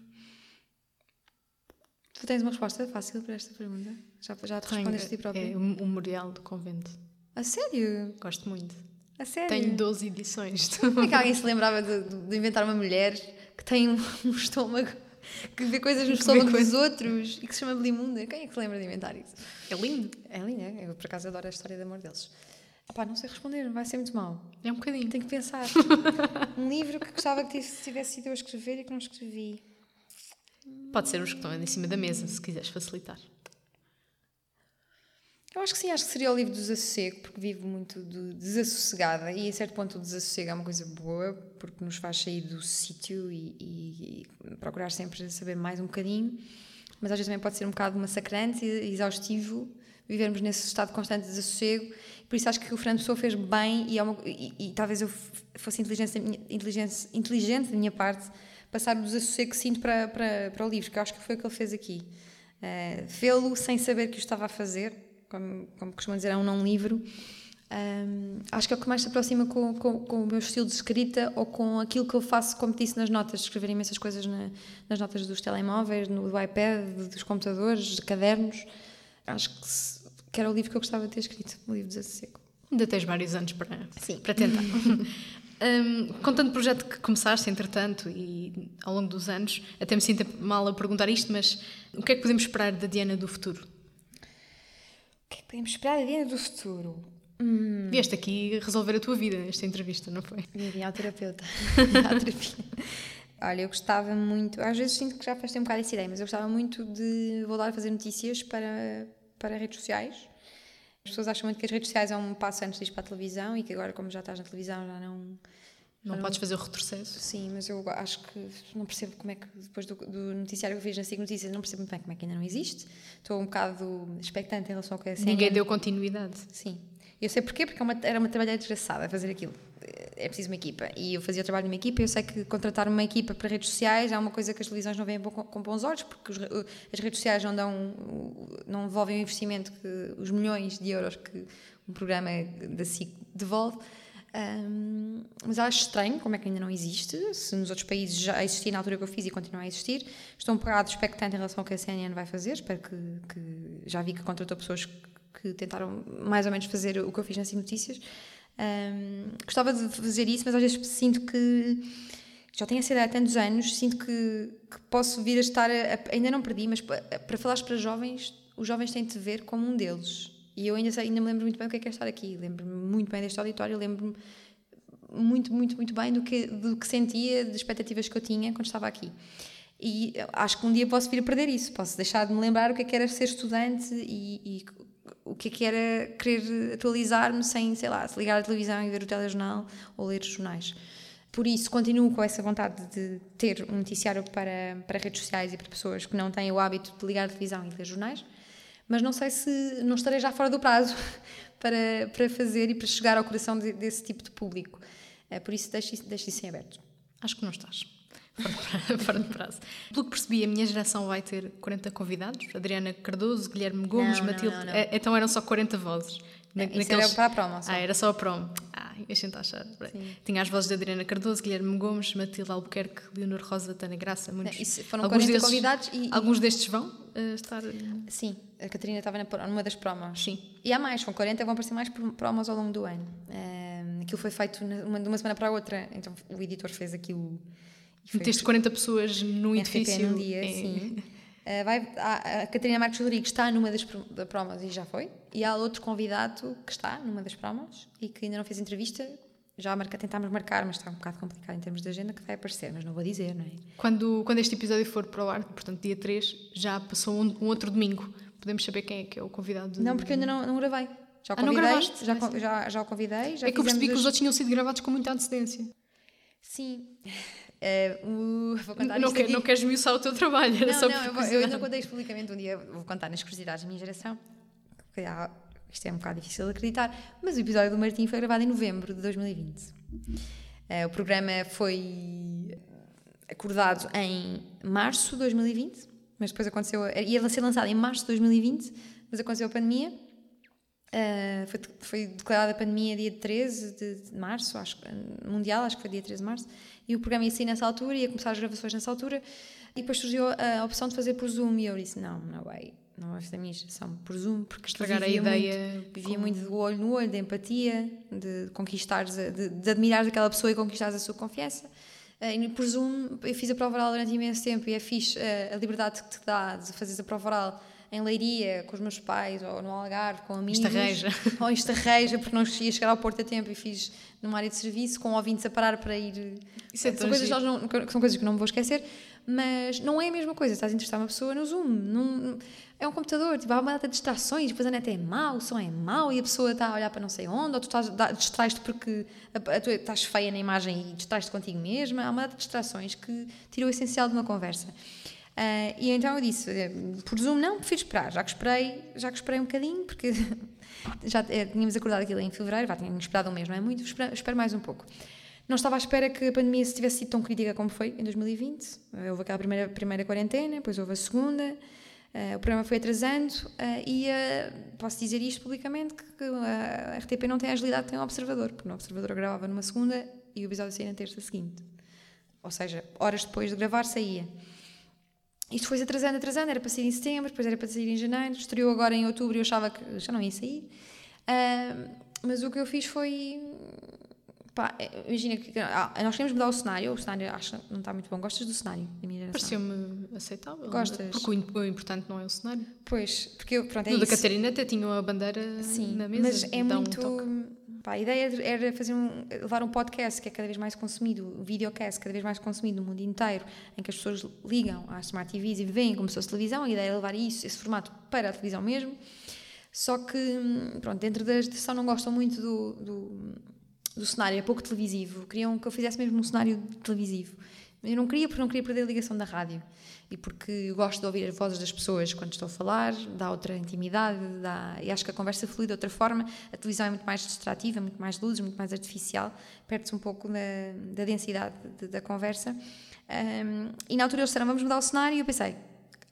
Tu tens uma resposta fácil para esta pergunta? Já, já te respondeste a ti próprio? é o Memorial do Convento. A sério? Gosto muito. A sério? Tenho 12 edições. Como é que alguém se [laughs] lembrava de, de- inventar uma mulher que tem um, [laughs] um estômago, que vê coisas no Que estômago dos outros e que se chama Belimunda? Quem é que se lembra de inventar isso? É lindo. É linda, eu por acaso adoro a história de amor deles. Ah pá, não sei responder, vai ser muito mau. É um bocadinho. Tenho que pensar. [laughs] um livro que gostava que tivesse- tivesse sido eu a escrever e que não escrevi. Pode ser os que estão em cima da mesa, se quiseres facilitar. Eu acho que sim, acho que seria o livro do desassossego, porque vivo muito de desassossegada e a certo ponto o desassossego é uma coisa boa, porque nos faz sair do sítio e, e- e procurar sempre saber mais um bocadinho, mas às vezes também pode ser um bocado massacrante e exaustivo vivermos nesse estado constante de desassossego, por isso acho que o Fernando Pessoa fez bem e, é uma- e- e talvez eu fosse inteligência, da minha- inteligente da minha parte passar o desassossego que sinto para, para, para o livro, que eu acho que foi o que ele fez aqui. Uh, Fê-lo sem saber que o estava a fazer, como, como costumam dizer, é um não livro. Um, acho que é o que mais se aproxima com, com, com o meu estilo de escrita ou com aquilo que eu faço, como disse nas notas, escrever imensas coisas na- nas notas dos telemóveis, no, do iPad, dos computadores, de cadernos. Acho que, se- que era o livro que eu gostava de ter escrito, o livro desassossego. Ainda tens vários anos para, Sim. para tentar. [laughs] Hum, com tanto projeto que começaste, entretanto, e ao longo dos anos, até me sinto mal a perguntar isto, mas o que é que podemos esperar da Diana do futuro? O que é que podemos esperar da Diana do futuro? Vieste aqui resolver a tua vida nesta entrevista, não foi? Vim ao terapeuta. [laughs] à terapia. Olha, eu gostava muito, às vezes sinto que já faz tempo um bocado essa ideia, mas eu gostava muito de voltar a fazer notícias para, para redes sociais. As pessoas acham muito que as redes sociais é um passo antes de ir para a televisão e que agora, como já estás na televisão, já não. Não podes fazer o retrocesso. Sim, mas eu acho que não percebo como é que, depois do, do noticiário que eu fiz na SIG Notícias, não percebo muito bem como é que ainda não existe. Estou um bocado expectante em relação ao que é a CNN. Ninguém deu continuidade. Sim. Eu sei porquê, porque é uma- era uma trabalhada desgraçada fazer aquilo. É preciso uma equipa. E eu fazia o trabalho numa equipa. Eu sei que contratar uma equipa para redes sociais é uma coisa que as televisões não veem com bons olhos, porque as redes sociais não dão, não devolvem o investimento que os milhões de euros que um programa da SIC devolve. Ahm, mas acho estranho como é que ainda não existe. Se nos outros países já existia na altura que eu fiz e continua a existir, estou um bocado expectante em relação ao que a CNN vai fazer. Espero que, que já vi que contratou pessoas que tentaram mais ou menos fazer o que eu fiz nas Notícias. Ahm, gostava de fazer isso, mas às vezes sinto que já tenho essa ideia há tantos anos, sinto que, que posso vir a estar, a- ainda não perdi, mas pa- para falares para jovens, os jovens têm de ver como um deles. E eu ainda, ainda me lembro muito bem o que é, que é estar aqui, lembro-me muito bem deste auditório, lembro-me muito, muito, muito bem do que, do que sentia, das expectativas que eu tinha quando estava aqui. E acho que um dia posso vir a perder isso, posso deixar de me lembrar o que é que era ser estudante e, e o que é que era querer atualizar-me sem, sei lá, se ligar à televisão e ver o telejornal ou ler os jornais. Por isso, continuo com essa vontade de ter um noticiário para, para redes sociais e para pessoas que não têm o hábito de ligar a televisão e ler jornais, mas não sei se não estarei já fora do prazo [laughs] para, para fazer e para chegar ao coração de, desse tipo de público. Eh, por isso, deixo, deixo isso em aberto. Acho que não estás. De prazo. Pelo que percebi, a minha geração vai ter 40 convidados: Adriana Cardoso, Guilherme Gomes, Não, Matilde. não, não. É, então eram só 40 vozes. Na- Isso era para a promo, só. Ah, era só a promo. Ah, a gente achar. Tinha as vozes de Adriana Cardoso, Guilherme Gomes, Matilde Albuquerque, Leonor Rosa, Tânia Graça. Muitos, Não, isso foram 40 convidados e- e- Alguns destes vão eh, estar. Sim, a Catarina estava na, numa das promos. Sim. E há mais, são 40, vão aparecer mais pro- promos ao longo do ano. Ahm, aquilo foi feito de uma semana para a outra, então o editor fez aquilo. Meteste 40 pessoas no RTP edifício. num dia, em- sim. Ah, vai, a, a Catarina Marcos Rodrigues está numa das pro- da promos e já foi. E há outro convidado que está numa das promos e que ainda não fez entrevista. Já marca, tentámos marcar, mas está um bocado complicado em termos de agenda, que vai aparecer, mas não vou dizer, não é? Quando, quando este episódio for para o ar, portanto, dia 3, já passou um, um outro domingo. Podemos saber quem é que é o convidado. de- Não, porque eu ainda não, não gravei. Já o Ah, convidei, gravaste? já, Ah, con- sim. já, já o convidei. Já É que eu percebi que os outros tinham sido gravados com muita antecedência. Sim. [laughs] Eh, o- [laughs] vou contar Não, quer, não queres esmiuçar o teu trabalho, era Não, só não, eu, vou- eu ainda contei publicamente um dia, vou contar nas curiosidades da minha geração. porque isto é um bocado difícil de acreditar, mas o episódio do Martim foi gravado em novembro de 2020. Eh, o programa foi acordado em março de 2020, mas depois aconteceu. a- Ia ser lançado em março de 2020, mas aconteceu a pandemia. Uh, foi, foi declarada a pandemia dia 13 de, de março, acho, mundial, acho que foi dia 13 de março, e o programa ia sair nessa altura, ia começar as gravações nessa altura, e depois surgiu a opção de fazer por Zoom, e eu disse: não, não vai, não vai fazer a minha geração por Zoom, porque Estragar a ideia Muito, vivia com- muito do olho no olho, de empatia, de conquistares, a- de, de admirares aquela pessoa e conquistares a sua confiança. Uh, E por Zoom eu fiz a prova oral durante imenso tempo e é fixe uh, a liberdade que te dá de fazeres a prova oral em Leiria, com os meus pais, ou no Algarve, com amigos. Estarreja. Ou Estarreja, porque não ia chegar ao Porto a tempo e fiz numa área de serviço, com ouvintes a parar para ir. Isso é são, coisas, que não, que são coisas que não me vou esquecer, mas não é a mesma coisa. Estás a entrevistar uma pessoa no Zoom, num- é um computador, tipo, há uma data de distrações, depois a net é mau, o som é mau e a pessoa está a olhar para não sei onde, ou tu distrais-te porque a, a tua- estás feia na imagem e distrais-te contigo mesma. Há uma data de distrações que tira o essencial de uma conversa. Ah, e então eu disse, eh, por Zoom não, prefiro esperar, já que esperei, já que esperei um bocadinho, porque [laughs] já eh, tínhamos acordado aquilo em fevereiro, já tínhamos esperado um mês, não é muito, espero, espero mais um pouco. Não estava à espera que a pandemia se tivesse sido tão crítica como foi em 2020. Eh, Houve aquela primeira, primeira quarentena, depois houve a segunda, eh, o programa foi atrasando eh, e eh, posso dizer isto publicamente que, que a RTP não tem a agilidade tem o Observador, porque o Observador gravava numa segunda e o episódio saía na terça seguinte. Ou seja, horas depois de gravar saía. Isto foi atrasando, atrasando, era para sair em setembro, depois era para sair em janeiro, estreou agora em outubro e eu achava que já não ia sair. Ah, mas o que eu fiz foi. Pá, eh, imagina que ah, nós queremos mudar o cenário, o cenário acho que não está muito bom. Gostas do cenário da minha geração? Pareceu-me aceitável. Gostas? Porque o im- o importante não é o cenário. Pois, porque eu, pronto, é no da isso. Catarina até tinha a bandeira Sim, na mesa. mas é um muito. toque. Pá, a ideia era fazer um, levar um podcast que é cada vez mais consumido, um videocast cada vez mais consumido no mundo inteiro, em que as pessoas ligam às smart TVs e veem como se fosse televisão. A ideia é levar isso, esse formato para a televisão mesmo. Só que, pronto, dentro da gestação não gostam muito do, do, do cenário, é pouco televisivo. Queriam que eu fizesse mesmo um cenário televisivo. Eu não queria porque não queria perder a ligação da rádio. E porque gosto de ouvir as vozes das pessoas quando estou a falar, dá outra intimidade, dá... e acho que a conversa flui de outra forma. A televisão é muito mais distrativa, muito mais luzes, muito mais artificial, perde-se um pouco da, da densidade de- da conversa. Um, e na altura eles disseram, vamos mudar o cenário, e eu pensei,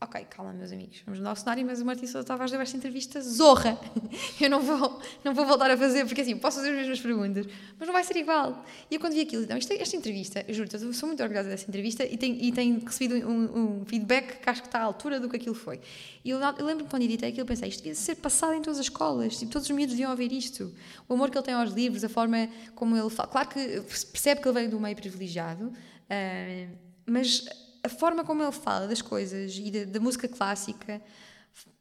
ok, calma meus amigos, vamos mudar o cenário, mas o Martim Sousa Tavares deu esta entrevista zorra. [laughs] Eu não vou, não vou voltar a fazer, porque assim, posso fazer as mesmas perguntas, mas não vai ser igual. E eu quando vi aquilo, não, isto, esta entrevista, eu juro, eu sou muito orgulhosa dessa entrevista e tenho, e tenho recebido um, um feedback que acho que está à altura do que aquilo foi. E eu, eu lembro-me quando editei aquilo, pensei, isto devia ser passado em todas as escolas, tipo, todos os miúdos deviam ouvir isto. O amor que ele tem aos livros, a forma como ele fala. Claro que percebe que ele veio do meio privilegiado, ah, mas a forma como ele fala das coisas e da, da música clássica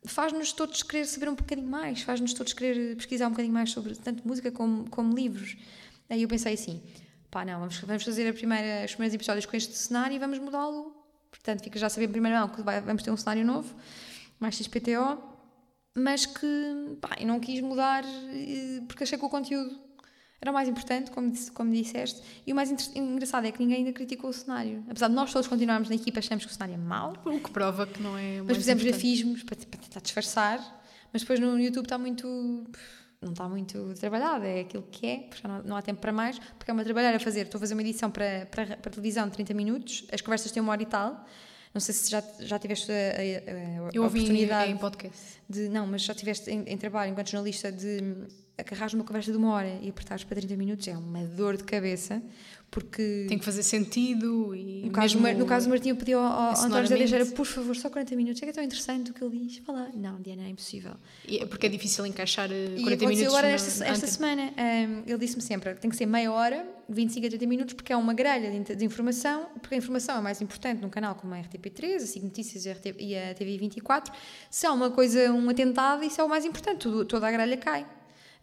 faz-nos todos querer saber um bocadinho mais, faz-nos todos querer pesquisar um bocadinho mais sobre tanto música como, como livros. Aí eu pensei assim, pá, não, vamos, vamos fazer primeira, os primeiros episódios com este cenário e vamos mudá-lo. Portanto, fica já a saber em primeira mão que vai- vamos ter um cenário novo, mais XPTO, mas que, pá, eu não quis mudar eh, porque achei que o conteúdo Era o mais importante, como, disse, como disseste. E o mais engraçado é que ninguém ainda criticou o cenário. Apesar de nós todos continuarmos na equipa, achamos que o cenário é mau. O que prova que não é. Mas fizemos grafismos para, para tentar disfarçar. Mas depois no YouTube está muito não está muito trabalhado, é aquilo que é, porque não, não há tempo para mais, porque é uma trabalhar a fazer. Estou a fazer uma edição para, para, para televisão de 30 minutos, as conversas têm uma hora e tal. Não sei se já, já tiveste a, a, a Eu oportunidade. em podcast. De, não, mas já tiveste em, em trabalho enquanto jornalista de agarrar uma conversa de uma hora e apertares para 30 minutos é uma dor de cabeça porque tem que fazer sentido e no caso, no caso o Martinho pediu ao, ao António José Teixeira por favor só 40 minutos é que é tão interessante o que ele diz. Fala não Diana é impossível. E, é porque é difícil encaixar 40 e minutos agora esta, esta semana. Um, ele disse-me sempre tem que ser meia hora 25 a 30 minutos porque é uma grelha de, de, informação porque a informação é mais importante num canal como a RTP3 a SIG Notícias e a, e a TV24 se há uma coisa um atentado isso é o mais importante Tudo, toda a grelha cai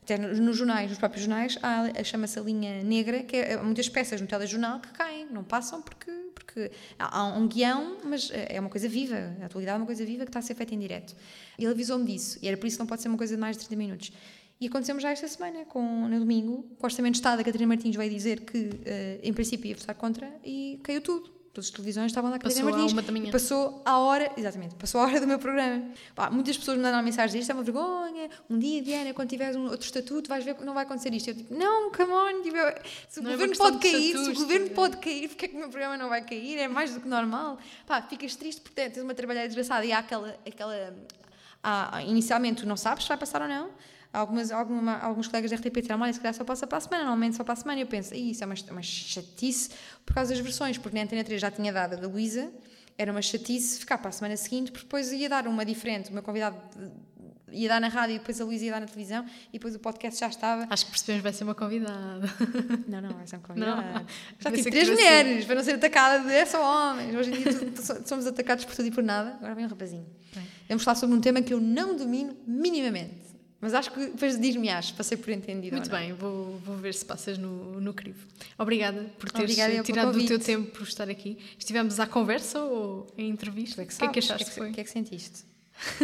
até nos jornais, nos próprios jornais, há, chama-se a linha negra, que é muitas peças no telejornal que caem, não passam porque, porque há um guião, mas é uma coisa viva, a atualidade é uma coisa viva que está a ser feita em direto. Ele avisou-me disso, e era por isso que não pode ser uma coisa de mais de 30 minutos. E acontecemos já esta semana, com, no domingo, o Orçamento de Estado, a Catarina Martins veio dizer que, uh, em princípio, ia votar contra, e caiu tudo. Todas as televisões estavam lá com a Catarina Martins. Uma da manhã. Passou a hora, exatamente, passou a hora do meu programa. Pá, muitas pessoas me mandaram mensagem isto é uma vergonha, um dia, Diana, quando tiveres um outro estatuto, vais ver que não vai acontecer isto. Eu tipo, não, come on, tipo, se o não é governo é pode cair, se o governo pode cair, porque é que o meu programa não vai cair? É mais do que normal. Pá, ficas triste porque tens uma trabalhada desgraçada e há aquela, aquela inicialmente tu não sabes se vai passar ou não, Algumas, alguma, alguns colegas da RTP disseram, olha, se calhar só passa para a semana, normalmente só para a semana. E eu penso, isso é uma, uma chatice por causa das versões, porque na Antena 3 já tinha dado a da Luísa, era uma chatice ficar para a semana seguinte, porque depois ia dar uma diferente, o meu convidado ia dar na rádio e depois a Luísa ia dar na televisão e depois o podcast já estava. Acho que percebemos vai ser uma convidada. [laughs] Não, não, vai ser uma convidada. Já tive três mulheres para não ser atacada de é só homens. Hoje em dia somos atacados por tudo e por nada. Agora vem um rapazinho. Bem. Vamos falar sobre um tema que eu não domino minimamente. Mas acho que depois diz-me, acho, passei por entendido. Muito bem, vou, vou ver se passas no, no crivo. Obrigada por teres Obrigada tirado do teu tempo por estar aqui. Estivemos à conversa ou em entrevista? O que, é que, é que achaste que, foi? O que é que sentiste?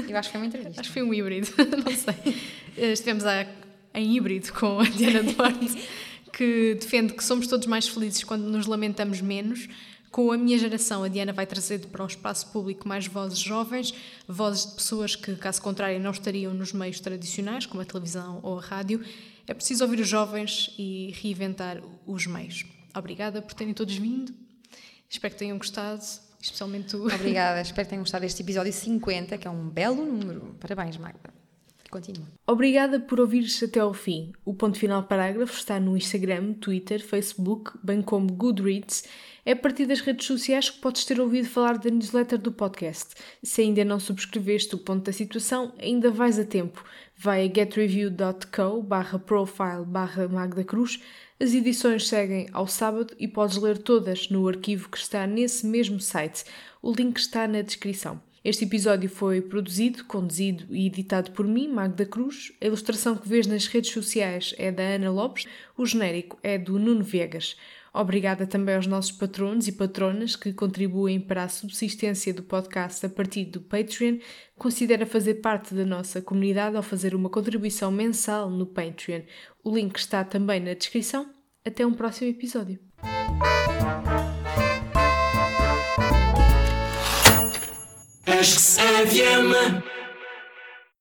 Eu acho que foi uma [laughs] entrevista. acho que foi um híbrido, [laughs] não sei. Eh, estivemos a, em híbrido com a Diana [laughs] Duarte, que defende que somos todos mais felizes quando nos lamentamos menos com a minha geração, a Diana vai trazer para um espaço público mais vozes jovens, vozes de pessoas que, caso contrário, não estariam nos meios tradicionais, como a televisão ou a rádio. É preciso ouvir os jovens e reinventar os meios. Obrigada por terem todos vindo. Espero que tenham gostado, especialmente tu. [laughs] Obrigada, espero que tenham gostado deste episódio 50, que é um belo número. Parabéns, Magda. Continua. Obrigada por ouvires até ao fim. O ponto final parágrafo está no Instagram, Twitter, Facebook, bem como Goodreads é a partir das redes sociais que podes ter ouvido falar da newsletter do podcast. Se ainda não subscreveste o ponto da situação, ainda vais a tempo. Vai a getreview.co barra profile barra Magda Cruz. As edições seguem ao sábado e podes ler todas no arquivo que está nesse mesmo site. O link está na descrição. Este episódio foi produzido, conduzido e editado por mim, Magda Cruz. A ilustração que vês nas redes sociais é da Ana Lopes. O genérico é do Nuno Viegas. Obrigada também aos nossos patronos e patronas que contribuem para a subsistência do podcast a partir do Patreon. Considera fazer parte da nossa comunidade ao fazer uma contribuição mensal no Patreon. O link está também na descrição. Até um próximo episódio. Acho que